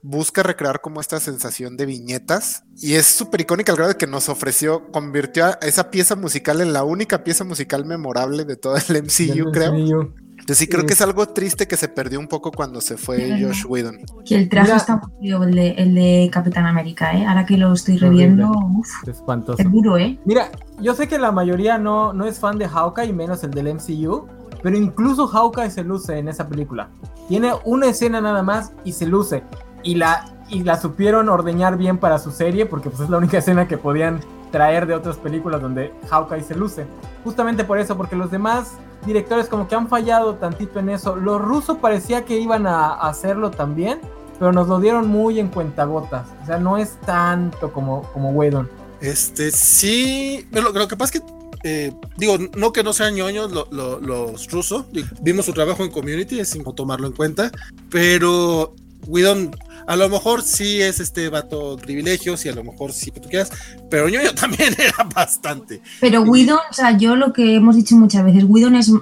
busca recrear como esta sensación de viñetas. Y es súper icónica al grado de que nos ofreció, convirtió a esa pieza musical en la única pieza musical memorable de todo el MCU, creo. MCU. Entonces sí creo Sí. que es algo triste que se perdió un poco cuando se fue Ujú. Josh Whedon. Que el traje Mira- está muy el de, el de Capitán América, ¿eh? Ahora que lo estoy reviendo, uff, Espantoso. es duro, ¿eh? Mira, yo sé que la mayoría no, no es fan de Hawkeye, menos el del MCU, pero incluso Hawkeye se luce en esa película. Tiene una escena nada más y se luce. Y la, y la supieron ordeñar bien para su serie, porque pues es la única escena que podían traer de otras películas donde Hawkeye se luce. Justamente por eso, porque los demás directores como que han fallado tantito en eso. Los rusos parecía que iban a hacerlo también, pero nos lo dieron muy en cuentagotas. O sea, no es tanto como, como Whedon. Este, sí, lo, lo que pasa es que eh, digo, no que no sean ñoños los rusos, vimos su trabajo en community, es sin tomarlo en cuenta, pero Whedon a lo mejor sí es este vato privilegios y a lo mejor sí que tú quieras, pero ñoño también era bastante. Pero Whedon, o sea, yo lo que hemos dicho muchas veces, Whedon es,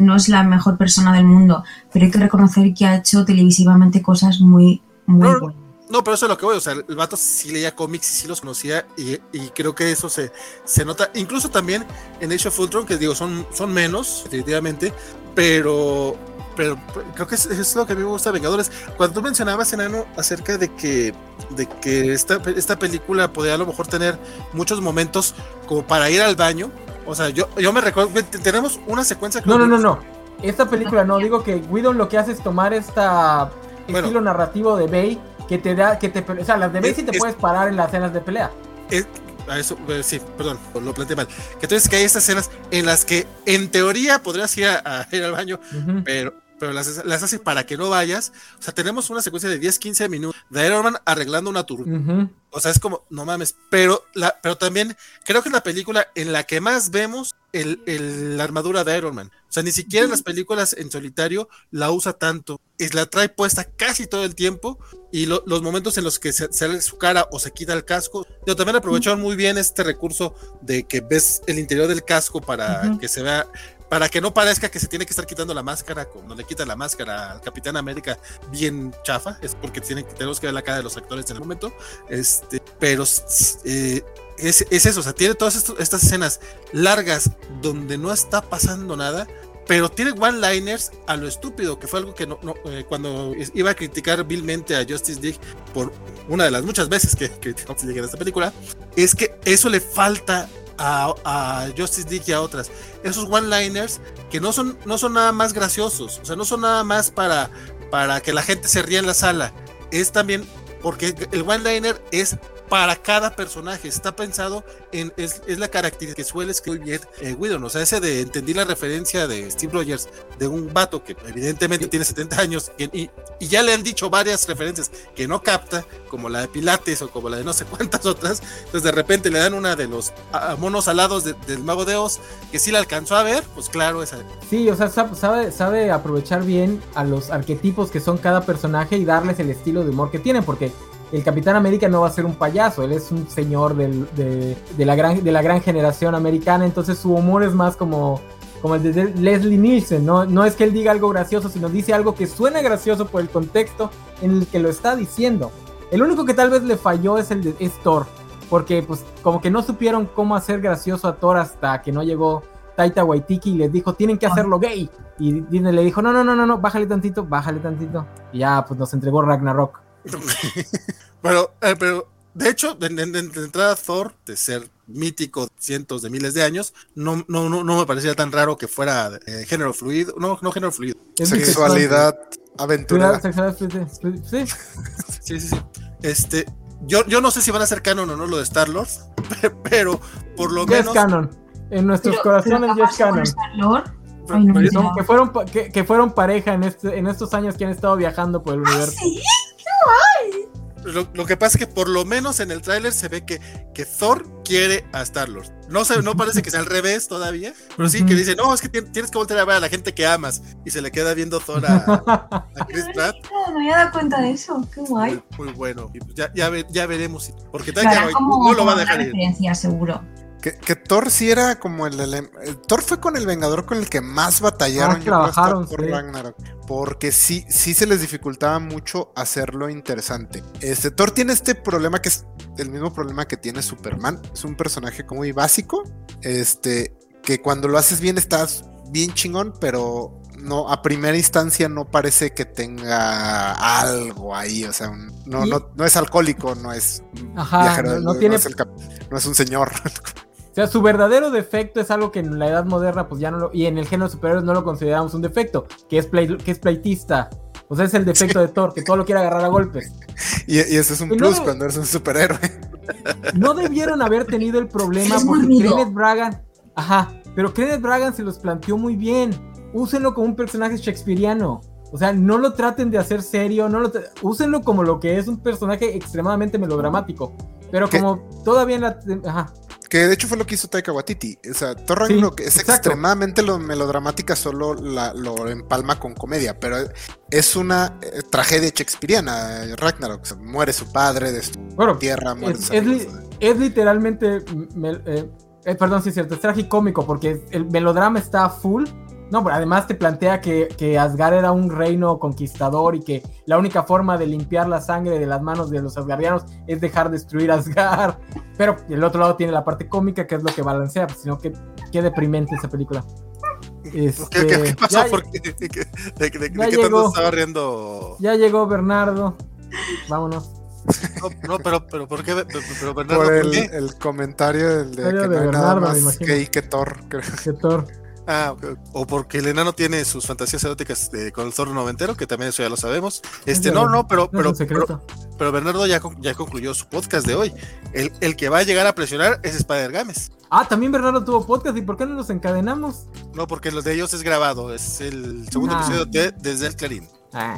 no es la mejor persona del mundo, pero hay que reconocer que ha hecho televisivamente cosas muy, muy buenas. No, pero eso es lo que voy, o sea, el vato sí leía cómics y sí los conocía y, creo que eso se, se nota, incluso también en Age of Ultron, que digo, son, son menos, definitivamente, pero, pero creo que es, lo que a mí me gusta Vengadores. Cuando tú mencionabas, Enano, acerca de que, de que esta, esta película podía a lo mejor tener muchos momentos como para ir al baño, o sea, yo, yo me recuerdo, tenemos una secuencia... No, no, no, no, esta película no, digo que Guido lo que hace es tomar esta estilo narrativo de Bay que te da, que te, o sea, las de Messi te puedes parar en las escenas de pelea. Es, a eso, eh, sí, perdón, lo planteé mal. Que entonces que hay estas escenas en las que en teoría podrías ir a, ir al baño, pero pero las, las, hace para que no vayas. O sea, tenemos una secuencia de 10, 15 minutos de Iron Man arreglando una turba. O sea, es como, no mames, pero, la, pero también creo que es la película en la que más vemos el, el, la armadura de Iron Man. O sea, ni siquiera en las películas en solitario la usa tanto. Es, la trae puesta casi todo el tiempo y los momentos en los que se sale su cara o se quita el casco. Yo también aprovecharon muy bien este recurso de que ves el interior del casco para que se vea para que no parezca que se tiene que estar quitando la máscara, cuando le quita la máscara al Capitán América bien chafa, es porque tenemos que ver la cara de los actores en el momento, este, pero eh, es, eso, o sea, tiene todas estas escenas largas donde no está pasando nada, pero tiene one-liners a lo estúpido, que fue algo que no, eh, cuando iba a criticar vilmente a Justice League por una de las muchas veces que League en esta película, es que eso le falta a, Justice League y a otras. Esos one-liners que no son, no son nada más graciosos, o sea, no son nada más para, para que la gente se ría en la sala. Es también porque el one-liner es para cada personaje. Está pensado en. Es, la característica que suele escribir bien eh, O sea, ese de entendí la referencia de Steve Rogers de un vato que evidentemente tiene 70 años y, ya le han dicho varias referencias que no capta, como la de Pilates o como la de no sé cuántas otras. Entonces, de repente le dan una de los monos alados del Mago de Oz que sí la alcanzó a ver. Pues claro, esa. Sí, o sea, sabe, sabe aprovechar bien a los arquetipos que son cada personaje y darles el estilo de humor que tienen, porque el Capitán América no va a ser un payaso, él es un señor de, la gran, de la gran generación americana, entonces su humor es más como, como el de Leslie Nielsen, ¿no? no es que él diga algo gracioso, sino dice algo que suena gracioso por el contexto en el que lo está diciendo. El único que tal vez le falló es el de es Thor, porque pues como que no supieron cómo hacer gracioso a Thor hasta que no llegó Taita Waitiki y les dijo, tienen que hacerlo gay. Y Disney le dijo, no, no, no, no, no, bájale tantito, bájale tantito. Y ya, pues nos entregó Ragnarok. pero, eh, pero de hecho, de, entrada Thor, de ser mítico cientos de miles de años, no, no, no, me parecía tan raro que fuera eh, género fluido, no, no género fluido. Sexualidad, aventura. Sí. sí, sí, sí. Este, yo, yo no sé si van a ser canon o no lo de Star Lord, pero por lo menos. es canon. En nuestros corazones ya es canon. que, fueron, que, fueron pareja en, este, en estos años que han estado viajando por el ¿Ah, universo. ¿sí? Lo, que pasa es que por lo menos en el tráiler se ve que, que Thor quiere a Star-Lord. No, no parece que sea al revés todavía, pero sí que dice, no, es que tienes que volver a ver a la gente que amas. Y se le queda viendo Thor a, Chris Pratt. No me había dado cuenta de eso, qué guay. Muy, bueno. Pues ya, ya, ya, veremos, porque tal no lo va a dejar ir. seguro. Que, Thor sí era como el, Thor fue con el Vengador con el que más batallaron ah, trabajaron, por porque sí, sí se les dificultaba mucho hacerlo interesante. Este Thor tiene este problema que es el mismo problema que tiene Superman. Es un personaje muy básico. Este, que cuando lo haces bien estás bien chingón, pero no, a primera instancia no parece que tenga algo ahí, o sea, no, no, es alcohólico, no es Ajá, no, tiene... no es un señor. O sea, su verdadero defecto es algo que en la edad moderna, pues ya no lo. Y en el género superior no lo consideramos un defecto, que es, que es pleitista. O sea, es el defecto de Thor, que todo lo quiere agarrar a golpes. Y, y eso es un plus cuando eres un superhéroe. No debieron haber tenido el problema porque Kenneth Braga. Ajá. pero Kenneth Bragan se los planteó muy bien. Úsenlo como un personaje shakespeariano. O sea, no lo traten de hacer serio, no lo úsenlo como lo que es un personaje extremadamente melodramático. Pero como todavía en la... Ajá. Que de hecho fue lo que hizo Taika Waititi. O sea, Thor Ragnarok es extremadamente lo melodramática, solo la, lo empalma con comedia, pero es una eh, tragedia shakespeariana. Ragnarok, muere su padre, de su tierra, muere es, es, literalmente, eh, eh, perdón, sí es cierto, es tragicómico porque el melodrama está full no, pero además te plantea que, que, Asgard era un reino conquistador y que la única forma de limpiar la sangre de las manos de los asgardianos es dejar destruir Asgard. Pero el otro lado tiene la parte cómica, que es lo que balancea, pues, sino que qué deprimente esa película. Este, ¿Qué, pasó? ¿De, qué tanto estaba riendo? Ya llegó Bernardo. Vámonos. No, pero, pero ¿por qué? Pero, Bernardo, por el, el comentario del de, que no hay Bernardo, nada más que, que Thor. Que Thor. Ah, o porque el enano tiene sus fantasías eróticas con el zorro noventero, que también eso ya lo sabemos. Este, no, no, pero, pero, pero, Bernardo ya, ya concluyó su podcast de hoy. El, el que va a llegar a presionar es Spider Games. Ah, también Bernardo tuvo podcast, ¿y por qué no nos encadenamos? No, porque los de ellos es grabado, es el segundo ah. episodio de Desde el Clarín. Ah.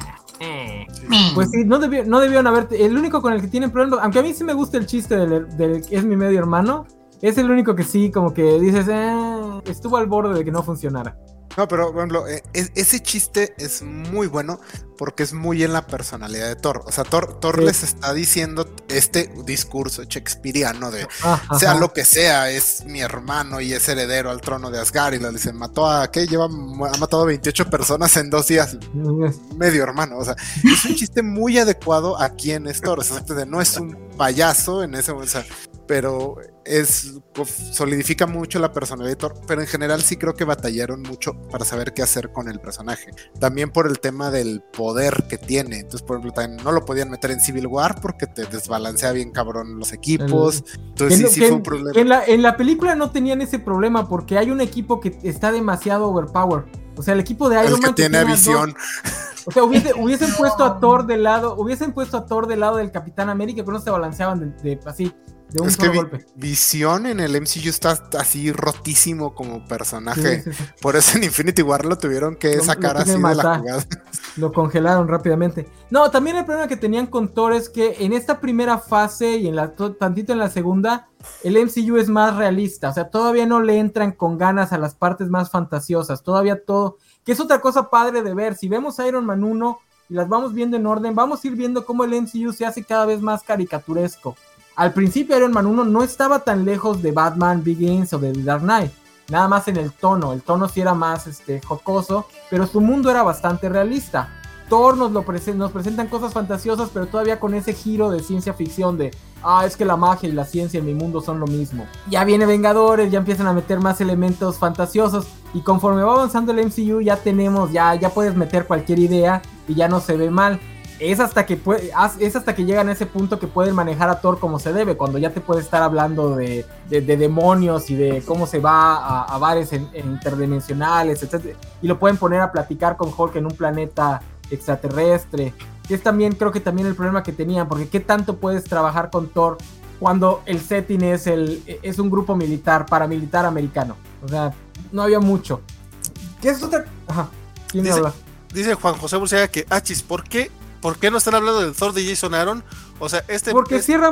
Pues sí, no, debió, no debieron haber. El único con el que tienen problemas, aunque a mí sí me gusta el chiste del, del es mi medio hermano, es el único que sí, como que dices, eh, estuvo al borde de que no funcionara. No, pero por ejemplo, eh, ese chiste es muy bueno porque es muy en la personalidad de Thor. O sea, Thor, les está diciendo este discurso shakespeariano de sea lo que sea, es mi hermano y es heredero al trono de Asgard. Y le dicen, mató a qué? Lleva, ha matado a 28 personas en dos días. Medio hermano. O sea, es un chiste muy adecuado a quien es Thor. O sea, no es un payaso en ese momento pero es solidifica mucho la personalidad de Thor, pero en general sí creo que batallaron mucho para saber qué hacer con el personaje. También por el tema del poder que tiene. Entonces, por ejemplo, también no lo podían meter en Civil War porque te desbalancea bien cabrón los equipos. Entonces sí, sí fue un problema. En la, en la película no tenían ese problema porque hay un equipo que está demasiado overpower. O sea, el equipo de Iron el que tiene visión. O sea, hubiesen puesto a Thor del lado, hubiesen puesto a Thor del lado del Capitán América, pero no se balanceaban de así es que Visión en el MCU está así rotísimo como personaje. Por eso en Infinity War lo tuvieron que sacar así de la jugada. Lo congelaron rápidamente. No, también el problema que tenían con Thor es que en esta primera fase y en la tantito en la segunda, el MCU es más realista. O sea, todavía no le entran con ganas a las partes más fantasiosas. Todavía todo. Que es otra cosa padre de ver. Si vemos Iron Man 1 y las vamos viendo en orden, vamos a ir viendo cómo el MCU se hace cada vez más caricaturesco. Al principio Iron Man 1 no estaba tan lejos de Batman Begins o de The Dark Knight. Nada más en el tono. El tono sí era más este, jocoso, pero su mundo era bastante realista. Thor nos, lo nos presentan cosas fantasiosas, pero todavía con ese giro de ciencia ficción de, ah, es que la magia y la ciencia en mi mundo son lo mismo. Ya viene Vengadores, ya empiezan a meter más elementos fantasiosos y conforme va avanzando el MCU ya tenemos, ya, ya puedes meter cualquier idea y ya no se ve mal es hasta que es hasta que llegan a ese punto que pueden manejar a Thor como se debe, cuando ya te puede estar hablando de, demonios y de cómo se va a, bares interdimensionales, etc. Y lo pueden poner a platicar con Hulk en un planeta extraterrestre. Que es también, creo que también el problema que tenían, porque qué tanto puedes trabajar con Thor cuando el setting es, el, es un grupo militar, paramilitar americano. O sea, no había mucho. ¿Qué es otra? Ajá. ¿Quién dice, habla? Dice Juan José Burcea que, achis, ¿por qué ¿Por qué no están hablando del Thor de Jason Aaron? O sea, este. Porque cierra,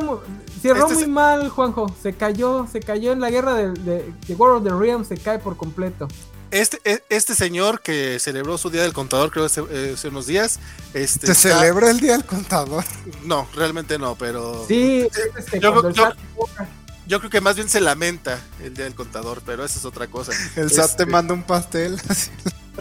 cerró este muy mal, Juanjo. Se cayó, se cayó en la guerra de, de, War of the Realms, se cae por completo. Este, e, este señor que celebró su día del contador, creo hace, hace unos días. Este, ¿Se celebra el día del contador? No, realmente no, pero. Sí, este, yo, yo, creo que más bien se lamenta el día del contador, pero esa es otra cosa. El SAT te este manda un pastel.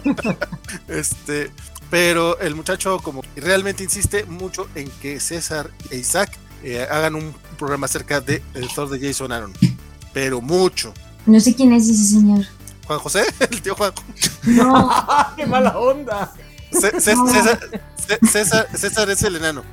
este, pero el muchacho como realmente insiste mucho en que César e Isaac eh, hagan un programa acerca de el Thor de Jason Aaron. Pero mucho. No sé quién es ese señor. Juan José, el tío Juan. No. ¡Qué mala onda! César, César, es el enano.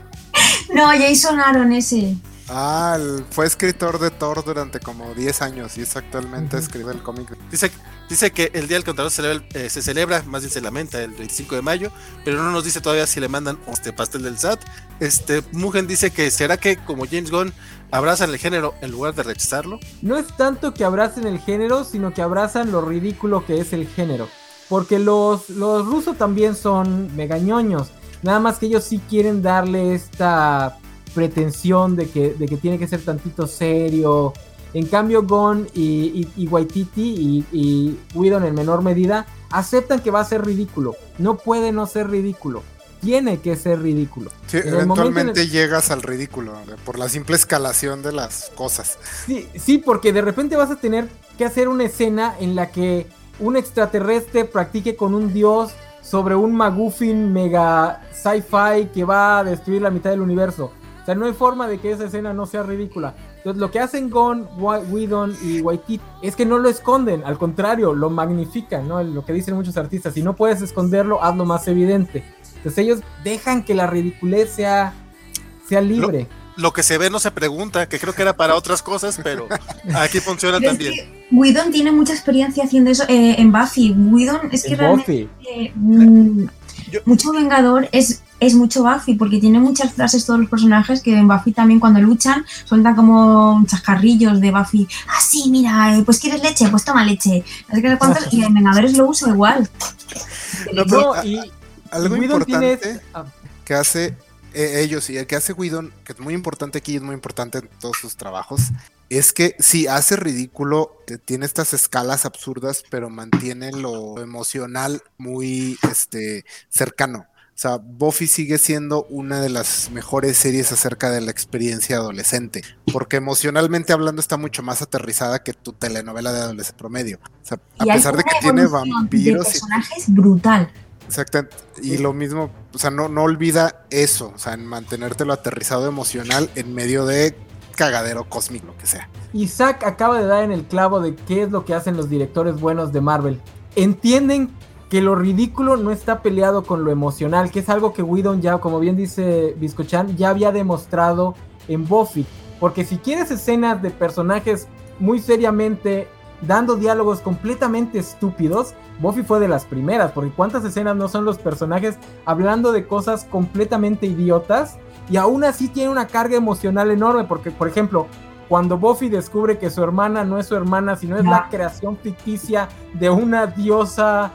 No, Jason Aaron ese. Ah, fue escritor de Thor durante como 10 años y es actualmente escribe el cómic. Dice, dice que el Día del Contador se celebra, eh, se celebra, más bien se lamenta, el 25 de mayo, pero no nos dice todavía si le mandan este pastel del SAT. Este Mugen dice que será que como James Gunn abrazan el género en lugar de rechazarlo. No es tanto que abracen el género, sino que abrazan lo ridículo que es el género. Porque los, los rusos también son megañoños. Nada más que ellos sí quieren darle esta pretensión de que, de que tiene que ser tantito serio. En cambio, Gon y, y, Waititi y, y Whedon en menor medida aceptan que va a ser ridículo. No puede no ser ridículo. Tiene que ser ridículo. Sí, eventualmente llegas al ridículo por la simple escalación de las cosas. Sí, sí, porque de repente vas a tener que hacer una escena en la que un extraterrestre practique con un dios sobre un maguffin mega sci-fi que va a destruir la mitad del universo. O sea, no hay forma de que esa escena no sea ridícula. Entonces, lo que hacen Gon, Whedon y Waititi es que no lo esconden, al contrario, lo magnifican, ¿no? Lo que dicen muchos artistas. Si no puedes esconderlo, hazlo más evidente. Entonces, ellos dejan que la ridiculez sea, sea libre lo que se ve no se pregunta, que creo que era para otras cosas, pero aquí funciona también. Whedon tiene mucha experiencia haciendo eso eh, en Buffy. Whedon es que realmente mm, mucho Vengador es, es mucho Buffy, porque tiene muchas frases todos los personajes que en Buffy también cuando luchan sueltan como chascarrillos de Buffy. Ah, sí, mira, eh, pues quieres leche, pues toma leche. Así que cuántos, y en Vengadores lo usa igual. No, y, algo importante ah. que hace eh, ellos y el que hace Whedon, que es muy importante aquí, es muy importante en todos sus trabajos, es que sí, hace ridículo, tiene estas escalas absurdas, pero mantiene lo emocional muy este, cercano. O sea, Buffy sigue siendo una de las mejores series acerca de la experiencia adolescente, porque emocionalmente hablando está mucho más aterrizada que tu telenovela de adolescente promedio. O sea, a pesar de que tiene vampiros. De personajes brutal. Exactamente. Y lo mismo, o sea, no, no olvida eso, o sea, en mantenértelo aterrizado emocional en medio de cagadero cósmico, lo que sea. Isaac acaba de dar en el clavo de qué es lo que hacen los directores buenos de Marvel. Entienden que lo ridículo no está peleado con lo emocional, que es algo que Whedon ya, como bien dice Biscochan, ya había demostrado en Buffy. Porque si quieres escenas de personajes muy seriamente dando diálogos completamente estúpidos, Buffy fue de las primeras, porque cuántas escenas no son los personajes hablando de cosas completamente idiotas y aún así tiene una carga emocional enorme, porque por ejemplo, cuando Buffy descubre que su hermana no es su hermana, sino es la creación ficticia de una diosa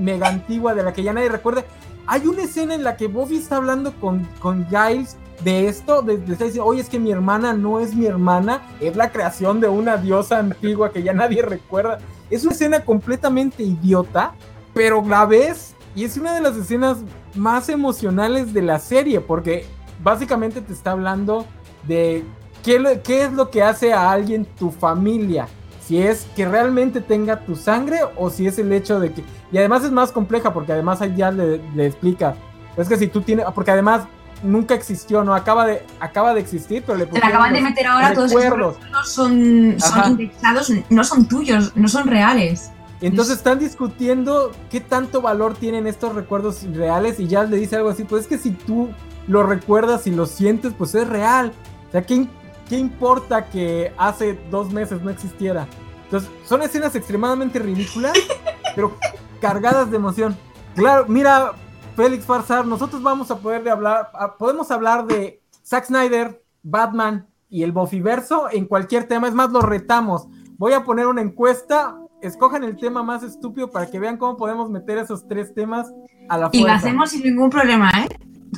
mega antigua de la que ya nadie recuerda, hay una escena en la que Buffy está hablando con, con Giles de esto, de, de, oye, es que mi hermana no es mi hermana, es la creación de una diosa antigua que ya nadie recuerda. Es una escena completamente idiota, pero la ves y es una de las escenas más emocionales de la serie, porque básicamente te está hablando de qué es lo que hace a alguien tu familia. Si es que realmente tenga tu sangre o si es el hecho de que... Y además es más compleja porque además ahí ya le, le explica. Es que si tú tienes... Porque además nunca existió, ¿no? Acaba de, acaba de existir, pero le Te acaban de meter ahora todos esos no son, son indexados, no son tuyos, no son reales. Entonces están discutiendo qué tanto valor tienen estos recuerdos reales y ya le dice algo así, pues es que si tú lo recuerdas y lo sientes, pues es real. O sea, ¿qué, qué importa que hace dos meses no existiera? Entonces, son escenas extremadamente ridículas, pero cargadas de emoción. Claro, mira, Félix Farsar, nosotros vamos a poder de hablar, podemos hablar de Zack Snyder, Batman y el Bofiverso en cualquier tema, es más, lo retamos. Voy a poner una encuesta, escojan el tema más estúpido para que vean cómo podemos meter esos tres temas a la fuerza. Y lo hacemos sin ningún problema, ¿eh?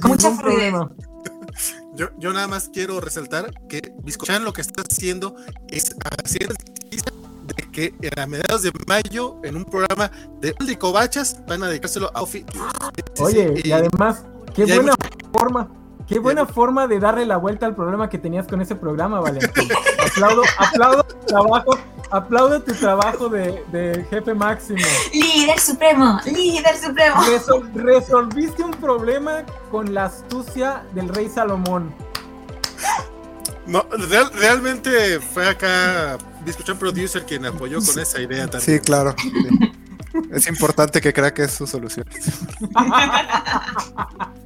Con mucha problema. Yo, yo, nada más quiero resaltar que Biscochan lo que está haciendo es hacer de que a mediados de mayo, en un programa de Cobachas, van a dedicárselo a Ofi. Oye, y, además, qué buena forma. Qué buena forma de darle la vuelta al problema que tenías con ese programa, Valentín. aplaudo, aplaudo trabajo, aplaudo tu trabajo de, jefe máximo. Líder supremo, líder supremo. resolviste un problema con la astucia del rey Salomón. No, realmente fue acá un Producer quien apoyó con esa idea también. Sí, claro. Es importante que crea que es su solución.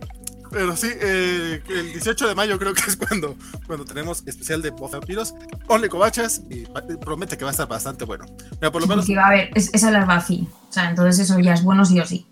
Pero sí, eh, el 18 de mayo creo que es cuando, cuando tenemos especial de vampiros. Only Covachas y promete que va a estar bastante bueno. Mira, por lo menos. a ver, es, es hablar Buffy. O sea, entonces eso ya es bueno sí o sí.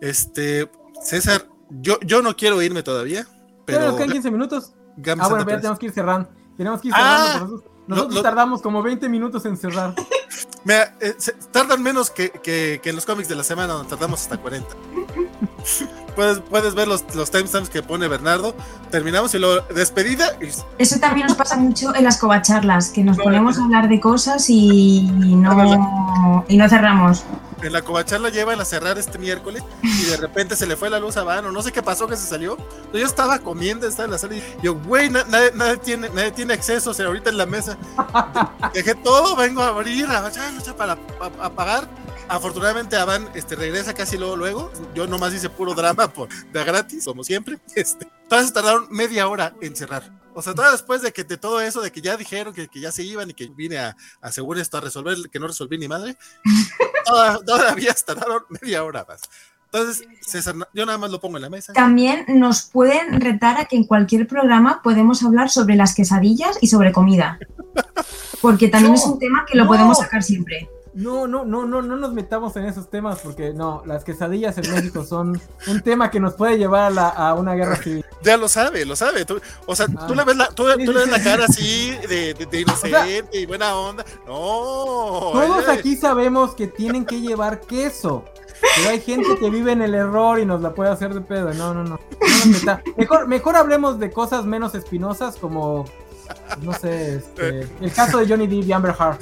Este, César, yo, yo no quiero irme todavía. Pero. nos quedan 15 minutos. ah, bueno, ya tenemos que ir cerrando. Tenemos que ir cerrando. Ah, nosotros, tardamos como 20 minutos en cerrar. Mira, eh, tardan menos que, que, que, en los cómics de la semana, donde tardamos hasta 40 puedes, puedes ver los, los timestamps que pone Bernardo. Terminamos y luego despedida. Eso también nos pasa mucho en las covacharlas, que nos ponemos a hablar de cosas y no, y no cerramos. En la covacharla lleva a cerrar este miércoles y de repente se le fue la luz a Vano. No sé qué pasó que se salió. Yo estaba comiendo, estaba en la sala y yo, güey, nadie, nadie, tiene, nadie tiene acceso, o sea, ahorita en la mesa. Dejé todo, vengo a abrir, a, para apagar Afortunadamente Avan este, regresa casi luego, luego. Yo nomás hice puro drama por, de gratis, como siempre. Este, todas tardaron media hora en cerrar. O sea, todo después de que de todo eso, de que ya dijeron que, que ya se iban y que vine a, asegurar esto a resolver, que no resolví ni madre, todavía tardaron media hora más. Entonces, César, yo nada más lo pongo en la mesa. También nos pueden retar a que en cualquier programa podemos hablar sobre las quesadillas y sobre comida. Porque también es un tema que lo podemos sacar siempre. No, no, no, no, no nos metamos en esos temas porque no, las quesadillas en México son un tema que nos puede llevar a, una guerra civil. Ya lo sabe, lo sabe. o sea, tú le ves la, tú, le ves la cara así de, de, inocente y buena onda. No. Todos aquí sabemos que tienen que llevar queso. Pero hay gente que vive en el error y nos la puede hacer de pedo. No, no, no. no mejor, mejor hablemos de cosas menos espinosas como no sé, este, el caso de Johnny Depp y Amber Heard.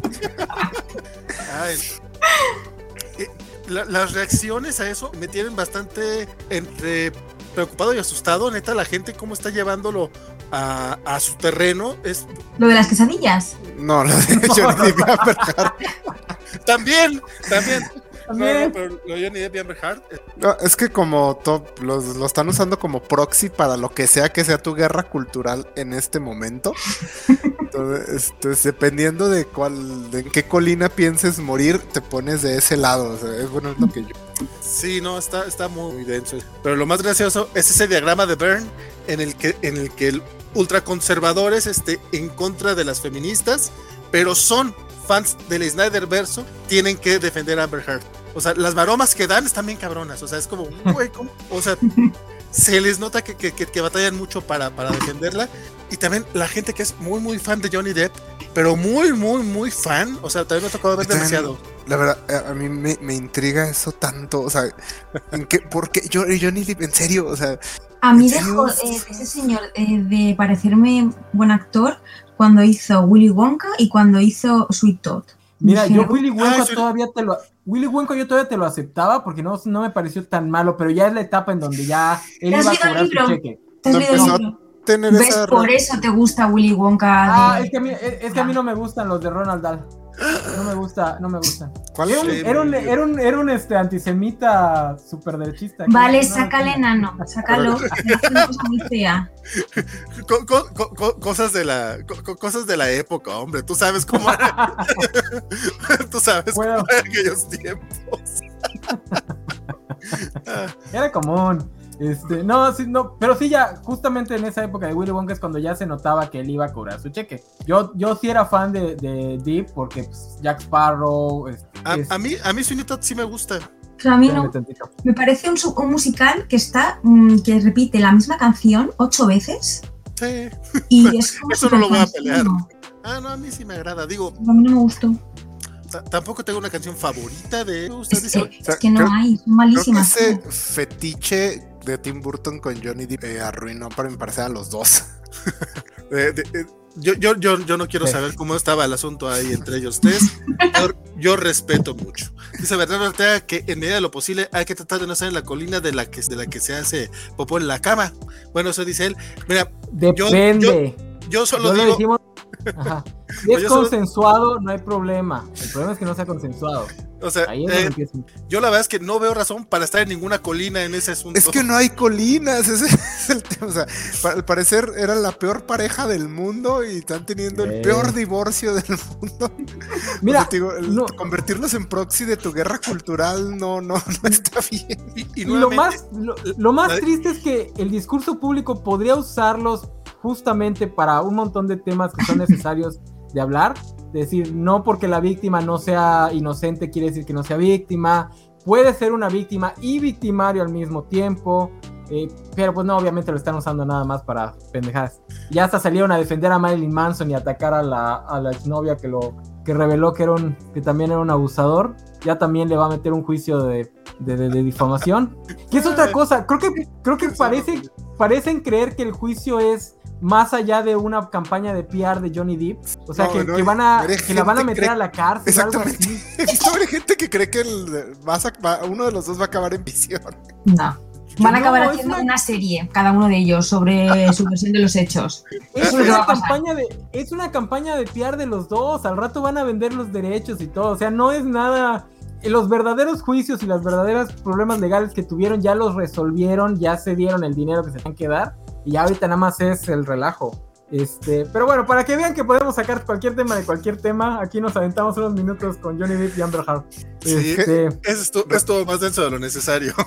Eh, las reacciones a eso me tienen bastante entre preocupado y asustado. Neta, la gente cómo está llevándolo a, a su terreno. Es... Lo de las quesadillas. No, lo de Johnny Depp y Amber Heard. también, también. No, pero lo ni de Amber Heard. No, es que como top, los, lo están usando como proxy para lo que sea que sea tu guerra cultural en este momento. Entonces, dependiendo de cuál, de en qué colina pienses morir, te pones de ese lado. O sea, es bueno lo que yo. Sí, no, está, está muy denso. Pero lo más gracioso es ese diagrama de Byrne en el que, en el que el ultraconservadores este, en contra de las feministas, pero son fans del Snyder verso, tienen que defender a Amber Heard. O sea, las maromas que dan están bien cabronas. O sea, es como, güey, o sea, se les nota que, que, que, batallan mucho para, para defenderla. Y también la gente que es muy, muy fan de Johnny Depp, pero muy, muy, muy fan. O sea, también me ha tocado ver demasiado. La verdad, eh, a mí me, me intriga eso tanto. O sea, ¿en qué, ¿por qué Johnny Depp? En serio, o sea. A mí dejó eh, ese señor eh, de parecerme buen actor cuando hizo Willy Wonka y cuando hizo Sweet Todd. Mira, yo Willy Wonka todavía te lo Willy Wonka yo todavía te lo aceptaba porque no, no me pareció tan malo, pero ya es la etapa en donde ya él iba a cobrar su cheque. ¿Te has leído el ¿Ves? Por eso te gusta Willy Wonka. Ah, es, que a mí, es, que a mí no me gustan los de Ronald Dahl. No me gusta, no me gusta. ¿Cuál era un, era un, era un, era un, este antisemita super derechista. Vale, sácale, nano, sácalo. es una cosa muy fea. cosas de la cosas de la época, hombre. Tú sabes cómo era. Tú sabes cómo eran aquellos tiempos. era común. Este, no, sí, no, pero sí ya, justamente en esa época de Willy Wonka es cuando ya se notaba que él iba a cobrar su cheque. Yo, yo sí era fan de, de Deep porque pues, Jack Sparrow. a, mí, a mí sí me gusta. a mí no. Me parece un, un musical que está, mm, que repite la misma canción ocho veces. Sí. Y es Eso no lo voy a pelear. Ah, no, a mí sí me agrada. Digo. A mí no me gustó tampoco tengo una canción favorita de es, es que no hay, son malísimas. ese fetiche de Tim Burton con Johnny Depp eh, arruinó para mi parecer a los dos. yo, yo, yo, yo, no quiero saber cómo estaba el asunto ahí entre ellos tres. Yo, respeto mucho. Dice Bernardo Ortega que en medida de lo posible hay que tratar de no estar en la colina de la que, de la que se hace popó en la cama. Bueno, eso dice él. Mira, Depende. Yo, solo digo. Si es consensuado, no hay problema. El problema es que no sea consensuado. O sea, eh, yo la verdad es que no veo razón para estar en ninguna colina en ese asunto. Es que no hay colinas, ese es el tema. O sea, al parecer era la peor pareja del mundo y están teniendo el peor divorcio del mundo. Mira, convertirlos en proxy de tu guerra cultural no, no, no está bien. Y, lo más, lo, más triste es que el discurso público podría usarlos justamente para un montón de temas que son necesarios de hablar decir, no porque la víctima no sea inocente quiere decir que no sea víctima. Puede ser una víctima y victimario al mismo tiempo. Eh, pero pues no, obviamente lo están usando nada más para pendejadas. Ya hasta salieron a defender a Marilyn Manson y atacar a la, a la exnovia que lo que reveló que, era un, que también era un abusador. Ya también le va a meter un juicio de, de, difamación. Que es otra cosa. Creo que, creo que parece, parecen creer que el juicio es más allá de una campaña de PR de Johnny Depp. O sea, que, van a, que la van a meter a la cárcel. Algo así. Hay gente que cree que el, uno de los dos va a acabar en visión. No. Van a acabar haciendo una... serie, cada uno de ellos, sobre su versión de los hechos. Es, una campaña de, es una campaña de PR de los dos. Al rato van a vender los derechos y todo. O sea, no es nada los verdaderos juicios y los verdaderos problemas legales que tuvieron ya los resolvieron, ya se dieron el dinero que se tenían que dar y ahorita nada más es el relajo. Este, pero bueno, para que vean que podemos sacar cualquier tema de cualquier tema, aquí nos aventamos unos minutos con Johnny Depp y Amber Heard. Sí, este, es, todo más denso de lo necesario.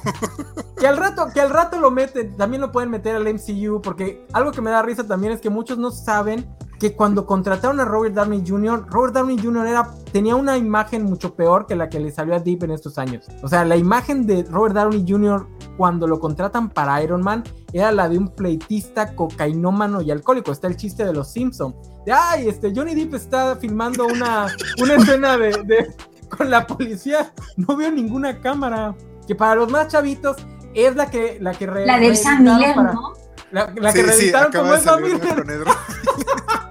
Que al rato, que al rato lo meten, también lo pueden meter al MCU, porque algo que me da risa también es que muchos no saben que cuando contrataron a Robert Downey Jr., Robert Downey Jr. Era, tenía una imagen mucho peor que la que le salió a Deep en estos años. O sea, la imagen de Robert Downey Jr. cuando lo contratan para Iron Man era la de un pleitista cocainómano y alcohólico. Está el chiste de los Simpsons. De, ay, este, Johnny Depp está filmando una, una escena de, con la policía. No veo ninguna cámara. Que para los más chavitos es la que... La, que la del Sam Miller, ¿no? La, que reeditaron como es Sam Miller.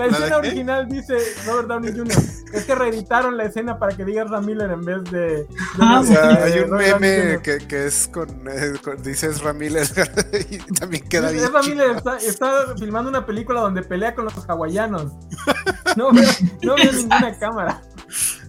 La escena original dice Robert Downey Jr. Es que reeditaron la escena para que diga Ram Miller en vez de. Ah, o sea, hay un meme que, que, es con, eh, Dices Ram Miller y también queda bien. Miller está, está, filmando una película donde pelea con los hawaianos. No veo, no veo ninguna cámara.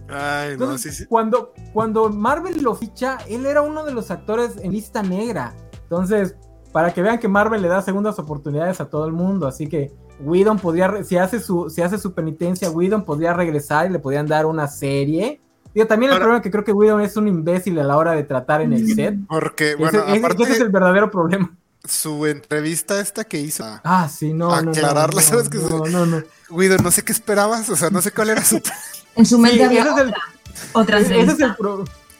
Ay, no, sí, sí. Cuando, cuando Marvel lo ficha, él era uno de los actores en lista negra. Entonces, para que vean que Marvel le da segundas oportunidades a todo el mundo. Así que Whedon podría, si hace su, si hace su penitencia, Whedon podría regresar y le podrían dar una serie. Digo, también el problema es que creo que Whedon es un imbécil a la hora de tratar en el set. Porque, bueno, ese, aparte, ese es el verdadero problema. Su entrevista esta que hizo. Ah, sí, no, aclararla, no, ¿sabes? Que no, no, no. Whedon, no sé qué esperabas, o sea, no sé cuál era su... en su mente había otra, otra ese, es el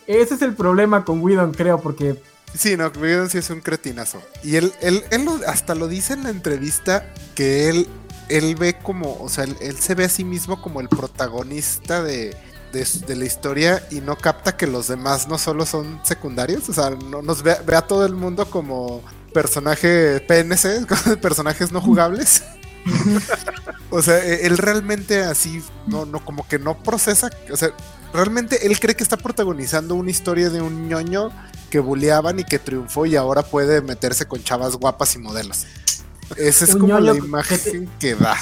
ese es el problema con Whedon, creo, porque Sí, no, Whedon sí es un cretinazo. Y él, él, él hasta lo dice en la entrevista que él, él ve como, o sea, él, se ve a sí mismo como el protagonista de, de, la historia y no capta que los demás no solo son secundarios, o sea, no nos ve, ve a todo el mundo como personaje PNC, personajes no jugables. o sea, e, él realmente así, no, no, como que no procesa, o sea, realmente él cree que está protagonizando una historia de un ñoño que buleaban y que triunfó y ahora puede meterse con chavas guapas y modelos. Esa es como la imagen que, da.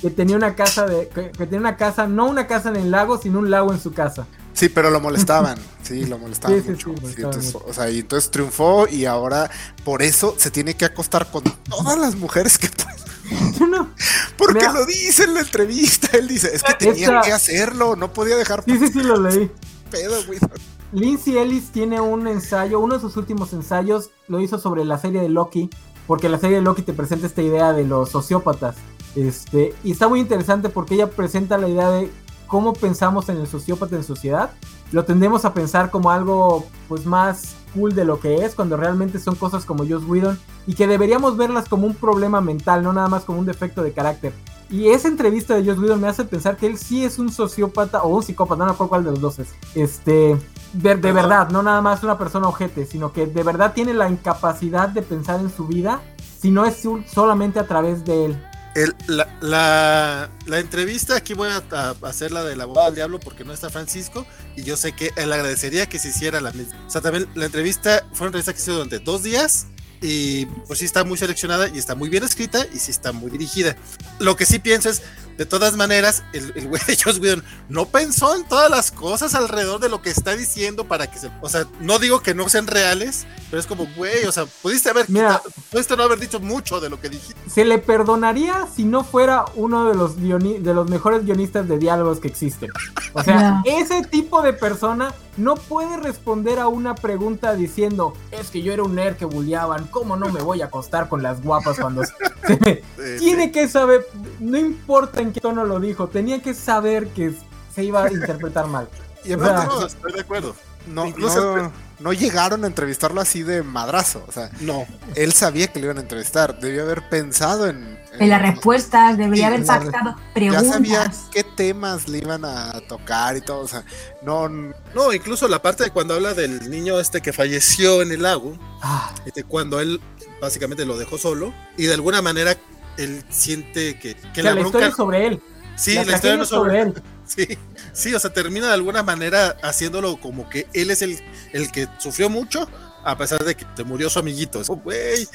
Que tenía una casa de. Que, tenía una casa, no una casa en el lago, sino un lago en su casa. Sí, pero lo molestaban. Sí, lo molestaban mucho. entonces, O sea, y entonces triunfó y ahora por eso se tiene que acostar con todas las mujeres que No, Porque lo dice en la entrevista. Él dice, es que tenía que hacerlo, no podía dejar. Sí, sí, sí, lo leí. Pedo, güey. Lindsay Ellis tiene un ensayo, uno de sus últimos ensayos lo hizo sobre la serie de Loki, porque la serie de Loki te presenta esta idea de los sociópatas. Este, y está muy interesante porque ella presenta la idea de cómo pensamos en el sociópata en sociedad. Lo tendemos a pensar como algo pues más cool de lo que es, cuando realmente son cosas como Joss Whedon y que deberíamos verlas como un problema mental, no nada más como un defecto de carácter. Y esa entrevista de Joss Whedon me hace pensar que él sí es un sociópata o un psicópata, no me acuerdo cuál de los dos es. Este, de, verdad, no nada más una persona ojete, sino que de verdad tiene la incapacidad de pensar en su vida, si no es solamente a través de él. la, entrevista, aquí voy a, hacer la de la boda del diablo porque no está Francisco y yo sé que él agradecería que se hiciera la misma. O sea, también la entrevista fue una entrevista que se hizo durante dos días y pues sí está muy seleccionada y está muy bien escrita y sí está muy dirigida. Lo que sí pienso es, de todas maneras, el, el güey de Joss Whedon no pensó en todas las cosas alrededor de lo que está diciendo para que se... O sea, no digo que no sean reales, pero es como, güey, o sea, pudiste haber... Mira, quitado- pudiste no haber dicho mucho de lo que dijiste. Se le perdonaría si no fuera uno de los, guioni- de los mejores guionistas de diálogos que existen. O sea, ese tipo de persona no puede responder a una pregunta diciendo, es que yo era un nerd que bulleaban, ¿cómo no me voy a acostar con las guapas cuando se me... Tiene que saber, no importa en qué tono lo dijo, tenía que saber que se iba a interpretar mal. Y O aparte, sea, no, estoy de acuerdo. No, no, no llegaron a entrevistarlo así de madrazo. O sea, No, él sabía que le iban a entrevistar. Debió haber pensado en. En las respuestas, debería Sí, haber pactado Ya preguntas. sabía qué temas le iban a tocar y todo. O sea, no. no, incluso la parte de cuando habla del niño este que falleció en el lago, Ah, este, cuando él básicamente lo dejó solo y de alguna manera él siente que, que o sea, la historia es sobre él. sí la la historia no es es sobre sobre él. Sí sí o sea termina de alguna manera haciéndolo como que él es el, el que sufrió mucho a pesar de que te murió su amiguito Es güey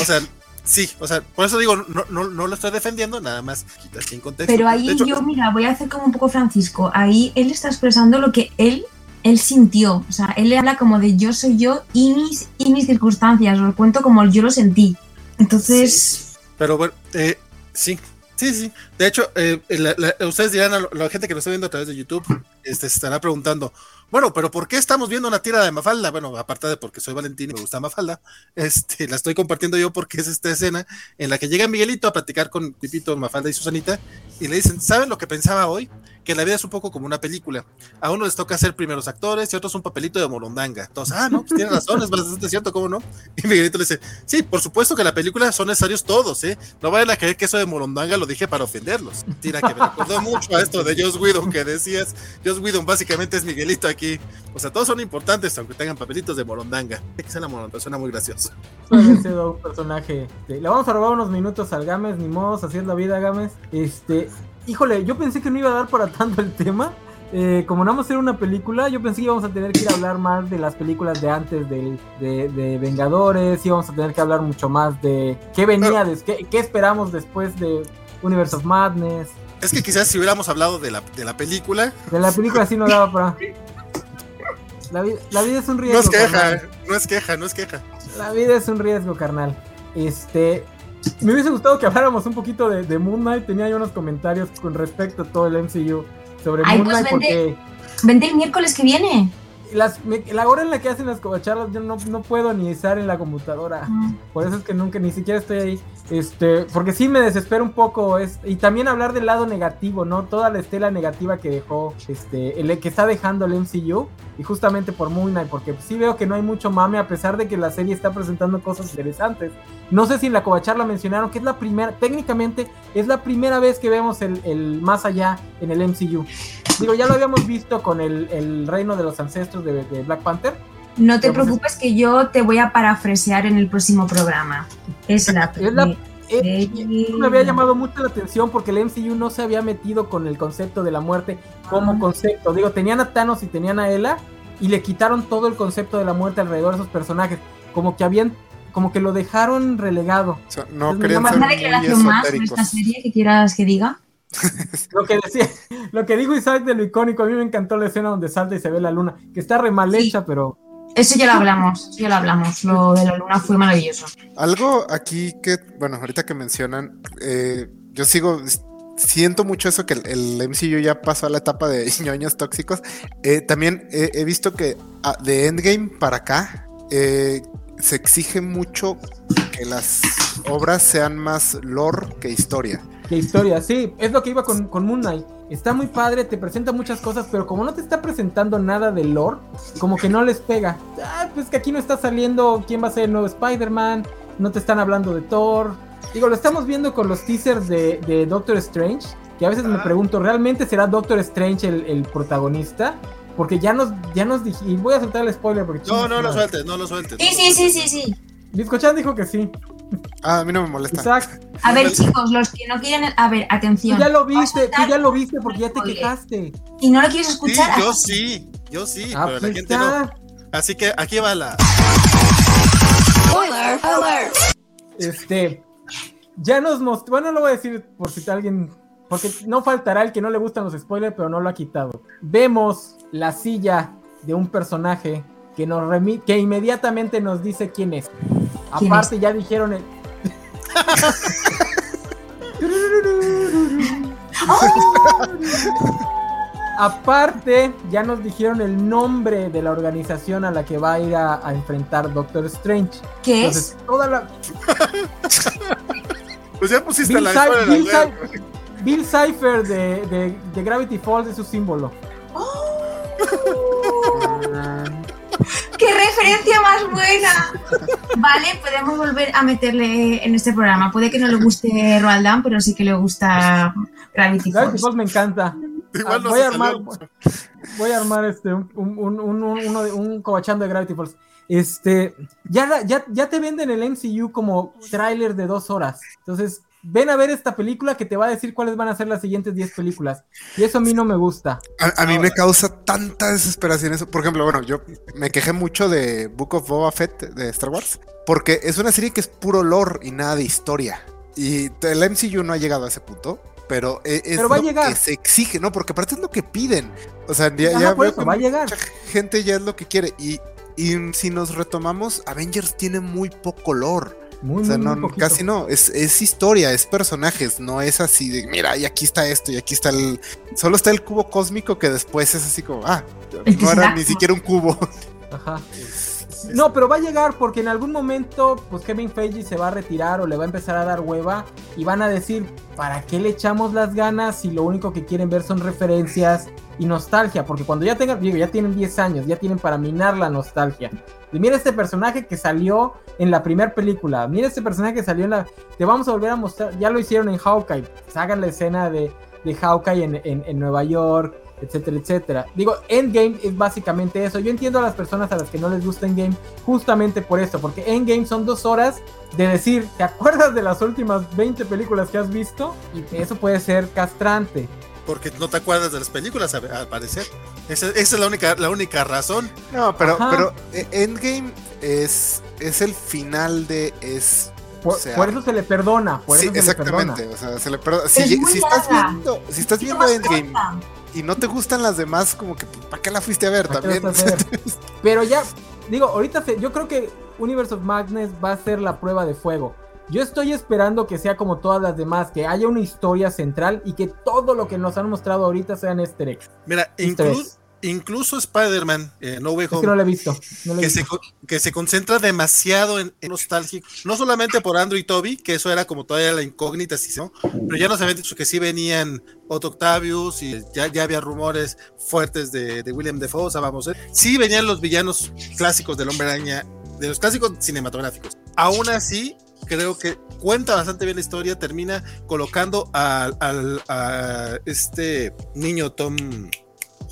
o sea sí o sea por eso digo no, no, no lo estoy defendiendo nada más quitas sin contexto Pero ahí hecho, yo, mira, voy a hacer como un poco Francisco. Ahí él está expresando lo que él, él sintió. O sea, él le habla como de yo soy yo y mis, y mis circunstancias. Os lo cuento como yo lo sentí. Entonces, Pero bueno, eh, sí, sí, sí. De hecho, eh, la- la- ustedes dirán, a la gente que lo está viendo a través de YouTube, este, se estará preguntando, bueno, pero ¿por qué estamos viendo una tira de Mafalda? Bueno, aparte de porque soy Valentín y me gusta Mafalda, este, la estoy compartiendo yo porque es esta escena en la que llega Miguelito a platicar con Pipito, Mafalda y Susanita y le dicen, ¿saben lo que pensaba hoy? Que la vida es un poco como una película. A uno les toca ser primeros actores y a otros un papelito de morondanga. Entonces, ah, no, pues tiene razón, es bastante cierto, ¿cómo no? Y Miguelito le dice, sí, por supuesto que la película son necesarios todos, ¿eh? No vayan a creer que eso de morondanga lo dije para ofenderlos. Tira que me recordó mucho a esto de Joss Whedon que decías. Joss Whedon básicamente es Miguelito aquí. O sea, todos son importantes aunque tengan papelitos de morondanga. Que sea la morondanga, suena muy gracioso. Un personaje. le vamos a robar unos minutos al Games, ni modos, así es la vida, Games. Este, híjole, yo pensé que no iba a dar para tanto el tema. Eh, como no vamos a hacer una película, yo pensé que íbamos a tener que ir a hablar más de las películas de antes del- de, de Vengadores, íbamos a tener que hablar mucho más de qué venía, des- qué, qué esperamos después de Universe of Madness. Es que quizás si hubiéramos hablado de la, de la película, De la película sí no daba para. La, vi- la vida es un riesgo. no es queja, carnal. no es queja, no es queja. La vida es un riesgo, carnal. Este. Me hubiese gustado que habláramos un poquito de, de Moon Knight. Tenía yo unos comentarios con respecto a todo el MCU sobre Ay, Moon pues Knight vente. porque vente el miércoles que viene. Las, me- la hora en la que hacen las covacharlas yo no, no puedo ni estar en la computadora. Por eso es que nunca, ni siquiera estoy ahí. Este, porque sí me desespera un poco. Es, y también hablar del lado negativo, ¿no? Toda la estela negativa que dejó, este, el que está dejando el MCU. Y justamente por Moon Knight, porque sí veo que no hay mucho mame, a pesar de que la serie está presentando cosas interesantes. No sé si en la covacharla mencionaron que es la primera, técnicamente es la primera vez que vemos el, el más allá en el MCU. Digo, ya lo habíamos visto con el, el reino de los ancestros de, de Black Panther. No te pues preocupes que yo te voy a parafrasear en el próximo programa. Es la Es la- primera. Eh, Sí. me había llamado mucho la atención porque el MCU no se había metido con el concepto de la muerte como Ah. concepto. Digo, tenían a Thanos y tenían a Ella y le quitaron todo el concepto de la muerte alrededor de esos personajes. Como que habían, como que lo dejaron relegado. O sea, no Pues querían nada ser ¿Alguna muy declaración más esotéricos. esta serie que quieras que diga? Lo que decía, lo que dijo Isaac de lo icónico, a mí me encantó la escena donde salta y se ve la luna, que está re mal Sí. hecha, pero Eso ya lo hablamos, ya lo hablamos. Lo de la luna fue maravilloso. Algo aquí que, bueno, ahorita que mencionan, eh, yo sigo, siento mucho eso que el, el MCU ya pasó a la etapa de ñoños tóxicos. Eh, también he, he visto que ah, de Endgame para acá eh, se exige mucho que las obras sean más lore que historia. Qué historia. Sí, es lo que iba con, con Moon Knight. Está muy padre, te presenta muchas cosas, pero como no te está presentando nada de lore, como que no les pega. Ah, pues que aquí no está saliendo quién va a ser el nuevo Spider-Man, no te están hablando de Thor. Digo, lo estamos viendo con los teasers de, de Doctor Strange, que a veces me Ah. pregunto, ¿realmente será Doctor Strange el, el protagonista? Porque ya nos, ya nos dije, y voy a soltar el spoiler porque... No, no lo suelto. sueltes, no lo sueltes. Sí, sí, sí, sí, sí. Biscochan dijo que sí. Ah, a mí no me molesta. A ver, chicos, los que no quieren. A ver, tú atención. ya lo viste, tú ya lo viste porque ya te quejaste. Si no lo quieres Sí, escuchar, yo sí, yo sí, Ah, pero la pues gente no. Así que aquí va la. Spoiler alert. Este, ya nos mostró, bueno, lo voy a decir por si alguien, porque no faltará el que no le gustan los spoilers, pero no lo ha quitado. Vemos la silla de un personaje que nos que inmediatamente nos dice quién es. Aparte ya dijeron el Aparte, ya nos dijeron el nombre de la organización a la que va a ir a, enfrentar Doctor Strange. ¿Qué es? Toda la... pues ya pusiste Bill la Bill, Bill Cipher de, de, Gravity Falls es su símbolo. ¡Qué referencia más buena! Vale, podemos volver a meterle en este programa. Puede que no le guste Roald pero sí que le gusta Gravity Falls. Gravity Falls me encanta. Voy, a armar, voy a armar este un, un, un, un cobachando de Gravity Falls. Este, ya, ya, ya te venden el MCU como tráiler de dos horas. Entonces, ven a ver esta película que te va a decir cuáles van a ser las siguientes 10 películas. Y eso a mí no me gusta. A, mí me causa tanta desesperación eso. Por ejemplo, bueno, yo me quejé mucho de Book of Boba Fett de Star Wars, porque es una serie que es puro lore y nada de historia. Y el MCU no ha llegado a ese punto pero e, es va a llegar. que se exige, ¿no? Porque aparte es lo que piden. O sea, ya, va a llegar. Mucha gente ya es lo que quiere. Y, y si nos retomamos, Avengers tiene muy poco lore. Muy, o sea, no, casi no, es, es, historia, es personajes, no es así de, mira, y aquí está esto, y aquí está el... Solo está el cubo cósmico que después es así como, ah, no era ni siquiera un cubo. Ajá. No, pero va a llegar porque en algún momento, pues Kevin Feige se va a retirar o le va a empezar a dar hueva y van a decir, ¿para qué le echamos las ganas si lo único que quieren ver son referencias y nostalgia? Porque cuando ya tengan, digo, ya tienen 10 años, ya tienen para minar la nostalgia. Y mira este personaje que salió en la primera película, mira este personaje que salió en la... Te vamos a volver a mostrar, ya lo hicieron en Hawkeye, hagan la escena de, de Hawkeye en, en, en Nueva York etcétera, etcétera. Digo, Endgame es básicamente eso. Yo entiendo a las personas a las que no les gusta Endgame justamente por esto, porque Endgame son dos horas de decir, ¿te acuerdas de las últimas 20 películas que has visto? Y eso puede ser castrante. Porque no te acuerdas de las películas, al parecer. Esa, es la única, la única razón. No, pero, pero eh, Endgame es, es el final de... Es por, eso se le perdona. Por eso exactamente. O sea, se le perdona. Si, estás viendo, si estás viendo Endgame y no te gustan las demás, como que ¿para qué la fuiste a ver también? Pero ya, digo, ahorita yo creo que Universe of Madness va a ser la prueba de fuego. Yo estoy esperando que sea como todas las demás, que haya una historia central y que todo lo que nos han mostrado ahorita sean easter eggs. Mira, incluso incluso Spider-Man, eh, No Way Home, que no lo he visto, que, Se, concentra demasiado en, nostálgico, no solamente por Andrew y Toby, que eso era como todavía la incógnita, ¿no? pero ya nos habían dicho que sí venían Otto Octavius y ya, ya había rumores fuertes de, William Defoe, o sea, vamos a ver, sí venían los villanos clásicos del Hombre Araña, de los clásicos cinematográficos. Aún así, creo que cuenta bastante bien la historia, termina colocando al, a este niño Tom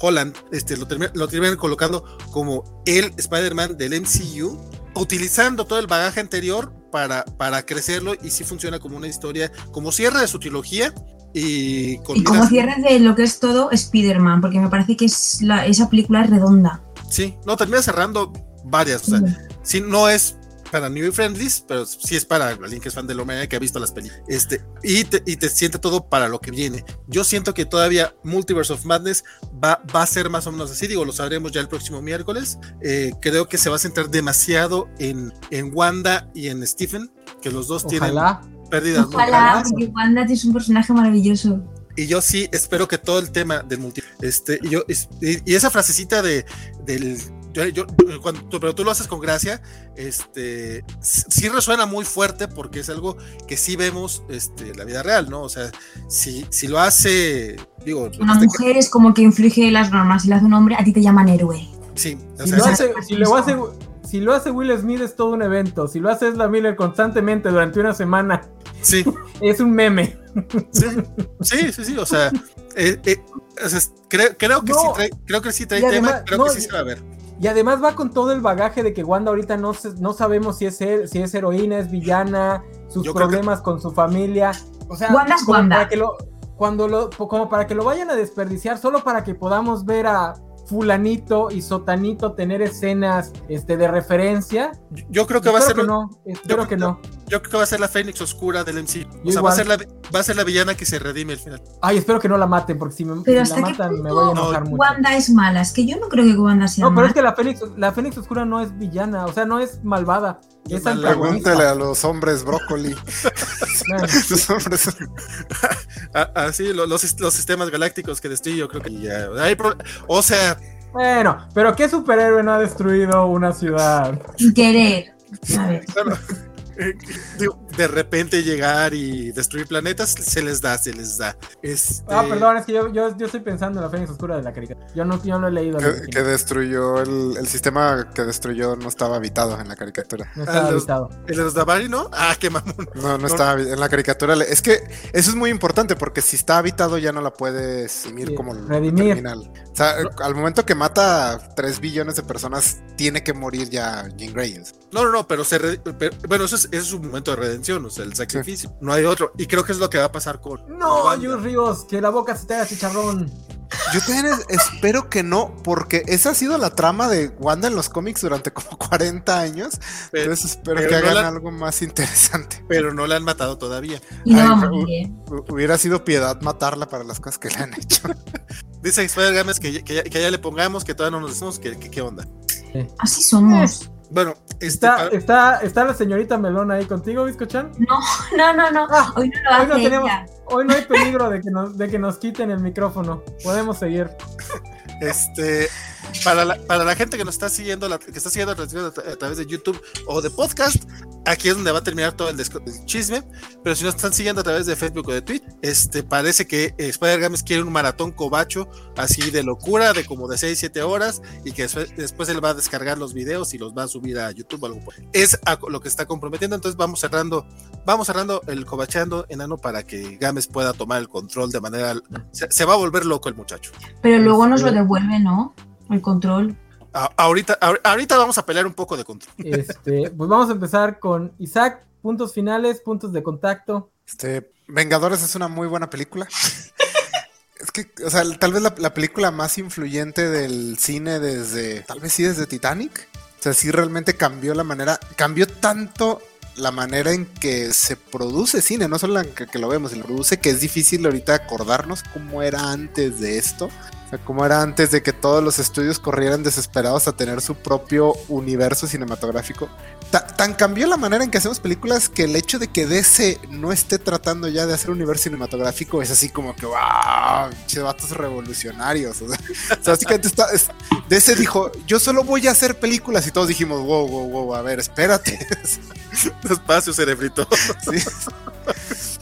Holland, este, lo, terminan colocando como el Spider-Man del MCU, utilizando todo el bagaje anterior para, para crecerlo y sí funciona como una historia, como cierre de su trilogía. Y, como cierre de lo que es todo Spider-Man, porque me parece que es esa película es redonda. Sí, no, termina cerrando varias. O sea, sí, no es para New Friendlies, pero sí es para alguien que es fan de Hombre que ha visto las películas. Este, y te, y te siente todo para lo que viene. Yo siento que todavía Multiverse of Madness va, va a ser más o menos así, digo, lo sabremos ya el próximo miércoles. Eh, creo que se va a centrar demasiado en, en Wanda y en Stephen, que los dos tienen pérdidas. Ojalá, porque Wanda es un personaje maravilloso y yo sí espero que todo el tema del multiverso, este, y yo, y, esa frasecita de, del yo, cuando, pero tú lo haces con gracia, este, sí resuena muy fuerte porque es algo que sí vemos este, en la vida real, ¿no? O sea, si, si lo hace, digo... Una este mujer es como que inflige las normas, si lo hace un hombre, a ti te llaman héroe. Sí, si, lo hace, si, lo hace, si lo hace Will Smith es todo un evento, si lo hace la Miller constantemente durante una semana, sí. es un meme. Sí, sí, sí, o sea, eh, eh, creo, creo, que sí trae, creo que sí trae tema, creo que sí se va a ver. Y además va con todo el bagaje de que Wanda ahorita no, no sabemos si es, si es heroína, es villana, sus problemas con su familia. O sea, Para que lo, cuando lo, como para que lo vayan a desperdiciar, solo para que podamos ver a fulanito y sotanito tener escenas este, de referencia. Yo creo que va a ser. Que no, espero yo, que no. Yo creo que va a ser la Fénix Oscura del MC. o sea, va a, ser la, va a, ser la, villana que se redime al final. Ay, espero que no la maten, porque si me pero si hasta la matan me voy a enojar no, mucho. Wanda es mala, es que yo no creo que Wanda sea No, pero mala. es que la Fénix, la Fénix Oscura no es villana, o sea, no es malvada. Es Pregúntale a los hombres brócoli. los hombres. Así, los, los, sistemas galácticos que destruye, yo creo que ya. Hay o sea. Bueno, pero ¿qué superhéroe no ha destruido una ciudad? Sin querer. A ver. Bueno, de repente llegar y destruir planetas, se les da, se les da. Este... Ah, perdón, es que yo, yo, yo, estoy pensando en la Fénix Oscura de la caricatura. Yo no, yo no he leído. Que, que destruyó el, el, sistema que destruyó no estaba habitado en la caricatura. No estaba ah, habitado. ¿El de los Davari no? Ah, qué mamón. No, no, no estaba en la caricatura. Es que eso es muy importante porque si está habitado ya no la puedes imir Sí, como redimir. criminal. O sea, al momento que mata a 3 billones de personas, tiene que morir ya Jean Grey. No, no, no, pero, se re- pero- bueno, eso es, ese es un momento de redención, o sea, el sacrificio. No hay otro. Y creo que es lo que va a pasar con. No. Yus Ríos, que la boca se te haga chicharrón. Yo también es- espero que no, porque esa ha sido la trama de Wanda en los cómics durante como 40 años. Pero, Entonces espero pero que no hagan la- algo más interesante. pero no la han matado todavía. Y no Ay, ¿eh? Hu- Hubiera sido piedad matarla para las cosas que le han hecho. Dice Spider Games que, que, que ya le pongamos, que todavía no nos decimos que, que- qué onda. Así somos. Bueno, este. Está, para- está, está la señorita Melón ahí contigo, Biscochan. No, no, no. Ah, Hoy no lo hoy no tenemos- ella. Hoy no hay peligro de que nos, de que nos quiten el micrófono. Podemos seguir. Este, para la, para la gente que nos está siguiendo, la- que está siguiendo la transmisión a, tra- a través de YouTube o de podcast, aquí es donde va a terminar todo el, chisme. Pero si nos están siguiendo a través de Facebook o de Twitch, este, parece que eh, Spider Games quiere un maratón cobacho así de locura, de como de 6, 7 horas, y que después, después él va a descargar los videos y los va a subir a YouTube o algo por- Es a lo que está comprometiendo. Entonces vamos cerrando, vamos cerrando el cobacheando enano para que Games pueda tomar el control de manera. Se, se va a volver loco el muchacho. Pero luego nos lo Este- devuelve, ¿no? El control. A- ahorita, ahor- ahorita vamos a pelear un poco de control. Este, pues vamos a empezar con Isaac. Puntos finales, puntos de contacto. Este, Vengadores es una muy buena película. Es que, o sea, tal vez la, la película más influyente del cine desde, tal vez sí desde Titanic. O sea, sí realmente cambió la manera, cambió tanto la manera en que se produce cine, no solo en que, que lo vemos, se lo produce, que es difícil ahorita acordarnos cómo era antes de esto. Cómo era antes de que todos los estudios corrieran desesperados a tener su propio universo cinematográfico. Ta- tan cambió la manera en que hacemos películas que el hecho de que DC no esté tratando ya de hacer un universo cinematográfico es así como que, wow, che vatos revolucionarios. O sea, o sea, básicamente está, es- DC dijo, yo solo voy a hacer películas y todos dijimos, wow, wow, wow, a ver, espérate. Despacio, cerebrito. Sí.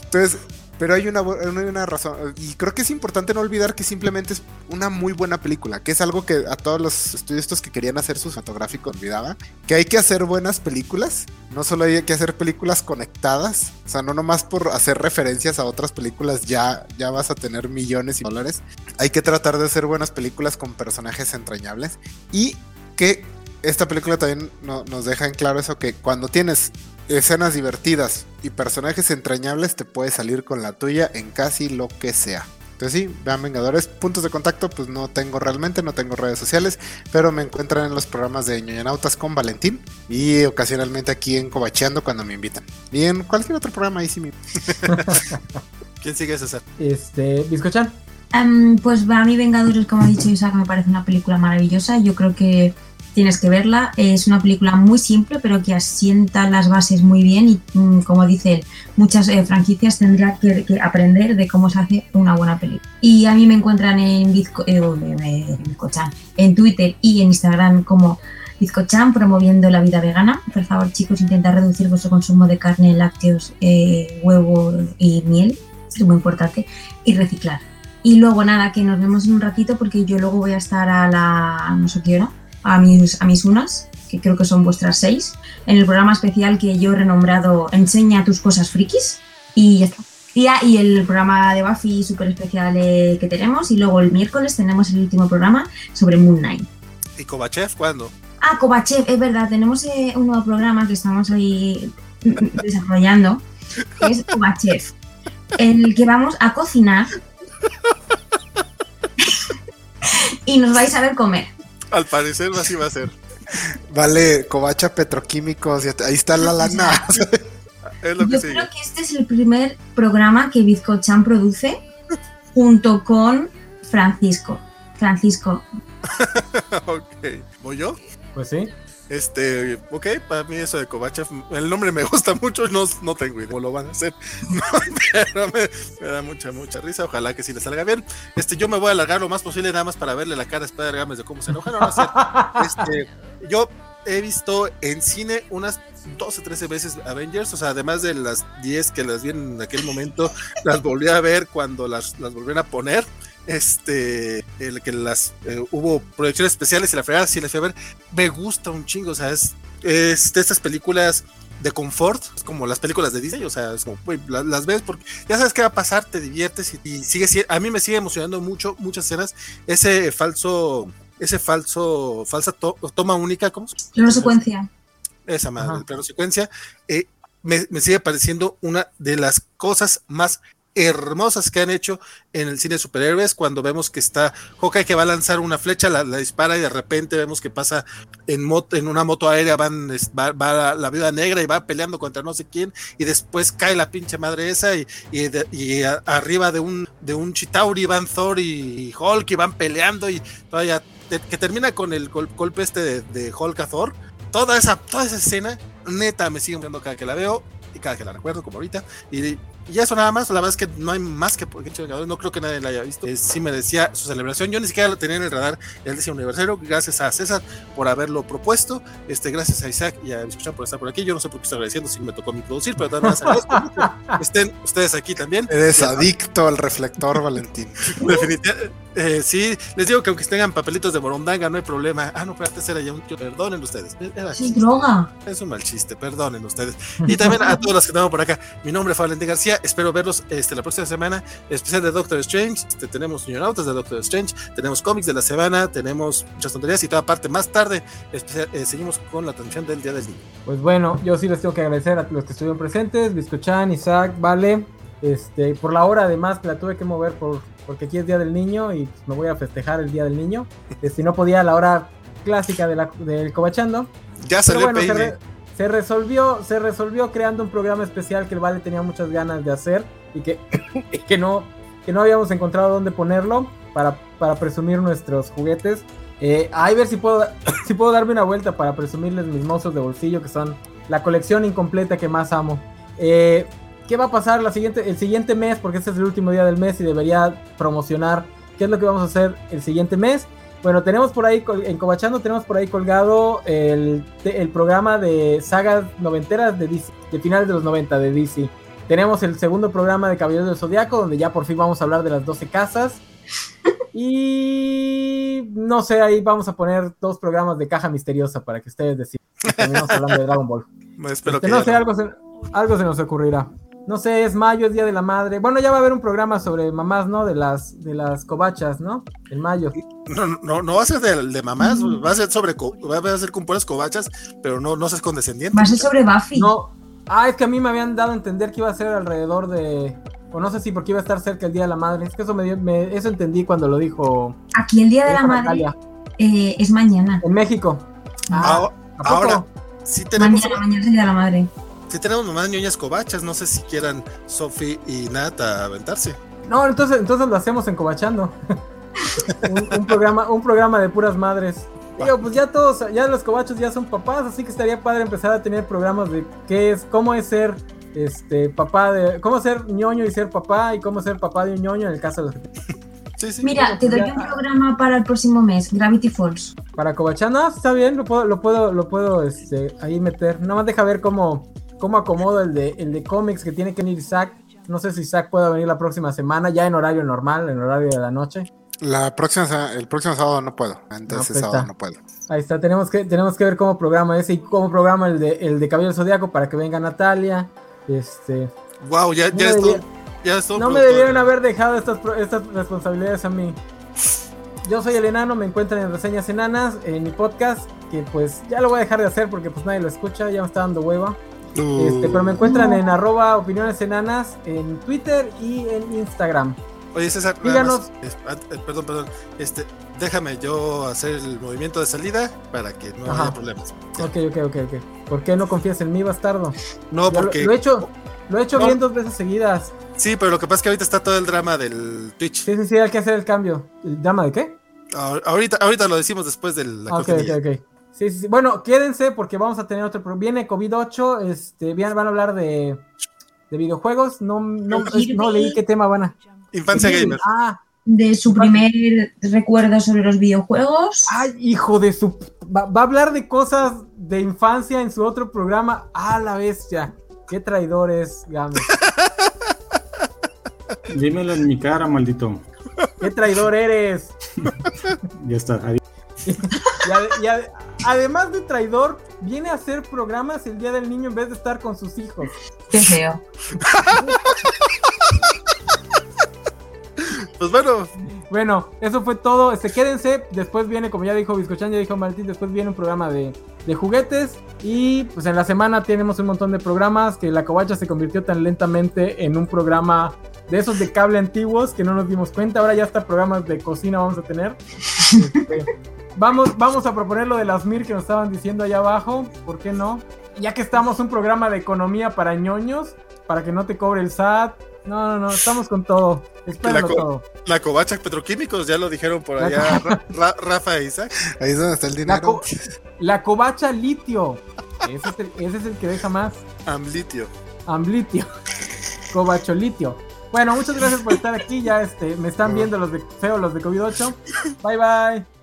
Entonces, pero hay una, una razón. Y creo que es importante no olvidar que simplemente es una muy buena película. Que es algo que a todos los estudios que querían hacer su cinematográfico olvidaba. Que hay que hacer buenas películas. No solo hay que hacer películas conectadas. O sea, no nomás por hacer referencias a otras películas ya, ya vas a tener millones de dólares. Hay que tratar de hacer buenas películas con personajes entrañables. Y que esta película también no- nos deja en claro eso que cuando tienes escenas divertidas y personajes entrañables te puedes salir con la tuya en casi lo que sea. Entonces sí, vean Vengadores, puntos de contacto, pues no tengo realmente, no tengo redes sociales, pero me encuentran en los programas de ñoñanautas con Valentín y ocasionalmente aquí en Cobacheando cuando me invitan. Y en cualquier otro programa ahí sí me... ¿Quién sigue César? Este, Biscochan. Em, pues a mí Vengadores, como ha dicho Isaac, me parece una película maravillosa. Yo creo que tienes que verla. Es una película muy simple, pero que asienta las bases muy bien y, mm, como dice muchas eh, franquicias tendrán que, que aprender de cómo se hace una buena película. Y a mí me encuentran en, Bizco- eh, eh, Bizcochan, en Twitter y en Instagram como Bizcochan promoviendo la vida vegana. Por favor, chicos, intentad reducir vuestro consumo de carne, lácteos, eh, huevo y miel, es muy importante, y reciclar. Y luego nada, que nos vemos en un ratito porque yo luego voy a estar a la no sé qué hora, a mis, a mis unas, que creo que son vuestras seis, en el programa especial que yo he renombrado Enseña tus cosas frikis. Y ya está. Y, ah, y el programa de Buffy súper especial eh, que tenemos. Y luego el miércoles tenemos el último programa sobre Moon Knight. ¿Y Kovachev cuándo? Ah, Kovachev, es verdad, tenemos eh, un nuevo programa que estamos ahí desarrollando, que es Kovachev, en el que vamos a cocinar. y nos vais a ver comer. Al parecer así va a ser. Vale, Covacha Petroquímicos, ahí está la lana. Es lo que Yo sigue. creo que este es el primer programa que Bizcochan produce junto con Francisco. Francisco, ok. ¿Voy yo? Pues sí. Este, ok, para mí eso de Kovachev, el nombre me gusta mucho, no, no tengo idea cómo lo van a hacer, no, pero me, me da mucha, mucha risa, ojalá que sí le salga bien. Este, yo me voy a alargar lo más posible nada más para verle la cara a Spider Games de cómo se enoja, no, es cierto. Este, yo he visto en cine unas 12, 13 veces Avengers, o sea, además de las 10 que las vi en aquel momento, las volví a ver cuando las, las volvieron a poner. Este, el que las eh, hubo proyecciones especiales y la fregada, sí las fui a ver. Me gusta un chingo, o sea, es, es de estas películas de confort, es como las películas de Disney, o sea, es como, la- las, ves porque ya sabes qué va a pasar, te diviertes y, y sigue si- a mí me sigue emocionando mucho, muchas escenas, ese falso, ese falso, falsa to- toma única, ¿cómo plano secuencia. esa madre, plano secuencia, eh, me, me sigue pareciendo una de las cosas más hermosas que han hecho en el cine de superhéroes cuando vemos que está Hawkeye que va a lanzar una flecha, la, dispara y de repente vemos que pasa en, moto, en una moto aérea, van, va, la, viuda negra y va peleando contra no sé quién y después cae la pinche madre esa y, y, arriba de un, de un Chitauri van Thor y, Hulk y van peleando y todavía que termina con el gol- golpe este de, Hulk a Thor toda esa, toda esa escena, neta, me sigue viendo cada que la veo y cada que la recuerdo, como ahorita. Y, y eso nada más, la verdad es que no hay más que por qué no creo que nadie la haya visto. Eh, sí merecía su celebración. Yo ni siquiera lo tenía en el radar el décimo aniversario. Gracias a César por haberlo propuesto. Este, gracias a Isaac y a Escuchar por estar por aquí. Yo no sé por qué estoy agradeciendo si me tocó a mí producir, pero también estén ustedes aquí también. Eres Y- adicto al reflector, Valentín. Definitivamente. Eh, sí, les digo que aunque tengan papelitos de morondanga, no hay problema. Ah, no, pero antes era ya un. Perdonen ustedes. Es droga. es un mal chiste, perdonen ustedes. Y también a todos los que tenemos por acá. Mi nombre es Valentín García. Espero verlos este, la próxima semana. Especial de Doctor Strange. Este, tenemos Niñonautas de Doctor Strange. Tenemos cómics de la semana. Tenemos muchas tonterías y toda parte más tarde. especial- eh, seguimos con la transmisión del Día del Niño. Pues bueno, yo sí les tengo que agradecer a los que estuvieron presentes, Biscochan, Isaac, Vale, este, por la hora además que la tuve que mover por, porque aquí es Día del Niño y pues, me voy a festejar el Día del Niño. Este, no podía a la hora clásica de la, del Cobachando. Ya salió bueno, se, resolvió, se resolvió creando un programa especial que el Vale tenía muchas ganas de hacer y que, y que no, que no habíamos encontrado dónde ponerlo para, para presumir nuestros juguetes. Eh, ahí ver si puedo, si puedo darme una vuelta para presumirles mis mozos de bolsillo, que son la colección incompleta que más amo. Eh, ¿Qué va a pasar la siguiente, el siguiente mes? Porque este es el último día del mes y debería promocionar qué es lo que vamos a hacer el siguiente mes. Bueno, tenemos por ahí, en Cobachando tenemos por ahí colgado el, el programa de sagas noventeras de DC, de finales de los 90 de DC. Tenemos el segundo programa de Caballeros del Zodiaco, donde ya por fin vamos a hablar de las 12 casas. Y no sé, ahí vamos a poner dos programas de caja misteriosa para que ustedes decidan. Terminamos hablando de Dragon Ball. Espero Este, que no sé, no. algo se, algo se nos ocurrirá. No sé, es mayo, es día de la madre. Bueno, ya va a haber un programa sobre mamás, ¿no? De las, de las cobachas, ¿no? En mayo. No, no, no va a ser de, de mamás, va a ser sobre va a ser con puras cobachas, pero no, no seas condescendiente. Va a ser sobre Buffy. No. Ah, es que a mí me habían dado a entender que iba a ser alrededor de. O no sé si porque iba a estar cerca el día de la madre. Es que eso me, dio- me- eso entendí cuando lo dijo. Aquí el Día de la dijo Madre Natalia. eh, es mañana. En México. Ah, Ahora, ¿a poco? ahora, sí tenemos, Mañana, mañana es el Día de la Madre. Sí tenemos mamás ñoñas cobachas, no sé si quieran Sophie y Nat a aventarse. No, entonces, entonces lo hacemos en Cobachando. un, un programa, un programa de puras madres. Digo, pues ya todos, ya los cobachos ya son papás, así que estaría padre empezar a tener programas de qué es, cómo es ser este papá de, cómo ser ñoño y ser papá, y cómo ser papá de un ñoño en el caso de los Sí, sí. Mira, te doy ya- un programa para el próximo mes, Gravity Falls. para Cobachán, no, está bien, lo puedo, lo puedo, lo puedo este, ahí meter. Nada más deja ver cómo, cómo acomodo el de, el de cómics que tiene que venir Isaac. No sé si Isaac pueda venir la próxima semana, ya en horario normal, en horario de la noche. La próxima, el próximo sábado no puedo. Antes No, pues sábado está. no puedo. Ahí está, tenemos que, tenemos que ver cómo programa ese y cómo programa el de, el de Cabello del Zodíaco para que venga Natalia. Este, Wow, ya, No ya me es todo. debía- Ya no me debieron haber dejado estas, estas responsabilidades a mí. Yo soy el enano, me encuentran en Reseñas Enanas, en mi podcast, que pues ya lo voy a dejar de hacer porque pues nadie lo escucha, ya me está dando hueva. Uh, Este, pero me encuentran en arroba opiniones enanas en Twitter y en Instagram. Oye, César, Díganos. más, es- ah, eh, perdón, perdón. Este, déjame yo hacer el movimiento de salida para que no Ajá. haya problemas. Ya. Ok, ok, ok, ok. ¿Por qué no confías en mí, bastardo? No, lo- porque. Lo, he hecho, lo he hecho No. bien dos veces seguidas. Sí, pero lo que pasa es que ahorita está todo el drama del Twitch. Sí, sí, sí, hay que hacer el cambio. ¿El drama de qué? Ahor- Ahorita, ahorita lo decimos después de la Ah, ok, ok, ok. Sí, sí, sí. Bueno, quédense porque vamos a tener otro. pro- Viene COVID-8, este, bien, van a hablar de, de videojuegos. No, no, es- no leí qué tema van a. Infancia gamer. Ah, De su primer recuerdo sobre los videojuegos. ay, hijo de su. Va, va a hablar de cosas de infancia en su otro programa. Ah, la bestia. Qué traidor es, Game. Dímelo en mi cara, maldito. Qué traidor eres. Ya está. adiós. Y, ade- y ade- además de traidor, viene a hacer programas el día del niño en vez de estar con sus hijos. Qué feo. Pues bueno, Bueno, eso fue todo. Este, quédense. Después viene, como ya dijo Vizcochan, ya dijo Martín, después viene un programa de, de juguetes. Y pues en la semana tenemos un montón de programas que la covacha se convirtió tan lentamente en un programa de esos de cable antiguos que no nos dimos cuenta. Ahora ya hasta programas de cocina vamos a tener. Este, vamos, vamos a proponer lo de las MIR que nos estaban diciendo allá abajo. ¿Por qué no? Ya que estamos un programa de economía para ñoños, para que no te cobre el SAT. No, no, no, estamos con todo. Espéralo co- todo. la covacha petroquímicos, ya lo dijeron por La allá Ra- Ra- Rafa e Isaac. Ahí es donde está el La, dinero. co- la covacha litio. Ese es, el, ese es el que deja más. Amlitio. Amblitio. Covacho litio. Bueno, muchas gracias por estar aquí. Ya este, me están viendo los de feo, los de COVID-8. Bye bye.